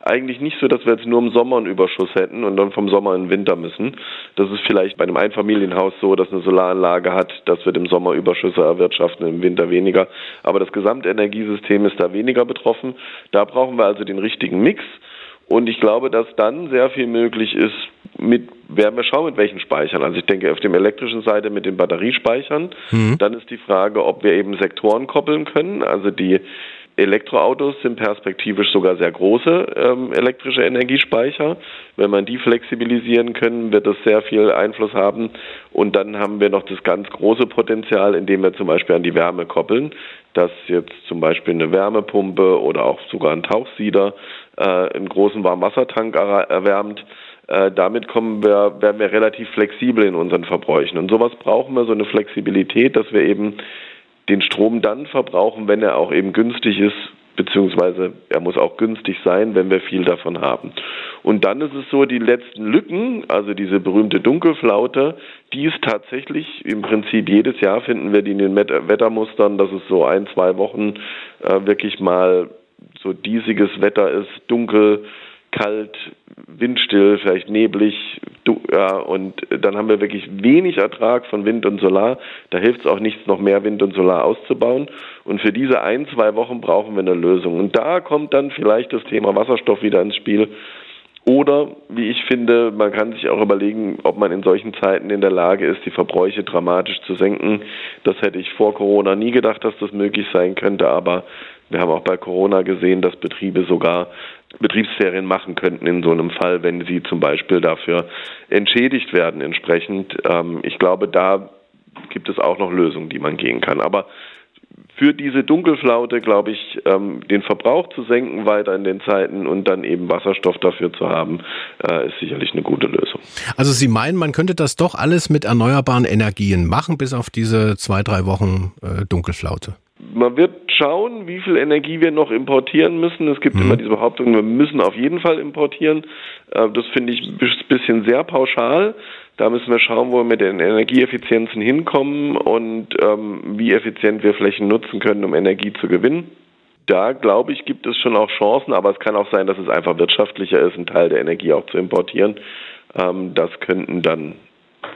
eigentlich nicht so, dass wir jetzt nur im Sommer einen Überschuss hätten und dann vom Sommer in den Winter müssen. Das ist vielleicht bei einem Einfamilienhaus so, dass eine Solaranlage hat, dass wir im Sommer Überschüsse erwirtschaften, im Winter weniger. Aber das Gesamtenergiesystem ist da weniger betroffen. Da brauchen wir also den richtigen Mix. Und ich glaube, dass dann sehr viel möglich ist, mit, werden wir schauen, mit welchen Speichern. Also ich denke, auf der elektrischen Seite mit den Batteriespeichern. Mhm. Dann ist die Frage, ob wir eben Sektoren koppeln können. Also die Elektroautos sind perspektivisch sogar sehr große ähm, elektrische Energiespeicher. Wenn man die flexibilisieren können, wird das sehr viel Einfluss haben. Und dann haben wir noch das ganz große Potenzial, indem wir zum Beispiel an die Wärme koppeln, dass jetzt zum Beispiel eine Wärmepumpe oder auch sogar ein Tauchsieder äh, einen großen Warmwassertank erwärmt. Äh, damit kommen wir, werden wir relativ flexibel in unseren Verbräuchen. Und sowas brauchen wir, so eine Flexibilität, dass wir eben den Strom dann verbrauchen, wenn er auch eben günstig ist, beziehungsweise er muss auch günstig sein, wenn wir viel davon haben. Und dann ist es so, die letzten Lücken, also diese berühmte Dunkelflaute, die ist tatsächlich im Prinzip jedes Jahr finden wir die in den Wettermustern, dass es so ein, zwei Wochen äh, wirklich mal so diesiges Wetter ist, dunkel, kalt, windstill, vielleicht neblig, du, ja, und dann haben wir wirklich wenig Ertrag von Wind und Solar. Da hilft es auch nichts, noch mehr Wind und Solar auszubauen. Und für diese ein, zwei Wochen brauchen wir eine Lösung. Und da kommt dann vielleicht das Thema Wasserstoff wieder ins Spiel. Oder, wie ich finde, man kann sich auch überlegen, ob man in solchen Zeiten in der Lage ist, die Verbräuche dramatisch zu senken. Das hätte ich vor Corona nie gedacht, dass das möglich sein könnte, aber wir haben auch bei Corona gesehen, dass Betriebe sogar Betriebsferien machen könnten in so einem Fall, wenn sie zum Beispiel dafür entschädigt werden entsprechend. Ähm, ich glaube, da gibt es auch noch Lösungen, die man gehen kann. Aber für diese Dunkelflaute, glaube ich, ähm, den Verbrauch zu senken weiter in den Zeiten und dann eben Wasserstoff dafür zu haben, äh, ist sicherlich eine gute Lösung. Also Sie meinen, man könnte das doch alles mit erneuerbaren Energien machen, bis auf diese zwei, drei Wochen äh, Dunkelflaute? Man wird schauen, wie viel Energie wir noch importieren müssen. Es gibt mhm. immer diese Behauptung, wir müssen auf jeden Fall importieren. Äh, das finde ich ein bisschen sehr pauschal. Da müssen wir schauen, wo wir mit den Energieeffizienzen hinkommen und ähm, wie effizient wir Flächen nutzen können, um Energie zu gewinnen. Da glaube ich, gibt es schon auch Chancen, aber es kann auch sein, dass es einfach wirtschaftlicher ist, einen Teil der Energie auch zu importieren. Ähm, das könnten dann,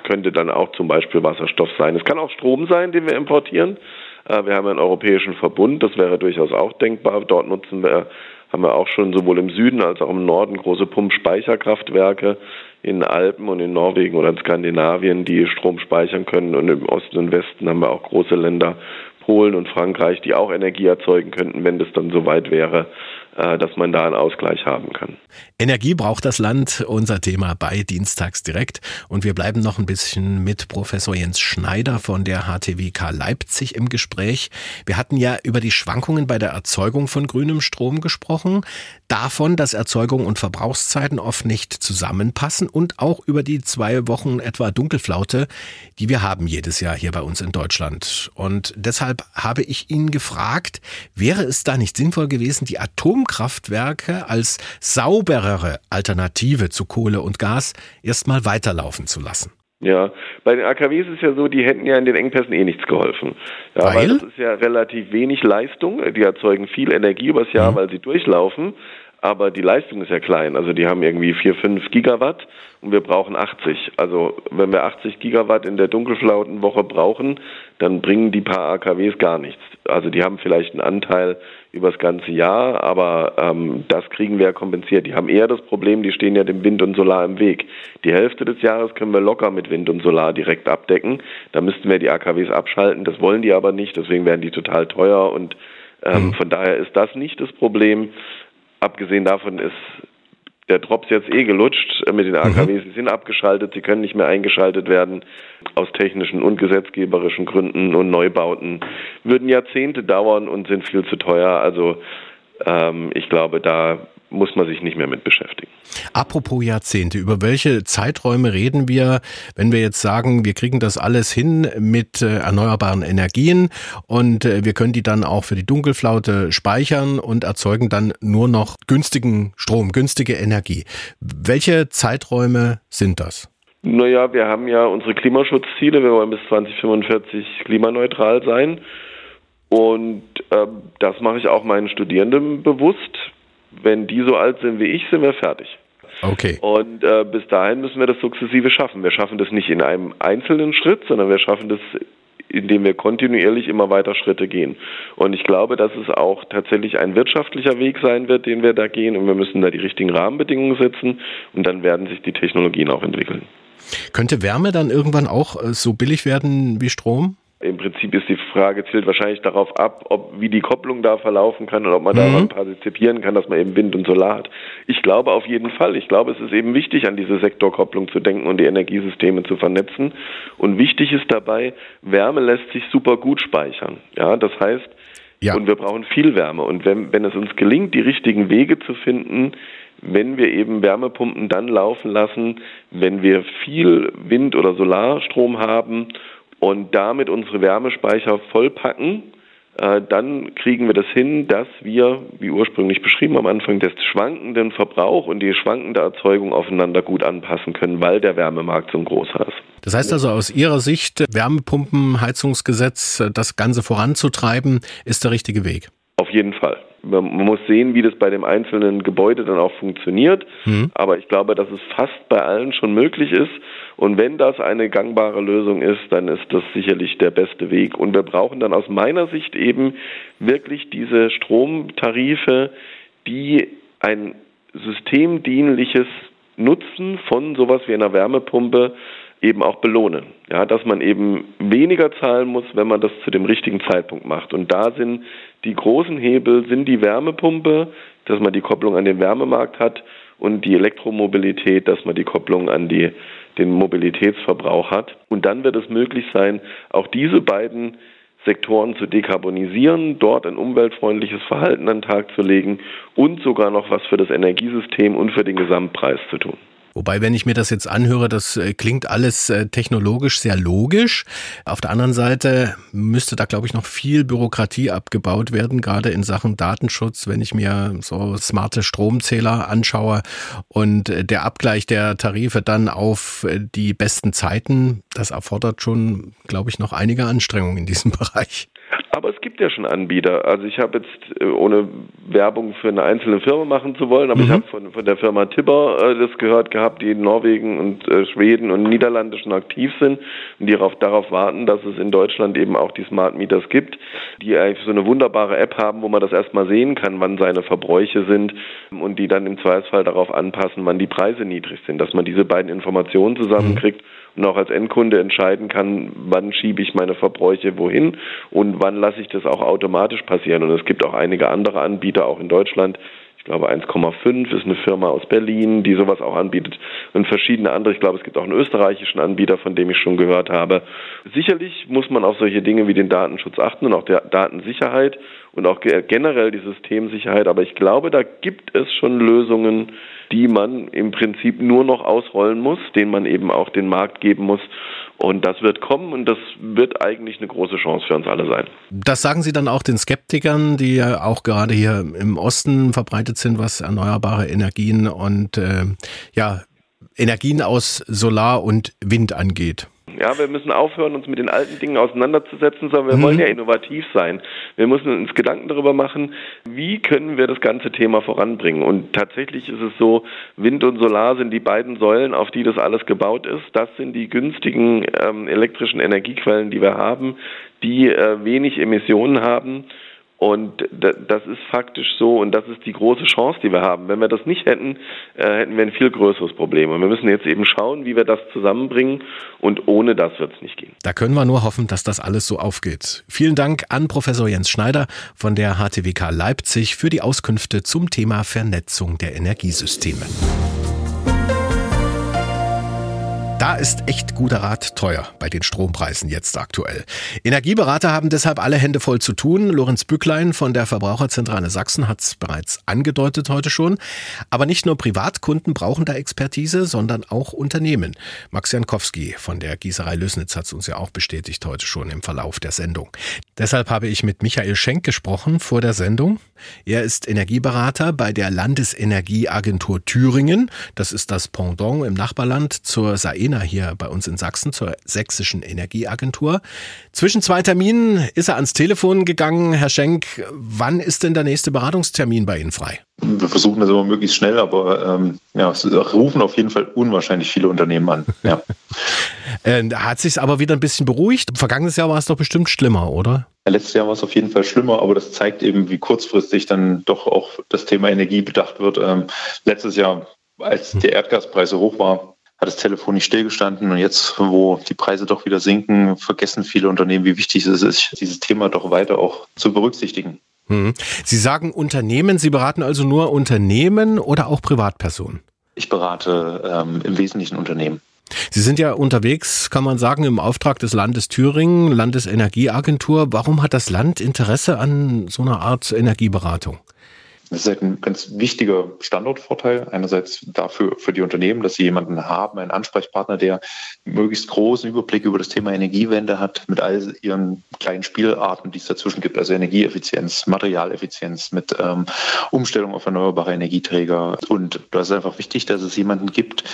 könnte dann auch zum Beispiel Wasserstoff sein. Es kann auch Strom sein, den wir importieren. Äh, wir haben einen europäischen Verbund, das wäre durchaus auch denkbar. Dort nutzen wir, haben wir auch schon sowohl im Süden als auch im Norden große Pumpspeicherkraftwerke in Alpen und in Norwegen oder in Skandinavien, die Strom speichern können. Und im Osten und Westen haben wir auch große Länder, Polen und Frankreich, die auch Energie erzeugen könnten, wenn das dann soweit wäre, äh, dass man da einen Ausgleich haben kann. Energie braucht das Land, unser Thema bei Dienstags direkt. Und wir bleiben noch ein bisschen mit Professor Jens Schneider von der HTWK Leipzig im Gespräch. Wir hatten ja über die Schwankungen bei der Erzeugung von grünem Strom gesprochen, davon, dass Erzeugung und Verbrauchszeiten oft nicht zusammenpassen und auch über die zwei Wochen etwa Dunkelflaute, die wir haben jedes Jahr hier bei uns in Deutschland. Und deshalb habe ich ihn gefragt, wäre es da nicht sinnvoll gewesen, die Atom Atomkraftwerke als sauberere Alternative zu Kohle und Gas erstmal weiterlaufen zu lassen. Ja, bei den AKWs ist ja so, die hätten ja in den Engpässen eh nichts geholfen. Ja, weil? weil das ist ja relativ wenig Leistung. Die erzeugen viel Energie übers Jahr, mhm. weil sie durchlaufen aber die Leistung ist ja klein. Also die haben irgendwie 4, 5 Gigawatt und wir brauchen 80. Also wenn wir 80 Gigawatt in der Dunkelflautenwoche brauchen, dann bringen die paar AKWs gar nichts. Also die haben vielleicht einen Anteil über das ganze Jahr, aber ähm, das kriegen wir ja kompensiert. Die haben eher das Problem, die stehen ja dem Wind und Solar im Weg. Die Hälfte des Jahres können wir locker mit Wind und Solar direkt abdecken. Da müssten wir die AKWs abschalten. Das wollen die aber nicht, deswegen werden die total teuer und Ähm, mhm. Von daher ist das nicht das Problem. Abgesehen davon ist der Drops jetzt eh gelutscht mit den AKWs. Mhm. Sie sind abgeschaltet, sie können nicht mehr eingeschaltet werden. Aus technischen und gesetzgeberischen Gründen und Neubauten würden Jahrzehnte dauern und sind viel zu teuer. Also ähm, ich glaube, da muss man sich nicht mehr mit beschäftigen. Apropos Jahrzehnte, über welche Zeiträume reden wir, wenn wir jetzt sagen, wir kriegen das alles hin mit äh, erneuerbaren Energien und äh, wir können die dann auch für die Dunkelflaute speichern und erzeugen dann nur noch günstigen Strom, günstige Energie. Welche Zeiträume sind das? Naja, wir haben ja unsere Klimaschutzziele, wir wollen bis 2045 klimaneutral sein. Und äh, das mache ich auch meinen Studierenden bewusst wenn die so alt sind wie ich, sind wir fertig. Okay. Und äh, bis dahin müssen wir das sukzessive schaffen. Wir schaffen das nicht in einem einzelnen Schritt, sondern wir schaffen das, indem wir kontinuierlich immer weiter Schritte gehen. Und ich glaube, dass es auch tatsächlich ein wirtschaftlicher Weg sein wird, den wir da gehen. Und wir müssen da die richtigen Rahmenbedingungen setzen. Und dann werden sich die Technologien auch entwickeln. Könnte Wärme dann irgendwann auch äh, so billig werden wie Strom? Im Prinzip ist die Frage, zielt wahrscheinlich darauf ab, ob wie die Kopplung da verlaufen kann und ob man mhm. daran partizipieren kann, dass man eben Wind und Solar hat. Ich glaube auf jeden Fall. Ich glaube, es ist eben wichtig, an diese Sektorkopplung zu denken und die Energiesysteme zu vernetzen. Und wichtig ist dabei, Wärme lässt sich super gut speichern. Ja, das heißt, ja. und wir brauchen viel Wärme. Und wenn, wenn es uns gelingt, die richtigen Wege zu finden, wenn wir eben Wärmepumpen dann laufen lassen, wenn wir viel Wind- oder Solarstrom haben und damit unsere Wärmespeicher vollpacken, äh, dann kriegen wir das hin, dass wir, wie ursprünglich beschrieben am Anfang, des schwankenden Verbrauch und die schwankende Erzeugung aufeinander gut anpassen können, weil der Wärmemarkt so großer ist. Das heißt also aus Ihrer Sicht, Wärmepumpenheizungsgesetz, das Ganze voranzutreiben, ist der richtige Weg? Auf jeden Fall. Man muss sehen, wie das bei dem einzelnen Gebäude dann auch funktioniert. Mhm. Aber ich glaube, dass es fast bei allen schon möglich ist. Und wenn das eine gangbare Lösung ist, dann ist das sicherlich der beste Weg. Und wir brauchen dann aus meiner Sicht eben wirklich diese Stromtarife, die ein systemdienliches Nutzen von sowas wie einer Wärmepumpe eben auch belohnen. Ja, dass man eben weniger zahlen muss, wenn man das zu dem richtigen Zeitpunkt macht. Und da sind die großen Hebel sind die Wärmepumpe, dass man die Kopplung an den Wärmemarkt hat und die Elektromobilität, dass man die Kopplung an die, den Mobilitätsverbrauch hat. Und dann wird es möglich sein, auch diese beiden Sektoren zu dekarbonisieren, dort ein umweltfreundliches Verhalten an den Tag zu legen und sogar noch was für das Energiesystem und für den Gesamtpreis zu tun. Wobei, wenn ich mir das jetzt anhöre, das äh, klingt alles äh, technologisch sehr logisch. Auf der anderen Seite müsste da, glaube ich, noch viel Bürokratie abgebaut werden, gerade in Sachen Datenschutz, wenn ich mir so smarte Stromzähler anschaue und äh, der Abgleich der Tarife dann auf die besten Zeiten, das erfordert schon, glaube ich, noch einige Anstrengungen in diesem Bereich. Aber es gibt ja schon Anbieter. Also ich habe jetzt, äh, ohne Werbung für eine einzelne Firma machen zu wollen, aber mhm. ich habe von, von der Firma Tibber äh, das gehört gehabt, die in Norwegen und äh, Schweden und Niederlande schon aktiv sind und die darauf, darauf warten, dass es in Deutschland eben auch die Smart Meters gibt, die eigentlich so eine wunderbare App haben, wo man das erstmal sehen kann, wann seine Verbräuche sind und die dann im Zweifelsfall darauf anpassen, wann die Preise niedrig sind, dass man diese beiden Informationen zusammenkriegt. Mhm auch als Endkunde entscheiden kann, wann schiebe ich meine Verbräuche wohin und wann lasse ich das auch automatisch passieren. Und es gibt auch einige andere Anbieter, auch in Deutschland. Ich glaube 1,5 ist eine Firma aus Berlin, die sowas auch anbietet und verschiedene andere. Ich glaube, es gibt auch einen österreichischen Anbieter, von dem ich schon gehört habe. Sicherlich muss man auf solche Dinge wie den Datenschutz achten und auch der Datensicherheit und auch generell die Systemsicherheit. Aber ich glaube, da gibt es schon Lösungen, die man im Prinzip nur noch ausrollen muss, denen man eben auch den Markt geben muss. Und das wird kommen und das wird eigentlich eine große Chance für uns alle sein. Das sagen Sie dann auch den Skeptikern, die ja auch gerade hier im Osten verbreitet sind, was erneuerbare Energien und äh, ja, Energien aus Solar und Wind angeht. Ja, wir müssen aufhören, uns mit den alten Dingen auseinanderzusetzen, sondern wir mhm. wollen ja innovativ sein. Wir müssen uns Gedanken darüber machen, wie können wir das ganze Thema voranbringen. Und tatsächlich ist es so, Wind und Solar sind die beiden Säulen, auf die das alles gebaut ist. Das sind die günstigen ähm, elektrischen Energiequellen, die wir haben, die äh, wenig Emissionen haben Und das ist faktisch so und das ist die große Chance, die wir haben. Wenn wir das nicht hätten, äh, hätten wir ein viel größeres Problem. Und wir müssen jetzt eben schauen, wie wir das zusammenbringen und ohne das wird es nicht gehen. Da können wir nur hoffen, dass das alles so aufgeht. Vielen Dank an Professor Jens Schneider von der HTWK Leipzig für die Auskünfte zum Thema Vernetzung der Energiesysteme. Da ist echt guter Rat teuer bei den Strompreisen jetzt aktuell. Energieberater haben deshalb alle Hände voll zu tun. Lorenz Bücklein von der Verbraucherzentrale Sachsen hat es bereits angedeutet heute schon. Aber nicht nur Privatkunden brauchen da Expertise, sondern auch Unternehmen. Max Jankowski von der Gießerei Lösnitz hat es uns ja auch bestätigt heute schon im Verlauf der Sendung. Deshalb habe ich mit Michael Schenk gesprochen vor der Sendung. Er ist Energieberater bei der Landesenergieagentur Thüringen. Das ist das Pendant im Nachbarland zur SAE Trainer hier bei uns in Sachsen zur Sächsischen Energieagentur. Zwischen zwei Terminen ist er ans Telefon gegangen. Herr Schenk, wann ist denn der nächste Beratungstermin bei Ihnen frei? Wir versuchen das immer möglichst schnell, aber ähm, ja, es rufen auf jeden Fall unwahrscheinlich viele Unternehmen an. Ja. äh, hat sich aber wieder ein bisschen beruhigt? Vergangenes Jahr war es doch bestimmt schlimmer, oder? Ja, letztes Jahr war es auf jeden Fall schlimmer, aber das zeigt eben, wie kurzfristig dann doch auch das Thema Energie bedacht wird. Ähm, letztes Jahr, als die Erdgaspreise hoch waren, hat das Telefon nicht stillgestanden. Und jetzt, wo die Preise doch wieder sinken, vergessen viele Unternehmen, wie wichtig es ist, dieses Thema doch weiter auch zu berücksichtigen. Hm. Sie sagen Unternehmen, Sie beraten also nur Unternehmen oder auch Privatpersonen? Ich berate ähm, im Wesentlichen Unternehmen. Sie sind ja unterwegs, kann man sagen, im Auftrag des Landes Thüringen, Landesenergieagentur. Warum hat das Land Interesse an so einer Art Energieberatung? Das ist halt ein ganz wichtiger Standortvorteil. Einerseits dafür für die Unternehmen, dass sie jemanden haben, einen Ansprechpartner, der möglichst großen Überblick über das Thema Energiewende hat, mit all ihren kleinen Spielarten, die es dazwischen gibt, also Energieeffizienz, Materialeffizienz, mit ähm, Umstellung auf erneuerbare Energieträger. Und da ist einfach wichtig, dass es jemanden gibt,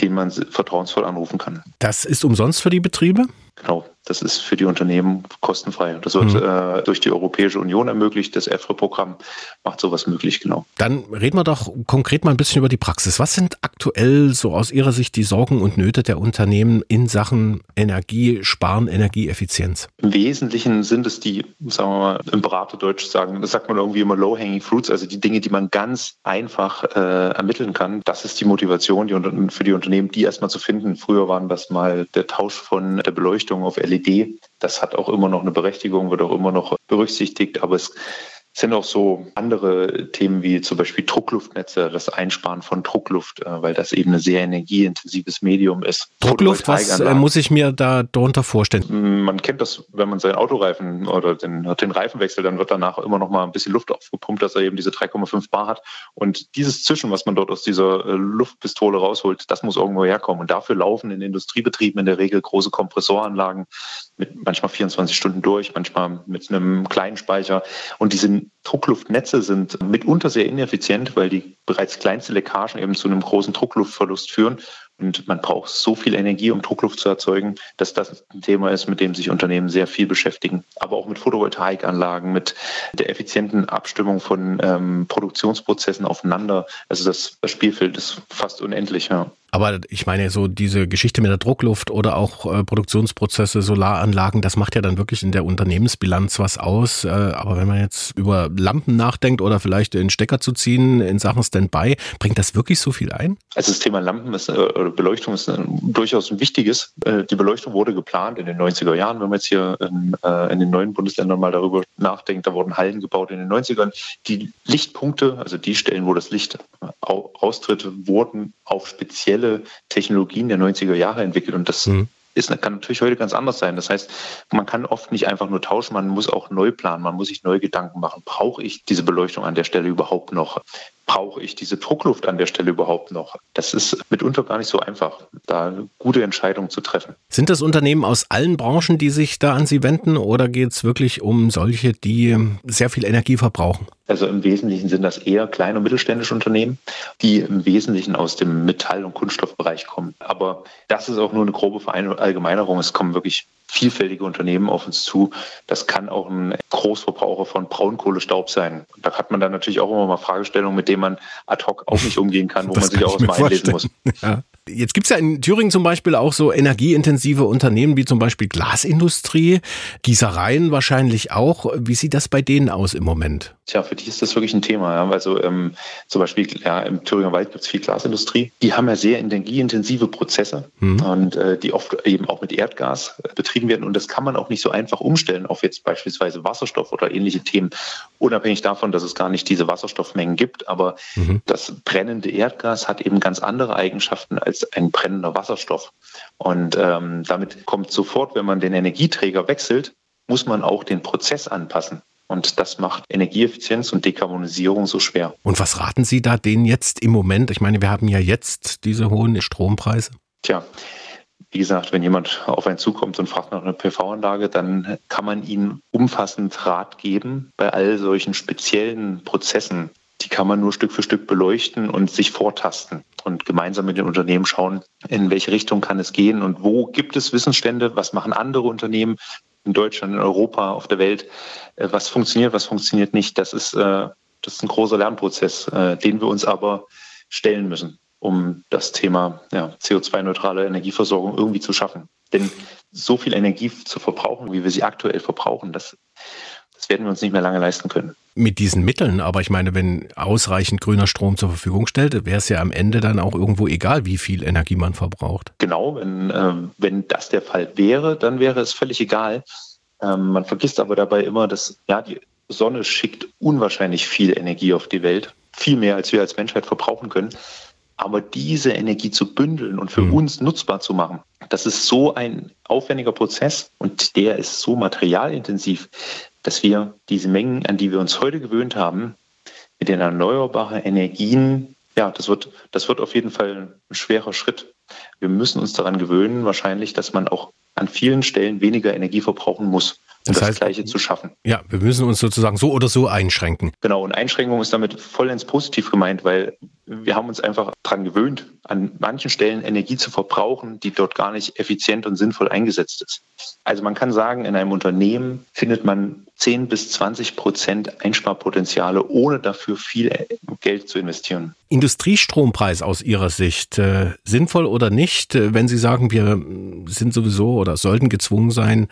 den man vertrauensvoll anrufen kann. Das ist umsonst für die Betriebe? Genau, das ist für die Unternehmen kostenfrei. Das wird mhm. äh, durch die Europäische Union ermöglicht. Das EFRE-Programm macht sowas möglich, genau. Dann reden wir doch konkret mal ein bisschen über die Praxis. Was sind aktuell so aus Ihrer Sicht die Sorgen und Nöte der Unternehmen in Sachen Energiesparen, Energieeffizienz? Im Wesentlichen sind es die, sagen wir mal, im Beraterdeutsch sagen, das sagt man irgendwie immer low-hanging fruits, also die Dinge, die man ganz einfach äh, ermitteln kann. Das ist die Motivation die, für die Unternehmen, die erstmal zu finden. Früher waren das mal der Tausch von der Beleuchtung auf LED LED. Das hat auch immer noch eine Berechtigung, wird auch immer noch berücksichtigt, aber es sind auch so andere Themen wie zum Beispiel Druckluftnetze, das Einsparen von Druckluft, äh, weil das eben ein sehr energieintensives Medium ist. Druckluft, was äh, muss ich mir da darunter vorstellen? Man kennt das, wenn man seinen Autoreifen oder den, den Reifen wechselt, dann wird danach immer noch mal ein bisschen Luft aufgepumpt, dass er eben diese 3,5 Bar hat. Und dieses Zischen, was man dort aus dieser äh, Luftpistole rausholt, das muss irgendwo herkommen. Und dafür laufen in Industriebetrieben in der Regel große Kompressoranlagen mit manchmal 24 Stunden durch, manchmal mit einem kleinen Speicher. Und diese Druckluftnetze sind mitunter sehr ineffizient, weil die bereits kleinste Leckagen eben zu einem großen Druckluftverlust führen. Und man braucht so viel Energie, um Druckluft zu erzeugen, dass das ein Thema ist, mit dem sich Unternehmen sehr viel beschäftigen. Aber auch mit Photovoltaikanlagen, mit der effizienten Abstimmung von ähm, Produktionsprozessen aufeinander. Also das, das Spielfeld ist fast unendlich. Ja. Aber ich meine, so diese Geschichte mit der Druckluft oder auch äh, Produktionsprozesse, Solaranlagen, das macht ja dann wirklich in der Unternehmensbilanz was aus. Äh, aber wenn man jetzt über Lampen nachdenkt oder vielleicht den Stecker zu ziehen in Sachen Standby, bringt das wirklich so viel ein? Also das Thema Lampen ist, äh, Beleuchtung ist ein, durchaus ein wichtiges. Äh, die Beleuchtung wurde geplant in den 90er Jahren. Wenn man jetzt hier in, äh, in den neuen Bundesländern mal darüber nachdenkt, da wurden Hallen gebaut in den 90ern. Die Lichtpunkte, also die Stellen, wo das Licht austritt, wurden auf spezielle spezielle Technologien der 90er Jahre entwickelt und das mhm. ist, kann natürlich heute ganz anders sein. Das heißt, man kann oft nicht einfach nur tauschen, man muss auch neu planen, man muss sich neue Gedanken machen. Brauche ich diese Beleuchtung an der Stelle überhaupt noch? Brauche ich diese Druckluft an der Stelle überhaupt noch? Das ist mitunter gar nicht so einfach, da gute Entscheidung zu treffen. Sind das Unternehmen aus allen Branchen, die sich da an Sie wenden oder geht es wirklich um solche, die sehr viel Energie verbrauchen? Also im Wesentlichen sind das eher kleine und mittelständische Unternehmen, die im Wesentlichen aus dem Metall- und Kunststoffbereich kommen. Aber das ist auch nur eine grobe Verallgemeinerung. Es kommen wirklich vielfältige Unternehmen auf uns zu. Das kann auch ein Großverbraucher von Braunkohlestaub sein. Da hat man dann natürlich auch immer mal Fragestellungen, mit denen man ad hoc auch nicht umgehen kann, wo das man sich auch erstmal einlesen muss. Ja. Jetzt gibt's ja in Thüringen zum Beispiel auch so energieintensive Unternehmen wie zum Beispiel Glasindustrie, Gießereien wahrscheinlich auch. Wie sieht das bei denen aus im Moment? Tja, für die ist das wirklich ein Thema. Ja. Also ähm, zum Beispiel ja, im Thüringer Wald gibt es viel Glasindustrie. Die haben ja sehr energieintensive Prozesse mhm. und äh, die oft eben auch mit Erdgas äh, betrieben werden. Und das kann man auch nicht so einfach umstellen auf jetzt beispielsweise Wasserstoff oder ähnliche Themen, unabhängig davon, dass es gar nicht diese Wasserstoffmengen gibt. Aber mhm. das brennende Erdgas hat eben ganz andere Eigenschaften als ein brennender Wasserstoff. Und ähm, damit kommt sofort, wenn man den Energieträger wechselt, muss man auch den Prozess anpassen. Und das macht Energieeffizienz und Dekarbonisierung so schwer. Und was raten Sie da denen jetzt im Moment? Ich meine, wir haben ja jetzt diese hohen Strompreise. Tja, wie gesagt, wenn jemand auf einen zukommt und fragt nach einer PV-Anlage, dann kann man ihnen umfassend Rat geben bei all solchen speziellen Prozessen. Die kann man nur Stück für Stück beleuchten und sich vortasten und gemeinsam mit den Unternehmen schauen, in welche Richtung kann es gehen und wo gibt es Wissensstände, was machen andere Unternehmen, in Deutschland, in Europa, auf der Welt, äh, was funktioniert, was funktioniert nicht. Das ist, äh, das ist ein großer Lernprozess, äh, den wir uns aber stellen müssen, um das Thema ja, CO2-neutrale Energieversorgung irgendwie zu schaffen. Denn so viel Energie zu verbrauchen, wie wir sie aktuell verbrauchen, das, das werden wir uns nicht mehr lange leisten können mit diesen Mitteln, aber ich meine, wenn ausreichend grüner Strom zur Verfügung stellt, wäre es ja am Ende dann auch irgendwo egal, wie viel Energie man verbraucht. Genau, wenn, äh, wenn das der Fall wäre, dann wäre es völlig egal. Ähm, man vergisst aber dabei immer, dass ja, die Sonne schickt unwahrscheinlich viel Energie auf die Welt, viel mehr, als wir als Menschheit verbrauchen können. Aber diese Energie zu bündeln und für mhm. uns nutzbar zu machen, das ist so ein aufwendiger Prozess und der ist so materialintensiv, dass wir diese Mengen, an die wir uns heute gewöhnt haben, mit den erneuerbaren Energien, ja, das wird, das wird auf jeden Fall ein schwerer Schritt. Wir müssen uns daran gewöhnen, wahrscheinlich, dass man auch an vielen Stellen weniger Energie verbrauchen muss das, das heißt, Gleiche zu schaffen. Ja, wir müssen uns sozusagen so oder so einschränken. Genau, und Einschränkung ist damit vollends positiv gemeint, weil wir haben uns einfach daran gewöhnt, an manchen Stellen Energie zu verbrauchen, die dort gar nicht effizient und sinnvoll eingesetzt ist. Also man kann sagen, in einem Unternehmen findet man 10 bis 20 Prozent Einsparpotenziale, ohne dafür viel Geld zu investieren. Industriestrompreis aus Ihrer Sicht, äh, sinnvoll oder nicht, äh, wenn Sie sagen, wir sind sowieso oder sollten gezwungen sein,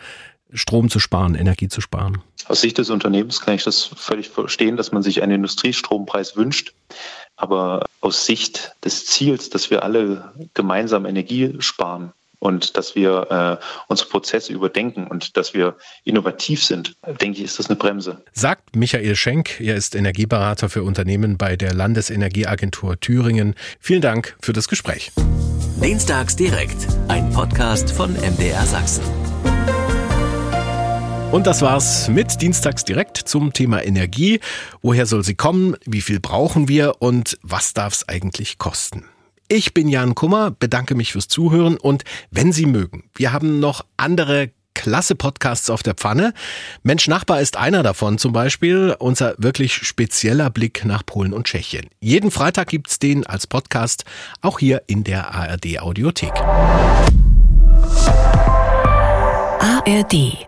Strom zu sparen, Energie zu sparen? Aus Sicht des Unternehmens kann ich das völlig verstehen, dass man sich einen Industriestrompreis wünscht. Aber aus Sicht des Ziels, dass wir alle gemeinsam Energie sparen und dass wir äh, unsere Prozesse überdenken und dass wir innovativ sind, denke ich, ist das eine Bremse. Sagt Michael Schenk, er ist Energieberater für Unternehmen bei der Landesenergieagentur Thüringen. Vielen Dank für das Gespräch. Dienstags direkt, ein Podcast von MDR Sachsen. Und das war's mit Dienstags direkt zum Thema Energie. Woher soll sie kommen? Wie viel brauchen wir? Und was darf's eigentlich kosten? Ich bin Jan Kummer, bedanke mich fürs Zuhören und wenn Sie mögen, wir haben noch andere klasse Podcasts auf der Pfanne. Mensch Nachbar ist einer davon zum Beispiel. Unser wirklich spezieller Blick nach Polen und Tschechien. Jeden Freitag gibt's den als Podcast, auch hier in der ARD Audiothek. ARD